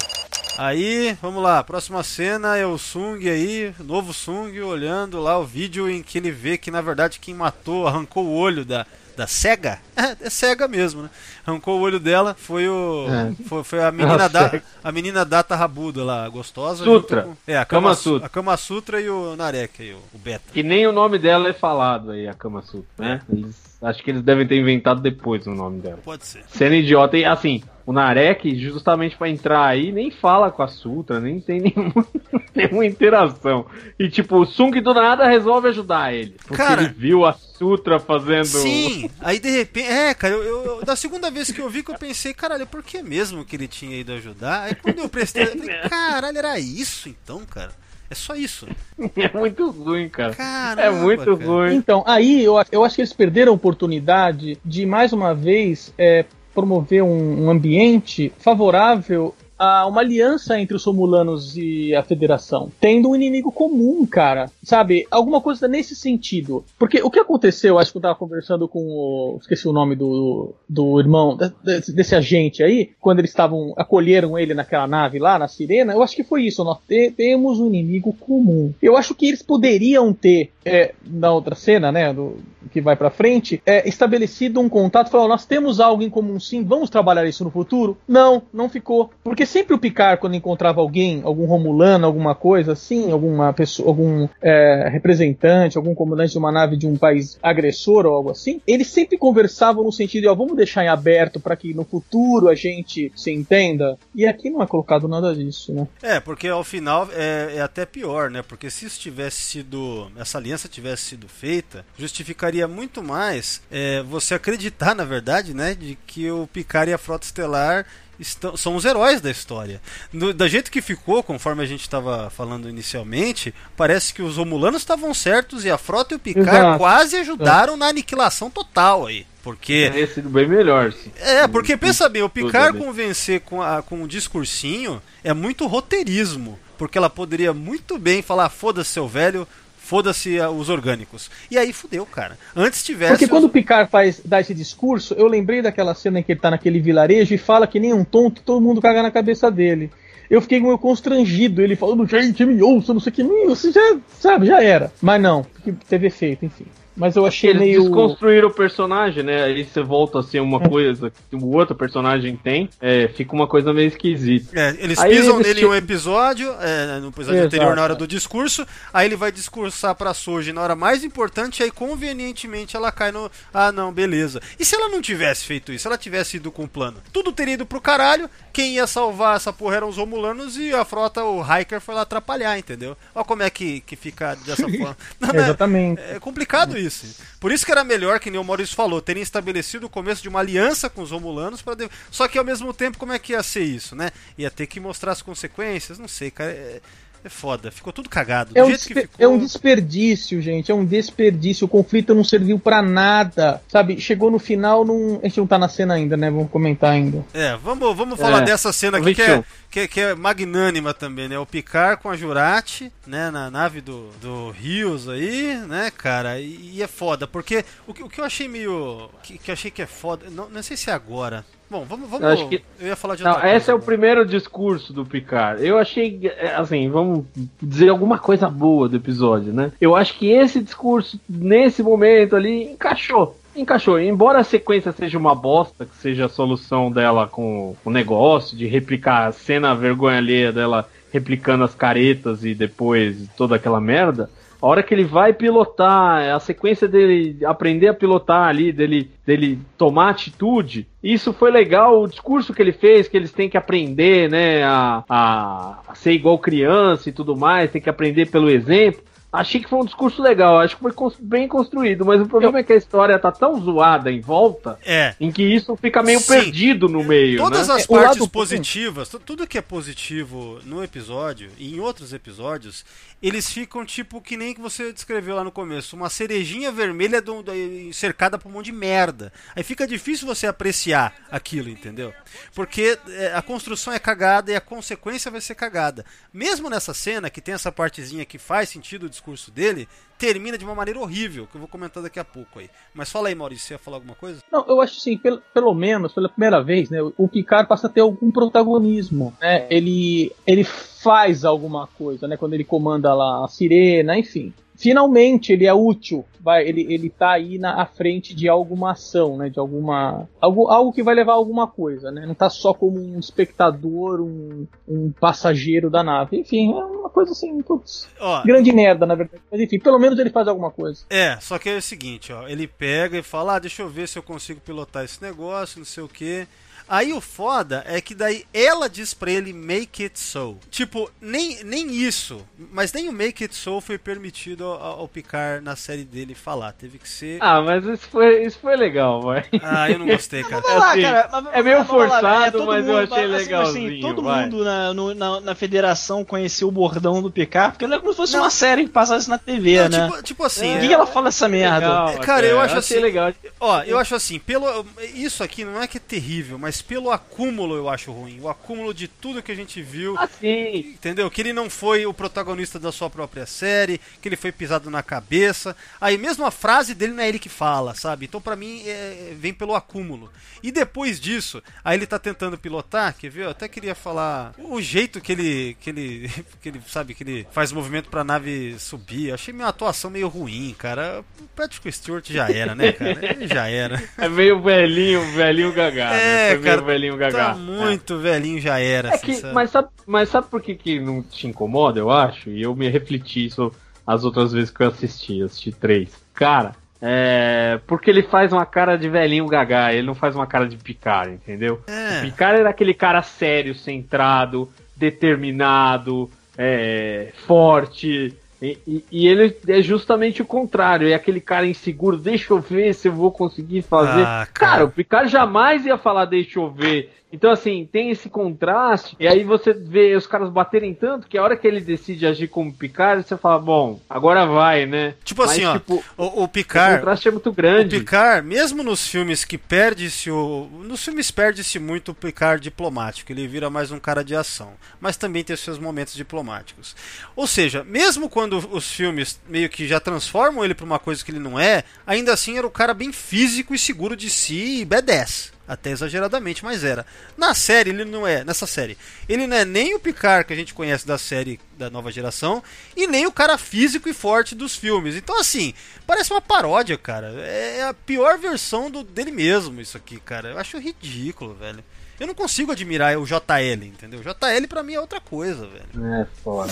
Aí, vamos lá, próxima cena é o Sung aí, novo Sung, olhando lá o vídeo em que ele vê que na verdade quem matou, arrancou o olho da, da cega, é, é cega mesmo, né? Arrancou o olho dela, foi o. É. Foi, foi a menina da, a menina Data Rabuda lá, gostosa. Sutra. com- é, a Kama Kama, Sutra. A Kama Sutra e o Narek aí, o, o Beta. Que nem o nome dela é falado aí, a Kama Sutra, né? Eles, acho que eles devem ter inventado depois o nome dela. Pode ser. Sendo idiota. E assim, o Narek, justamente pra entrar aí, nem fala com a Sutra, nem tem [LAUGHS] nenhuma, nenhuma interação. E tipo, o Sung do nada resolve ajudar ele. Porque Cara- ele viu a Sutra fazendo. Sim, aí de repente. É, cara, eu, eu- eu- da segunda vez que eu vi que eu pensei, caralho, por que mesmo que ele tinha ido ajudar? Aí quando eu prestei, eu falei, [LAUGHS] caralho, era isso então, cara. É só isso. [LAUGHS] É muito ruim, cara. Caramba, é muito cara. ruim. Então, aí eu, eu acho que eles perderam a oportunidade de, mais uma vez, é, promover um, um ambiente favorável a uma aliança entre os Romulanos e a Federação, tendo um inimigo comum, cara. Sabe? Alguma coisa nesse sentido. Porque o que aconteceu, acho que eu tava conversando com o. Esqueci o nome do, do irmão, de- de- desse agente aí, quando eles estavam. acolheram ele naquela nave lá, na Sirena. Eu acho que foi isso. Nós te- temos um inimigo comum. Eu acho que eles poderiam ter, é, na outra cena, né, do, que vai pra frente, é, estabelecido um contato, falou, nós temos algo em comum sim, vamos trabalhar isso no futuro? Não, não ficou. Porque sempre o Picard, quando encontrava alguém, algum Romulano, alguma coisa assim, alguma pessoa, algum é, representante, algum comandante de uma nave de um país agressor ou algo assim, eles sempre conversavam no sentido de, ó, vamos deixar em aberto para que no futuro a gente se entenda. E aqui não é colocado nada disso, né? É, porque ao final é, é até pior, né? Porque se isso tivesse sido. Essa aliança tivesse sido feita, justificaria muito mais é, você acreditar, na verdade, né? De que o Picard e a Frota Estelar estão, são os heróis da história. No- da jeito que ficou, conforme a gente estava falando inicialmente, parece que os Romulanos estavam certos e a Frota e o Picard Exato. quase ajudaram na aniquilação total aí. Porque Teria sido bem melhor. sim. é, porque pensa bem, o Picard convencer com, a, com o discursinho é muito roteirismo. Porque ela poderia muito bem falar: foda-se, seu velho, foda-se ah, os orgânicos. E aí fudeu, cara. Antes tivesse. Porque quando o Picard faz, dá esse discurso, eu lembrei daquela cena em que ele tá naquele vilarejo e fala que nem um tonto, todo mundo caga na cabeça dele. Eu fiquei meio constrangido, ele falando, gente, me ouça, não sei o que, "Ih, você já, sabe, já era. Mas não, teve efeito, enfim. Mas eu achei Eles meio. desconstruíram o personagem, né? Aí você volta a ser uma coisa que o outro personagem tem, é, fica uma coisa meio esquisita. É, eles Aí pisam eles nele em tinham- um episódio, é, no episódio Exato. anterior, na hora do discurso, aí ele vai discursar pra Soji na hora mais importante, aí convenientemente ela cai no. Ah, não, beleza. E se ela não tivesse feito isso, se ela tivesse ido com o plano? Tudo teria ido pro caralho, quem ia salvar essa porra eram os Romulanos e a frota, o Hiker, foi lá atrapalhar, entendeu? Olha como é que, que fica dessa [LAUGHS] forma. [LAUGHS] Não, não é- Exatamente. é complicado isso. Isso. Por isso que era melhor, que nem o Maurício falou, terem estabelecido o começo de uma aliança com os Romulanos para. Só que ao mesmo tempo, como é que ia ser isso, né? Ia ter que mostrar as consequências, não sei, cara. É... É foda, ficou tudo cagado. É um, ficou... é um, desperdício, gente. É um desperdício. O conflito não serviu para nada. Sabe? Chegou no final, não... a gente não tá na cena ainda, né? Vamos comentar ainda. É, vamos, vamos falar é. dessa cena aqui que é, que, que, é magnânima também, né? O Picard com a Jurati, né? Na nave do, do Rios aí, né, cara? E, e é foda, porque o, o, que eu achei meio. Que, que eu achei que é foda. Não, não sei se é agora. Bom, vamos. vamos eu, que... eu ia falar de Não, esse é o primeiro discurso do Picard. Eu achei, assim, vamos dizer alguma coisa boa do episódio, né? Eu acho que esse discurso, nesse momento ali, encaixou. Encaixou. Embora a sequência seja uma bosta, que seja a solução dela com o negócio, de replicar a cena vergonha alheia dela replicando as caretas e depois toda aquela merda a hora que ele vai pilotar, a sequência dele aprender a pilotar ali, dele, dele tomar atitude, isso foi legal. O discurso que ele fez, que eles têm que aprender, né, a, a, a ser igual criança e tudo mais, tem que aprender pelo exemplo. Achei que foi um discurso legal, acho que foi bem construído, mas o problema eu... é que a história tá tão zoada em volta, é. em que isso fica meio Sim. perdido no meio. Todas né? as partes positivas, tudo que é positivo no episódio e em outros episódios, eles ficam tipo que nem que você descreveu lá no começo, uma cerejinha vermelha do, do, cercada por um monte de merda. Aí fica difícil você apreciar aquilo, entendeu? Porque é, a construção é cagada e a consequência vai ser cagada. Mesmo nessa cena que tem essa partezinha que faz sentido o discurso dele, termina de uma maneira horrível, que eu vou comentar daqui a pouco aí. Mas fala aí, Maurício, você ia falar alguma coisa? Não, eu acho assim, pelo, pelo menos, pela primeira vez, né, o Picard passa a ter algum protagonismo, né? Ele, ele faz alguma coisa, né? Quando ele comanda lá a sirena, enfim finalmente ele é útil, vai, ele, ele tá aí na à frente de alguma ação, né, de alguma algo, algo que vai levar a alguma coisa, né? Não tá só como um espectador, um, um passageiro da nave. Enfim, é uma coisa assim, putz, ó, grande merda, na verdade. Mas enfim, pelo menos ele faz alguma coisa. É, só que é o seguinte, ó, ele pega e fala: "Ah, deixa eu ver se eu consigo pilotar esse negócio, não sei o quê". Aí o foda é que daí ela diz pra ele make it so. Tipo, nem, nem isso, mas nem o make it so foi permitido ao, ao Picard na série dele falar. Teve que ser. Ah, mas isso foi, isso foi legal, vai. Ah, eu não gostei, cara. lá, assim, cara mas, é meio forçado, é, mas mundo, eu achei assim, legalzinho. Assim, todo vai. mundo na, no, na, na, federação conheceu o bordão do Picard, porque ele é como se fosse não. uma série que passasse na TV, não, né? Tipo, tipo assim. Por que, é... ela fala essa merda? Legal, cara, eu acho assim. Legal. Ó, eu acho assim, pelo. Isso aqui não é que é terrível, mas pelo acúmulo eu acho ruim. O acúmulo de tudo que a gente viu. Assim. Entendeu? Que ele não foi o protagonista da sua própria série, que ele foi pisado na cabeça. Aí mesmo a frase dele não é ele que fala, sabe? Então para mim é, vem pelo acúmulo. E depois disso, aí ele tá tentando pilotar, quer ver? Eu até queria falar o jeito que ele que ele [LAUGHS] que ele sabe que ele faz movimento pra nave subir. Eu achei minha atuação meio ruim, cara. O Patrick Stewart já era, né, cara? Ele já era. [LAUGHS] É meio velhinho, velhinho gagá, né? é, né? Cara, velhinho gagá. Tá muito é. velhinho já era. É assim, que, sabe? Mas, sabe, mas sabe por que, que não te incomoda, eu acho? E eu me refleti isso as outras vezes que eu assisti, assisti três. Cara, é. Porque ele faz uma cara de velhinho gagá, ele não faz uma cara de picar, entendeu? É. O picar era aquele cara sério, centrado, determinado, é, forte. E, e, e, ele é justamente o contrário, é aquele cara inseguro, deixa eu ver se eu vou conseguir fazer. Ah, cara. cara, o Picard jamais ia falar deixa eu ver. Então, assim, tem esse contraste, e aí você vê os caras baterem tanto que a hora que ele decide agir como Picard, você fala, bom, agora vai, né? Tipo Mas, assim, ó, tipo, o, o Picard. O contraste é muito grande. O Picard, mesmo nos filmes que perde-se o. Nos filmes perde-se muito o Picard diplomático, ele vira mais um cara de ação. Mas também tem seus momentos diplomáticos. Ou seja, mesmo quando os filmes meio que já transformam ele pra uma coisa que ele não é, ainda assim era o cara bem físico e seguro de si e B10 até exageradamente, mas era. Na série ele não é, nessa série, ele não é nem o Picard que a gente conhece da série da nova geração e nem o cara físico e forte dos filmes. Então assim, parece uma paródia, cara. É a pior versão do, dele mesmo isso aqui, cara. Eu acho ridículo, velho. Eu não consigo admirar o JL, entendeu? JL pra mim é outra coisa, velho. É foda.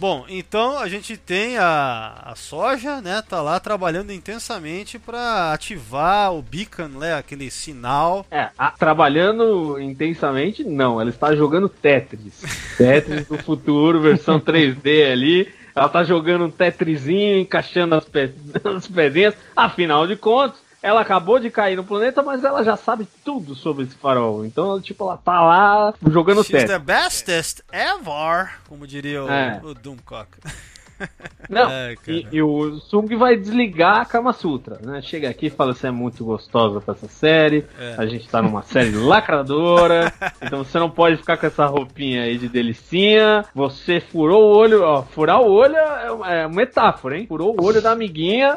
Bom, então a gente tem a, a soja, né? Tá lá trabalhando intensamente para ativar o beacon, né? Aquele sinal. É, a, trabalhando intensamente, não. Ela está jogando Tetris. [LAUGHS] Tetris do futuro, versão 3D ali ela tá jogando um tetrizinho, encaixando as, pe... [LAUGHS] as pedrinhas. Afinal de contas, ela acabou de cair no planeta, mas ela já sabe tudo sobre esse farol. Então, tipo, ela tá lá jogando She's Tetris. the bestest ever, como diria o, É. o Doomcock. [LAUGHS] Não, Ai, cara. e, e o Sung vai desligar a Kama Sutra, né? Chega aqui e fala: Você é muito gostosa pra essa série. É. A gente tá numa série lacradora. [LAUGHS] então você não pode ficar com essa roupinha aí de delicinha. Você furou o olho, ó. Furar o olho é uma- é uma metáfora, hein? Furou o olho da amiguinha.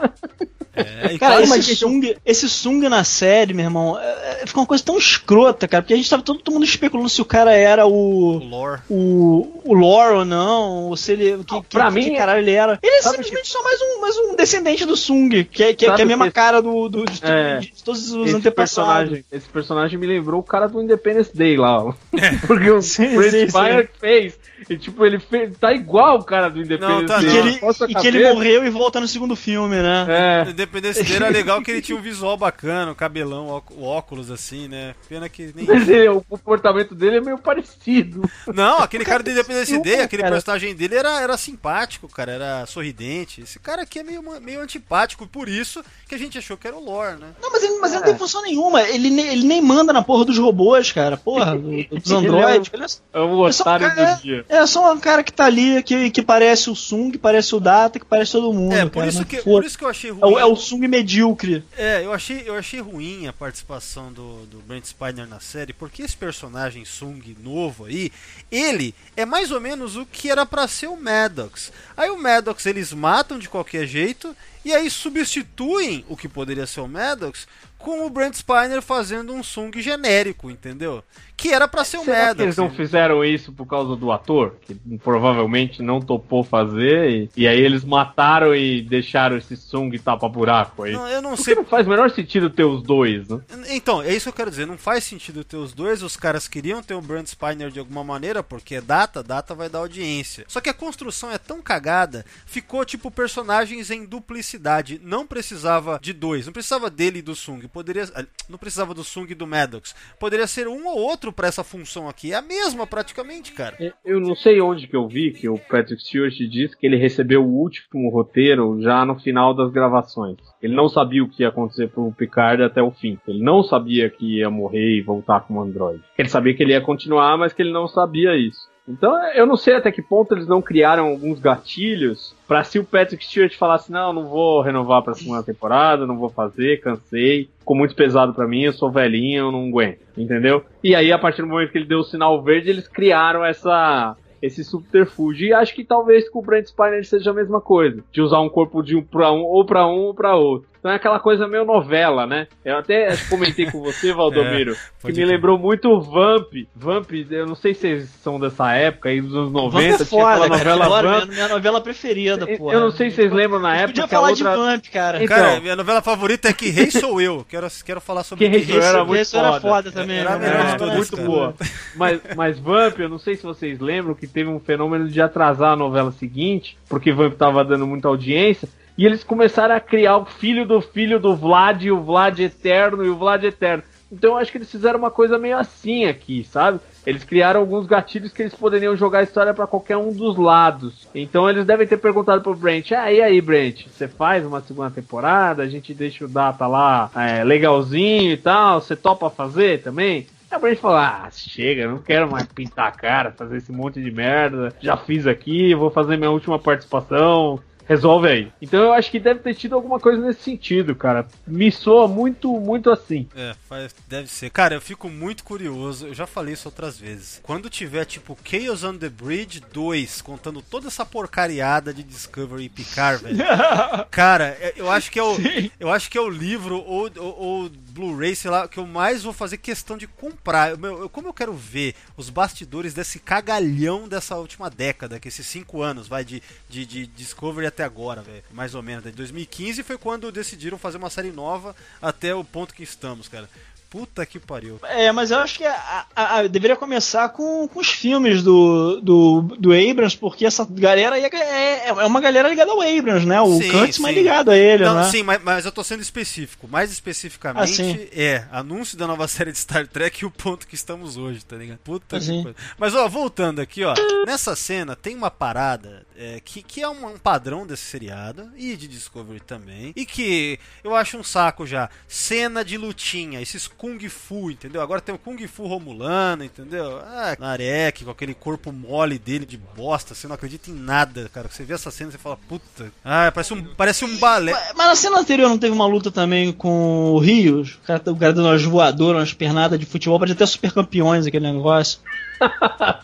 É, e [LAUGHS] Cara, esse mas- Sung, esse Sung na série, meu irmão, é, é, fica uma coisa tão escrota, cara, porque a gente tava todo, todo mundo especulando se o cara era o o. lore. O, o Lore ou não, ou se ele. Que, que, pra que, mim, que caralho ele era. Ele é sabe simplesmente só mais um, mais um descendente do Sung, que é, que, é- que é a mesma que- cara do, do, de, É. de todos os Esse antepassados. personagem, esse personagem me lembrou o cara do Independence Day lá, ó. [LAUGHS] Porque o [LAUGHS] Sim, sim, Spiner fez. E tipo, ele fez, tá igual o cara do Independence Não, tá Day. E que, ele, e que ele morreu e volta no segundo filme, né? É. Independência dele era legal que ele tinha um visual bacana, o cabelão, o óculos assim, né? Pena que nem. Mas ele- o comportamento dele é meio parecido. Não, aquele cara do Independence Day, aquele cara. personagem dele era, era simpático, cara, era sorridente. Esse cara aqui é meio, meio antipático, por isso que a gente achou que era o Lore, né? Não, mas ele, mas ele não tem função nenhuma. Ele, nem- ele nem manda na porra dos robôs, cara. Porra, [LAUGHS] do- dos androides. Ele é, É o é só um otário cara- do dia. é só um cara que tá ali, que, que parece o Sung, que parece o Data, que parece todo mundo. É, por cara, isso, que, por isso que eu achei ruim. É o, é o Sung medíocre. É, eu achei, eu achei ruim a participação do, do Brent Spiner na série, porque esse personagem Sung novo aí, ele é mais ou menos o que era pra ser o Maddox. Aí o Maddox eles matam de qualquer jeito, e aí substituem o que poderia ser o Maddox com o Brent Spiner fazendo um Sung genérico, entendeu? Que era pra ser o Será que eles não fizeram isso por causa do ator? Que provavelmente não topou fazer. E, e aí eles mataram e deixaram esse Sung tapa-buraco aí. Não, eu não Porque sei não faz o menor sentido ter os dois, né? Então, é isso que eu quero dizer. Não faz sentido ter os dois. Os caras queriam ter o Brand Spiner de alguma maneira, porque é data, data vai dar audiência. Só que a construção é tão cagada, ficou tipo personagens em duplicidade. Não precisava de dois. Não precisava dele e do Sung. Poderia. Não precisava do Sung e do Maddox. Poderia ser um ou outro pra essa função aqui. É a mesma praticamente, cara. Eu não sei onde que eu vi que o Patrick Stewart disse que ele recebeu o último roteiro já no final das gravações. Ele não sabia o que ia acontecer pro Picard até o fim. Ele não sabia que ia morrer e voltar como androide. Ele sabia que ele ia continuar, mas que ele não sabia isso. Então eu não sei até que ponto eles não criaram alguns gatilhos pra se o Patrick Stewart falasse não, não vou renovar pra segunda temporada, não vou fazer, cansei, ficou muito pesado pra mim, eu sou velhinho, eu não aguento, entendeu? E aí a partir do momento que ele deu o sinal verde, eles criaram essa esse subterfúgio. E acho que talvez com o Brent Spiner seja a mesma coisa, de usar um corpo de um pra um ou pra um ou pra outro. Então é aquela coisa meio novela, né? Eu até que comentei com você, [LAUGHS] Valdomiro, que pode me lembrou muito o Vamp. Vamp, eu não sei se vocês são dessa época aí dos anos 90, Vamp é tinha foda, aquela cara. novela Adoro, Vamp. minha, minha novela preferida, pô. Eu não sei se vocês lembram na época Podia que falar outra de Vamp, cara. Então. Cara, minha novela favorita é Que Rei Sou Eu. Quero, quero falar sobre Que Que Rei Sou Eu era muito Isso era foda. foda também. Era né? É, todas, muito cara. boa. Mas, mas Vamp, eu não sei se vocês lembram que teve um fenômeno de atrasar a novela seguinte, porque Vamp tava dando muita audiência, e eles começaram a criar o filho do filho do Vlad, e o Vlad eterno, e o Vlad eterno. Então eu acho que eles fizeram uma coisa meio assim aqui, sabe? Eles criaram alguns gatilhos que eles poderiam jogar a história pra qualquer um dos lados. Então eles devem ter perguntado pro Brent: Ah, e aí, Brent? Você faz uma segunda temporada? A gente deixa o Data lá é, legalzinho e tal? Você topa fazer também? Aí o Brent falou: Ah, chega, não quero mais pintar a cara, fazer esse monte de merda. Já fiz aqui, vou fazer minha última participação. Resolve aí. Então eu acho que deve ter tido alguma coisa nesse sentido, cara. Me soa muito, muito assim. É, faz, deve ser. Cara, eu fico muito curioso. Eu já falei isso outras vezes. Quando tiver, tipo, Chaos on the Bridge 2, contando toda essa porcariada de Discovery e Picard, velho. [LAUGHS] Cara, é- eu acho que é o, eu acho que é o livro ou, ou, ou Blu-ray, sei lá, que eu mais vou fazer questão de comprar. Eu- meu, eu- como eu quero ver os bastidores desse cagalhão dessa última década, que esses cinco anos, vai, de, de, de Discovery até agora, velho. Mais ou menos. De 2015 foi quando decidiram fazer uma série nova até o ponto que estamos, cara. Puta que pariu. É, mas eu acho que a- a- a- deveria começar com, com os filmes do, do, do Abrams, porque essa galera aí é, é, é uma galera ligada ao Abrams, né? O Sim, Kurtzman é ligado a ele, Não, né? sim, mas, mas eu tô sendo específico. Mais especificamente Ah, é anúncio da nova [LAUGHS] série de Star Trek e o ponto que estamos hoje, tá ligado? Puta Ah, que coisa. Mas ó, voltando aqui, ó. Nessa cena tem uma parada. É, que, que é um, um padrão desse seriado e de Discovery também. E que eu acho um saco já. Cena de lutinha, esses Kung Fu, entendeu? Agora tem o Kung Fu Romulano, entendeu? Ah, Narek, com aquele corpo mole dele de bosta, você não acredita em nada, cara. Você vê essa cena e fala, puta. Ah, parece um, parece um balé. Mas, mas na cena anterior não teve uma luta também com o Rios? O cara, o cara dando umas voadoras, umas pernadas de futebol, pode até super campeões aquele negócio.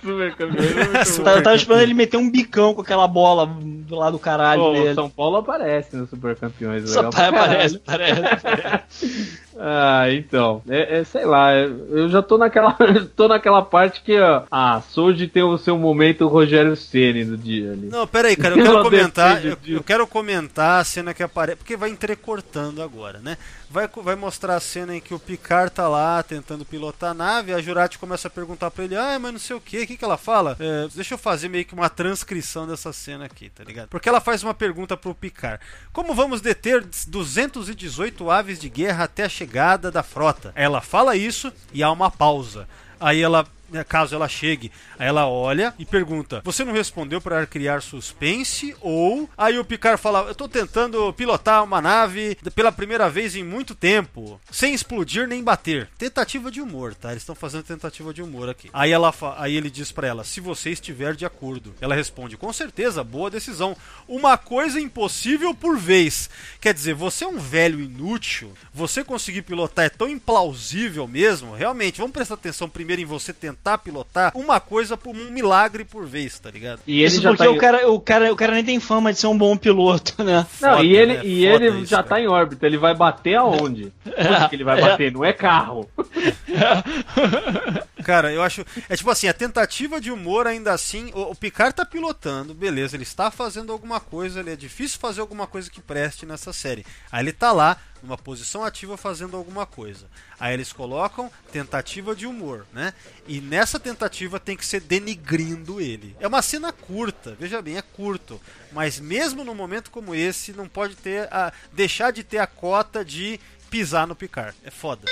Super campeão. Eu tava, eu tava esperando ele meter um bicão com aquela bola do lado do caralho Pô, dele. São Paulo aparece no Super Campeões. Só legal pa- pra parece, caralho. parece, parece. [LAUGHS] Ah, então. É, é, sei lá, é, eu já tô naquela, [LAUGHS] tô naquela parte que, ó, ah, Soji tem o seu momento Rogério Ceni do dia ali. Não, peraí, cara, eu [LAUGHS] quero comentar. Eu, eu quero comentar a cena que aparece. Porque vai entrecortando agora, né? Vai, vai mostrar a cena em que o Picard tá lá tentando pilotar a nave, a Jurati começa a perguntar pra ele, ah, mas não sei o que, o que, que ela fala? É, deixa eu fazer meio que uma transcrição dessa cena aqui, tá ligado? Porque ela faz uma pergunta pro Picard. Como vamos deter 218 aves de guerra até a chegada da frota? Ela fala isso e há uma pausa. Aí ela caso ela chegue, ela olha e pergunta: Você não respondeu para criar suspense? Ou aí o Picard fala: Eu tô tentando pilotar uma nave pela primeira vez em muito tempo, sem explodir nem bater. Tentativa de humor, tá? Eles estão fazendo tentativa de humor aqui. Aí ela fa- aí ele diz para ela: Se você estiver de acordo. Ela responde: Com certeza, boa decisão. Uma coisa impossível por vez. Quer dizer, você é um velho inútil. Você conseguir pilotar é tão implausível mesmo. Realmente, vamos prestar atenção primeiro em você tentar pilotar uma coisa por um milagre por vez, tá ligado? E ele Isso já porque tá o, cara, o, cara, o cara nem tem fama de ser um bom piloto, né? Não, Foda, e ele, né? e Foda ele isso, já cara. tá em órbita, ele vai bater aonde? [LAUGHS] Onde que ele vai bater? Não é carro. [LAUGHS] Cara, eu acho. É tipo assim, a tentativa de humor ainda assim. O, o Picard tá pilotando, beleza, ele está fazendo alguma coisa, ele é difícil fazer alguma coisa que preste nessa série. Aí ele tá lá, numa posição ativa, fazendo alguma coisa. Aí eles colocam tentativa de humor, né? E nessa tentativa tem que ser denigrindo ele. É uma cena curta, veja bem, é curto. Mas mesmo num momento como esse, não pode ter a. deixar de ter a cota de pisar no Picard. É foda.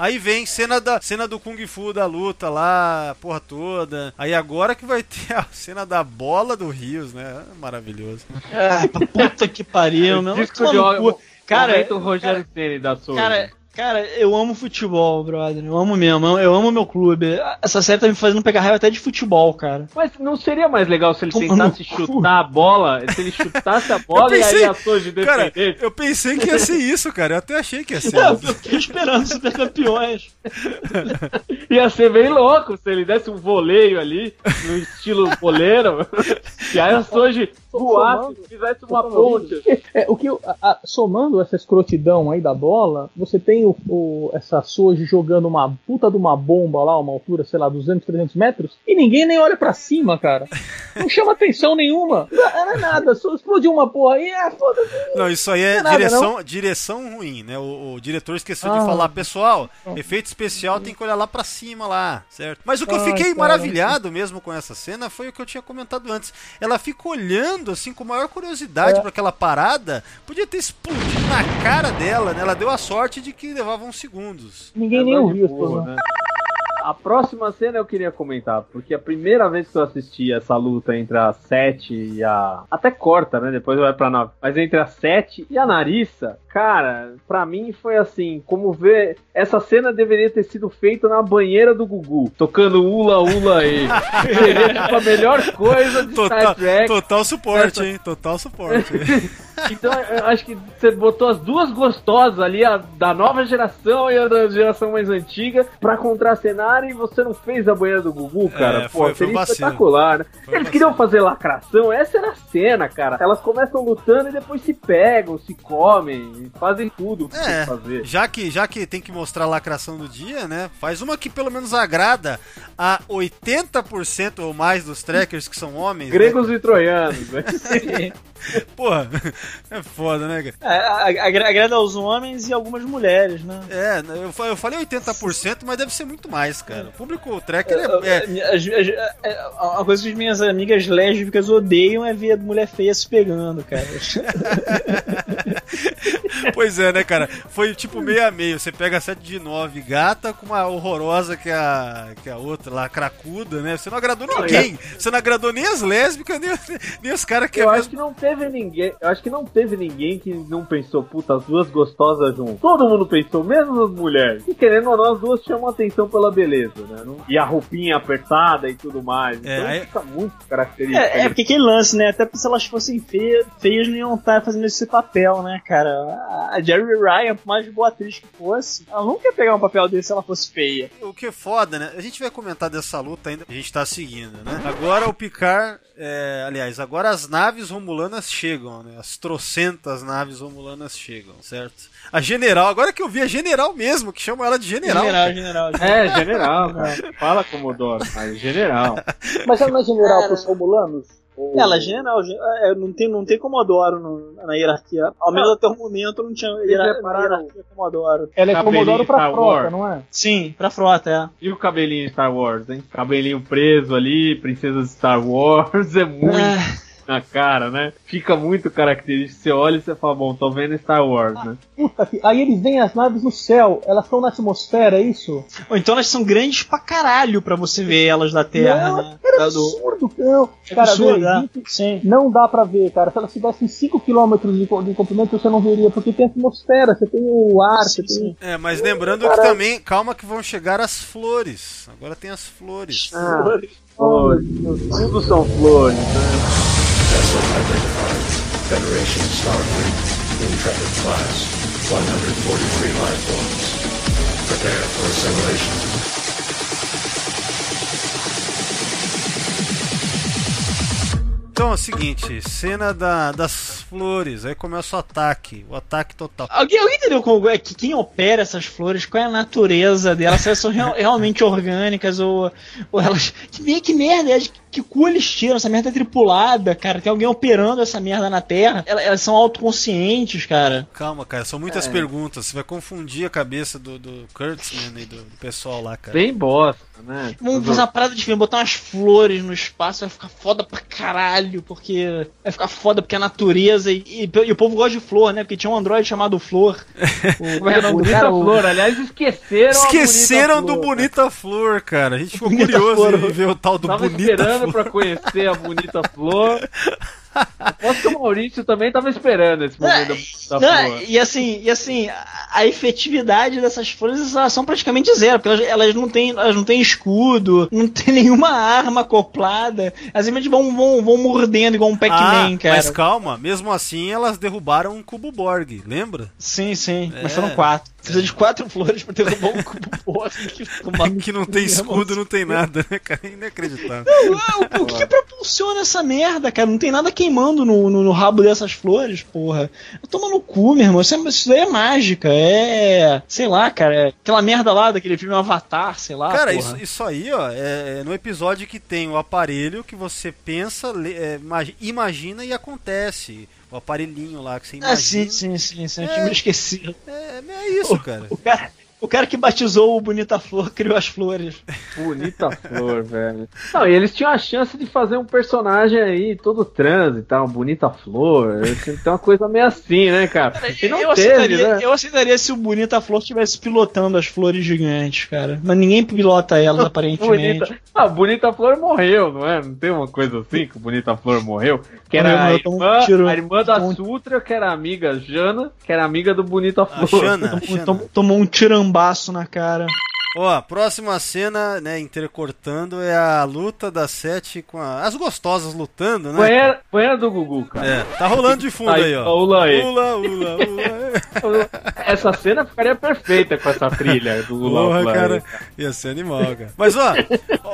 Aí vem cena da cena do Kung Fu da luta lá, a porra toda. Aí agora que vai ter a cena da bola do Rios, né? Maravilhoso. Ah, pra puta que pariu, meu. Disco de. Cara, Momento Rogério Ceni da Soji. cara, cara, eu amo futebol, brother. Eu amo mesmo. eu- Eu amo meu clube. Essa série tá me fazendo pegar raiva até de futebol, cara. Mas não seria mais legal se ele Toma tentasse chutar a bola, se ele chutasse a [LAUGHS] bola Eu e pensei- aí a Soji Cara, defender? eu pensei que ia ser isso, cara. Eu até achei que ia ser Eu isso. fiquei esperando super campeões. [LAUGHS] Ia ser bem louco se ele desse um voleio ali, no estilo boleiro, [LAUGHS] e aí a Soji voasse, fizesse uma ponte. [LAUGHS] É, o que a- a- somando essa escrotidão aí da bola, você tem o, o- essa Soji jogando uma puta de uma bomba lá, uma altura, sei lá, 200, 300 metros, e ninguém nem olha pra cima, cara. Não chama atenção nenhuma. Não, não é nada, só explodiu uma porra aí, é foda-se. Não, isso aí é Não é nada, direção, direção ruim, né? O, o diretor esqueceu de Ah. falar, pessoal, efeito especial tem que olhar lá pra cima lá, certo? Mas o que eu Ai, fiquei cara. maravilhado mesmo com essa cena foi o que eu tinha comentado antes. Ela fica olhando assim com maior curiosidade É. pra aquela parada, podia ter explodido na cara dela, né? Ela deu a sorte de que levava uns segundos. Ninguém nem É ouviu de esse boa, programa. né? A próxima cena eu queria comentar, porque a primeira vez que eu assisti essa luta entre a Sete e a. Até corta, né? Depois vai pra nove. Mas entre a Sete e a Narissa, cara, pra mim foi assim: como ver. Essa cena deveria ter sido feita na banheira do Gugu, tocando Ula Ula aí. Seria tipo a melhor coisa de Total, Star Trek. total suporte, Essa- hein? Total suporte. [LAUGHS] Então eu acho que você botou as duas gostosas ali, a da nova geração e a da geração mais antiga, pra contracenar e você não fez a banheira do Gugu, cara. É, Pô, foi- foi seria vacilo. espetacular, né? Foi Eles queriam fazer lacração, essa era a cena, cara. Elas começam lutando e depois se pegam, se comem, fazem tudo o que tem É, que fazer. já que, já que tem que mostrar a lacração do dia, né? Faz uma que pelo menos agrada a 80% ou mais dos trackers que são homens. né? Gregos e troianos, né? [LAUGHS] [LAUGHS] [LAUGHS] Porra, é foda, né, cara? É, a- agra- agrada aos homens e algumas mulheres, né? É, eu, fa- eu falei 80%, mas deve ser muito mais, cara. O público tracker é. é- as- é, Uma coisa que as minhas amigas lésbicas odeiam é ver mulher feia se pegando, cara. [LAUGHS] Pois é, né, cara? Foi tipo meio a meio. Você pega a 7 de 9 gata com uma horrorosa que é a, que é a outra lá, cracuda, né? Você não agradou ninguém. Você não agradou nem as lésbicas, nem, nem os caras que Eu é acho que não teve ninguém. Eu acho que não teve ninguém que não pensou, puta, as duas gostosas juntas. Todo mundo pensou, mesmo as mulheres. E querendo ou não, as duas chamam atenção pela beleza, né? Não- E a roupinha apertada e tudo mais. É, Então aí- fica muito característico. É, é porque aquele lance, né? Até porque se elas fossem feias, feias não iam estar fazendo esse papel, né, cara? A Jerry Ryan, por mais boa atriz que fosse, ela nunca ia pegar um papel desse se ela fosse feia. O que é foda, né? A gente vai comentar dessa luta ainda. A gente tá seguindo, né? Agora o Picard. é, aliás, agora as naves romulanas chegam, né? As trocentas naves romulanas chegam, certo? A general, agora que eu vi a general mesmo, que chamam ela de general. General, cara. general. É, general, cara. Fala Comodoro, mas general. [LAUGHS] Mas ela não é general pros romulanos? Ou- Ela é general, gen- é, não tem, não tem Comodoro no- na hierarquia. Ao menos até o momento não tinha hierarquia Comodoro. Ela é Cabelinho Comodoro pra Star frota, Wars. não é? Sim, pra frota, é. E o cabelinho Star Wars, hein? Cabelinho preso ali, princesa de Star Wars, [LAUGHS] é muito Ah, na cara, né? Fica muito característico. Você olha e você fala, bom, tô vendo Star Wars, né? Puta que... Aí eles veem as naves no céu, elas estão na atmosfera, é isso? Ou então elas são grandes pra caralho pra você ver elas da Terra, Não, né? Era do- absurdo, não. É cara, absurdo, é. Sim. não dá pra ver, cara. Se elas tivessem 5km de, de comprimento, você não veria, porque tem atmosfera, você tem o ar, você Sim, tem. É, mas lembrando que também, calma que vão chegar as flores. Agora tem as flores. Flores, tudo são flores, né? Federation Starfleet, Intrepid class, 143 life forms. Prepare for assimilation. Então é o seguinte, cena da- das flores, aí começa o ataque, o ataque total. Alguém, alguém entendeu como é que quem opera essas flores? Qual é a natureza delas? Se elas são real- [LAUGHS] realmente orgânicas ou, ou elas. Que, que merda é? Que cu eles tiram? Essa merda é tripulada, cara. Tem alguém operando essa merda na Terra. Elas, elas são autoconscientes, cara. Calma, cara, são muitas perguntas, você vai confundir a cabeça do, do Kurtzman e do, do pessoal lá, cara. Bem bosta, né? Vamos fazer uma parada de filme, botar umas flores no espaço, vai ficar foda pra caralho, porque. Vai ficar foda porque a natureza e, e, e o povo gosta de flor, né? Porque tinha um androide chamado Flor. [LAUGHS] O, como é que é o nome do Bonita cara? Flor, aliás, esqueceram Esqueceram a do bonita flor, Bonita Flor, cara. A gente ficou Bonita curioso Flor. em ver o tal do Tava Bonita esperando Flor. pra conhecer a bonita flor. [LAUGHS] Aposto que o Maurício também tava esperando esse momento da bonita Não, e assim, e assim, a, a efetividade dessas flores elas são praticamente zero, porque elas, elas não têm, elas não têm escudo, não tem nenhuma arma acoplada. Elas simplesmente vão, vão, vão mordendo igual um Ah, Pac-Man, cara. mas calma, mesmo assim elas derrubaram um cubo Borg, lembra? Sim, sim, mas É. foram quatro. Precisa de quatro [LAUGHS] flores pra derrubar um cubo [LAUGHS] porra, que, que não tem escudo, não tem nada, né, cara? Inacreditável. o, o que, que propulsiona essa merda, cara? Não tem nada queimando no, no, no rabo dessas flores, porra. Toma no cu, meu irmão. Isso, é, isso daí é mágica. É. Sei lá, cara. é Aquela merda lá daquele filme Avatar, sei lá. Cara, porra. isso, isso aí, ó, é, é no episódio que tem o aparelho que você pensa, é, imagi- imagina e acontece. O aparelhinho lá que você Ah, imagina. sim, sim, sim, sim. Eu É. tinha me esquecido. É, é isso, cara. O cara, o cara que batizou o Bonita Flor criou as flores. Bonita flor, [LAUGHS] velho. Não, e eles tinham a chance de fazer um personagem aí todo trans e tal, bonita flor. Tem uma coisa meio assim, né, cara? E não eu, teve, aceitaria, né? eu aceitaria se o Bonita Flor estivesse pilotando as flores gigantes, cara. Mas ninguém pilota elas, aparentemente. Bonita... Ah, Bonita Flor morreu, não é? Não tem uma coisa assim que o Bonita Flor morreu? Que era Morreu, a um irmã, tiro. a irmã da um- Sutra, que era amiga Jana, que era amiga do Bonita Flor. Xana, a Tomou, tomou um tirambaço na cara. Ó, próxima cena, né, intercortando, é a luta das sete com a- as gostosas lutando, né? Banheira, banheira do Gugu, cara. É, tá rolando de fundo [LAUGHS] aí, ó. Ula aí. Ula, ula, ula. [LAUGHS] Essa cena ficaria perfeita com essa trilha do Ula Porra, Ula. cara, ia ser animal, cara. Mas ó,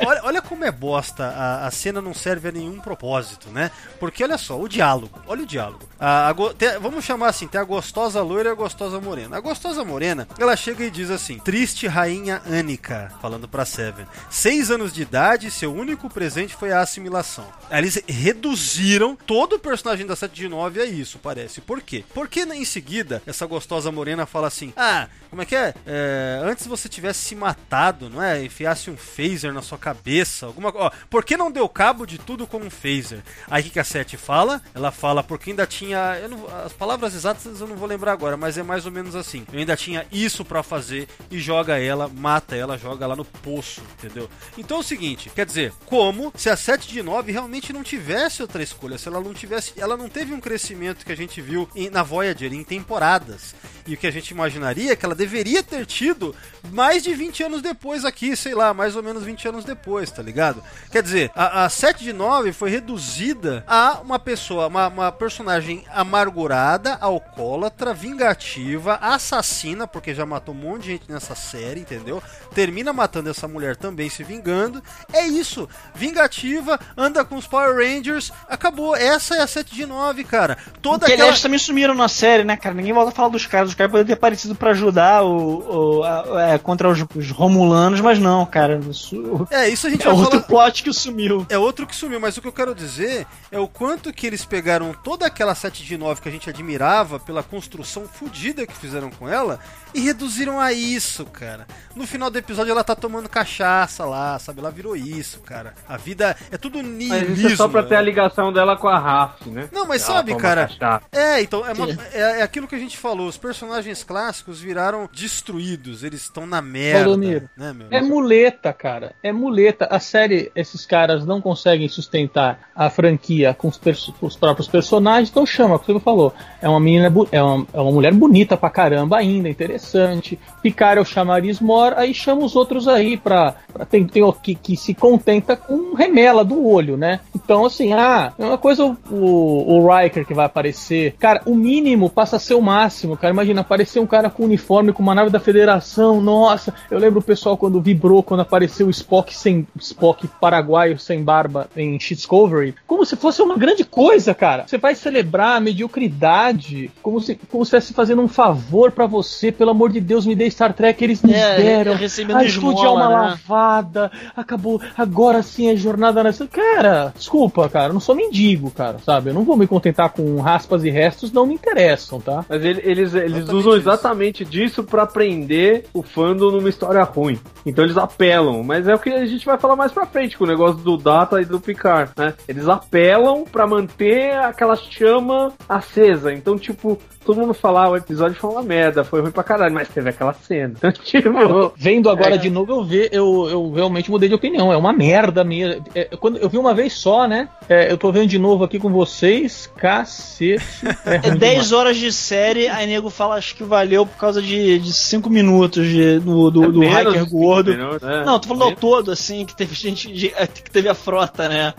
olha, olha como é bosta. A, a cena não serve a nenhum propósito, né? Porque olha só, o diálogo. Olha o diálogo. A- a go- tem- vamos chamar assim: tem a gostosa loira e a gostosa morena. A gostosa morena, ela chega e diz assim: Triste rainha Annika, falando pra Seven. Seis anos de idade, seu único presente foi a assimilação. Eles reduziram todo o personagem da 7 de 9 a isso, parece. Por quê? Porque em seguida, essa gostosa morena fala assim: Ah, como é que é? É, antes você tivesse se matado, não é? Enfiasse um phaser na sua cabeça, alguma coisa. Por que não deu cabo de tudo com um phaser? Aí o que a Sete fala? Ela fala porque ainda tinha. não- as palavras exatas eu não vou lembrar agora, mas é mais ou menos assim. Eu ainda tinha isso pra fazer e joga ela, mata ela, joga lá no poço, entendeu? Então é o seguinte, quer dizer, como se a 7 de 9 realmente não tivesse outra escolha, se ela não tivesse, ela não teve um crescimento que a gente viu em- na Voyager em temporadas. E o que a gente imaginaria é que ela deveria ter tido mais de 20 anos depois aqui, sei lá, mais ou menos 20 anos depois, tá ligado? Quer dizer, a, a 7 de 9 foi reduzida a uma pessoa, uma, uma personagem amargurada, alcoólatra, vingativa, assassina, porque já matou um monte de gente nessa série, entendeu? Termina matando essa mulher também se vingando. É isso, vingativa, anda com os Power Rangers, acabou. Essa é a 7 de 9, cara. Toda que aquela... aliás também sumiram na série, né, cara? Ninguém volta a falar dos caras. Os caras poderiam ter aparecido pra ajudar o, o- a- é, contra os, os Romulanos, mas não, cara. Isso, É, isso a gente é vai outro falar... plot que sumiu. É outro que sumiu, mas o que eu quero dizer é o quanto que eles pegaram toda aquela 7 de 9 que a gente admirava pela construção fodida que fizeram com ela e reduziram a isso, cara. No final do episódio ela tá tomando cachaça lá, sabe? Ela virou isso, cara. A vida é tudo Mas niilismo. isso é só pra ter a né? ligação dela com a Raf, né? Não, mas Ela sabe, cara, cachaça. é, então, é, uma- é- é aquilo que a gente falou, os personagens clássicos viraram destruídos, eles estão na merda, né, meu? É muleta, cara. É muleta. A série, esses caras não conseguem sustentar a franquia com os, perso- os próprios personagens, então chama, como você falou. É uma menina, é uma, é uma mulher bonita pra caramba ainda, interessante. Picard é o chamariz mor, aí chama os outros aí pra. pra tem, tem o que, que se contenta com remela do olho, né? Então, assim, ah, é uma coisa o, o, o Riker que vai aparecer. Cara, o mínimo passa a ser o máximo, cara. Imagina, aparecer um cara com uniforme, com uma nave da Federação. Nossa, eu lembro o pessoal quando vibrou quando apareceu o Spock sem Spock paraguaio sem barba em Discovery. Como se fosse uma grande coisa, cara. Você vai celebrar a mediocridade, como se como se estivesse fazendo um favor pra você. Pelo amor de Deus, me dê Star Trek, eles nos É, deram. Recebendo tudo de esmola, alma né? lavada. Acabou. Agora sim é jornada nessa. Cara, desculpa, cara. Eu não sou mendigo, cara, sabe? Eu não vou me contentar com raspas e restos, não me interessam, tá? Mas ele- eles, eles Exatamente usam isso. exatamente disso pra prender o fandom numa história ruim. Então eles apelam, mas é o que a gente vai falar mais pra frente com o negócio do Data e do Picard, né? Eles apelam pra manter aquela chama acesa. Então, tipo, todo mundo fala, ah, o episódio foi uma merda, foi ruim pra caralho, mas teve aquela cena. [LAUGHS] tipo, Vendo agora É. de novo, eu, ve, eu, eu realmente mudei de opinião. É uma merda mesmo. É, quando eu vi uma vez só, né? É, eu tô vendo de novo aqui com vocês. Cacete. [LAUGHS] É, É ruim 10 demais. horas de série, aí nego fala acho que valeu por causa de 5 minutos de, do, do, é do hacker gordo. minutos, né? Não, tô falando ao todo, assim, que teve gente, de- [LAUGHS] que teve a frota, né?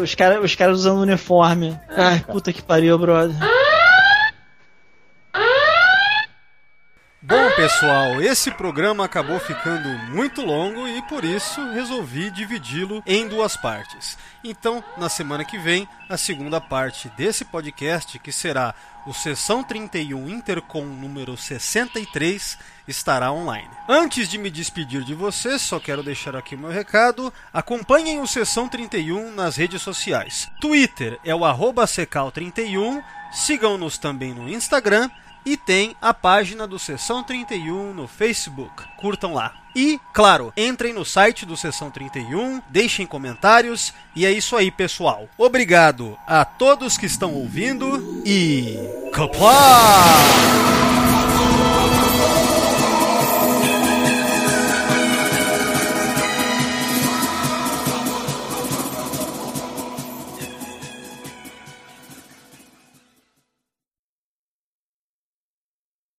Os caras os caras usando uniforme. Ai, puta que pariu, brother. Bom, pessoal, esse programa acabou ficando muito longo e por isso resolvi dividi-lo em duas partes. Então, na semana que vem, a segunda parte desse podcast, que será o Sessão 31 Intercom número 63, estará online. Antes de me despedir de vocês, só quero deixar aqui o meu recado. Acompanhem o Sessão 31 nas redes sociais. Twitter é o arroba secal31, sigam-nos também no Instagram e tem a página do Sessão 31 no Facebook. Curtam lá. E, claro, entrem no site do Sessão 31, deixem comentários e é isso aí, pessoal. Obrigado a todos que estão ouvindo e. Kapla!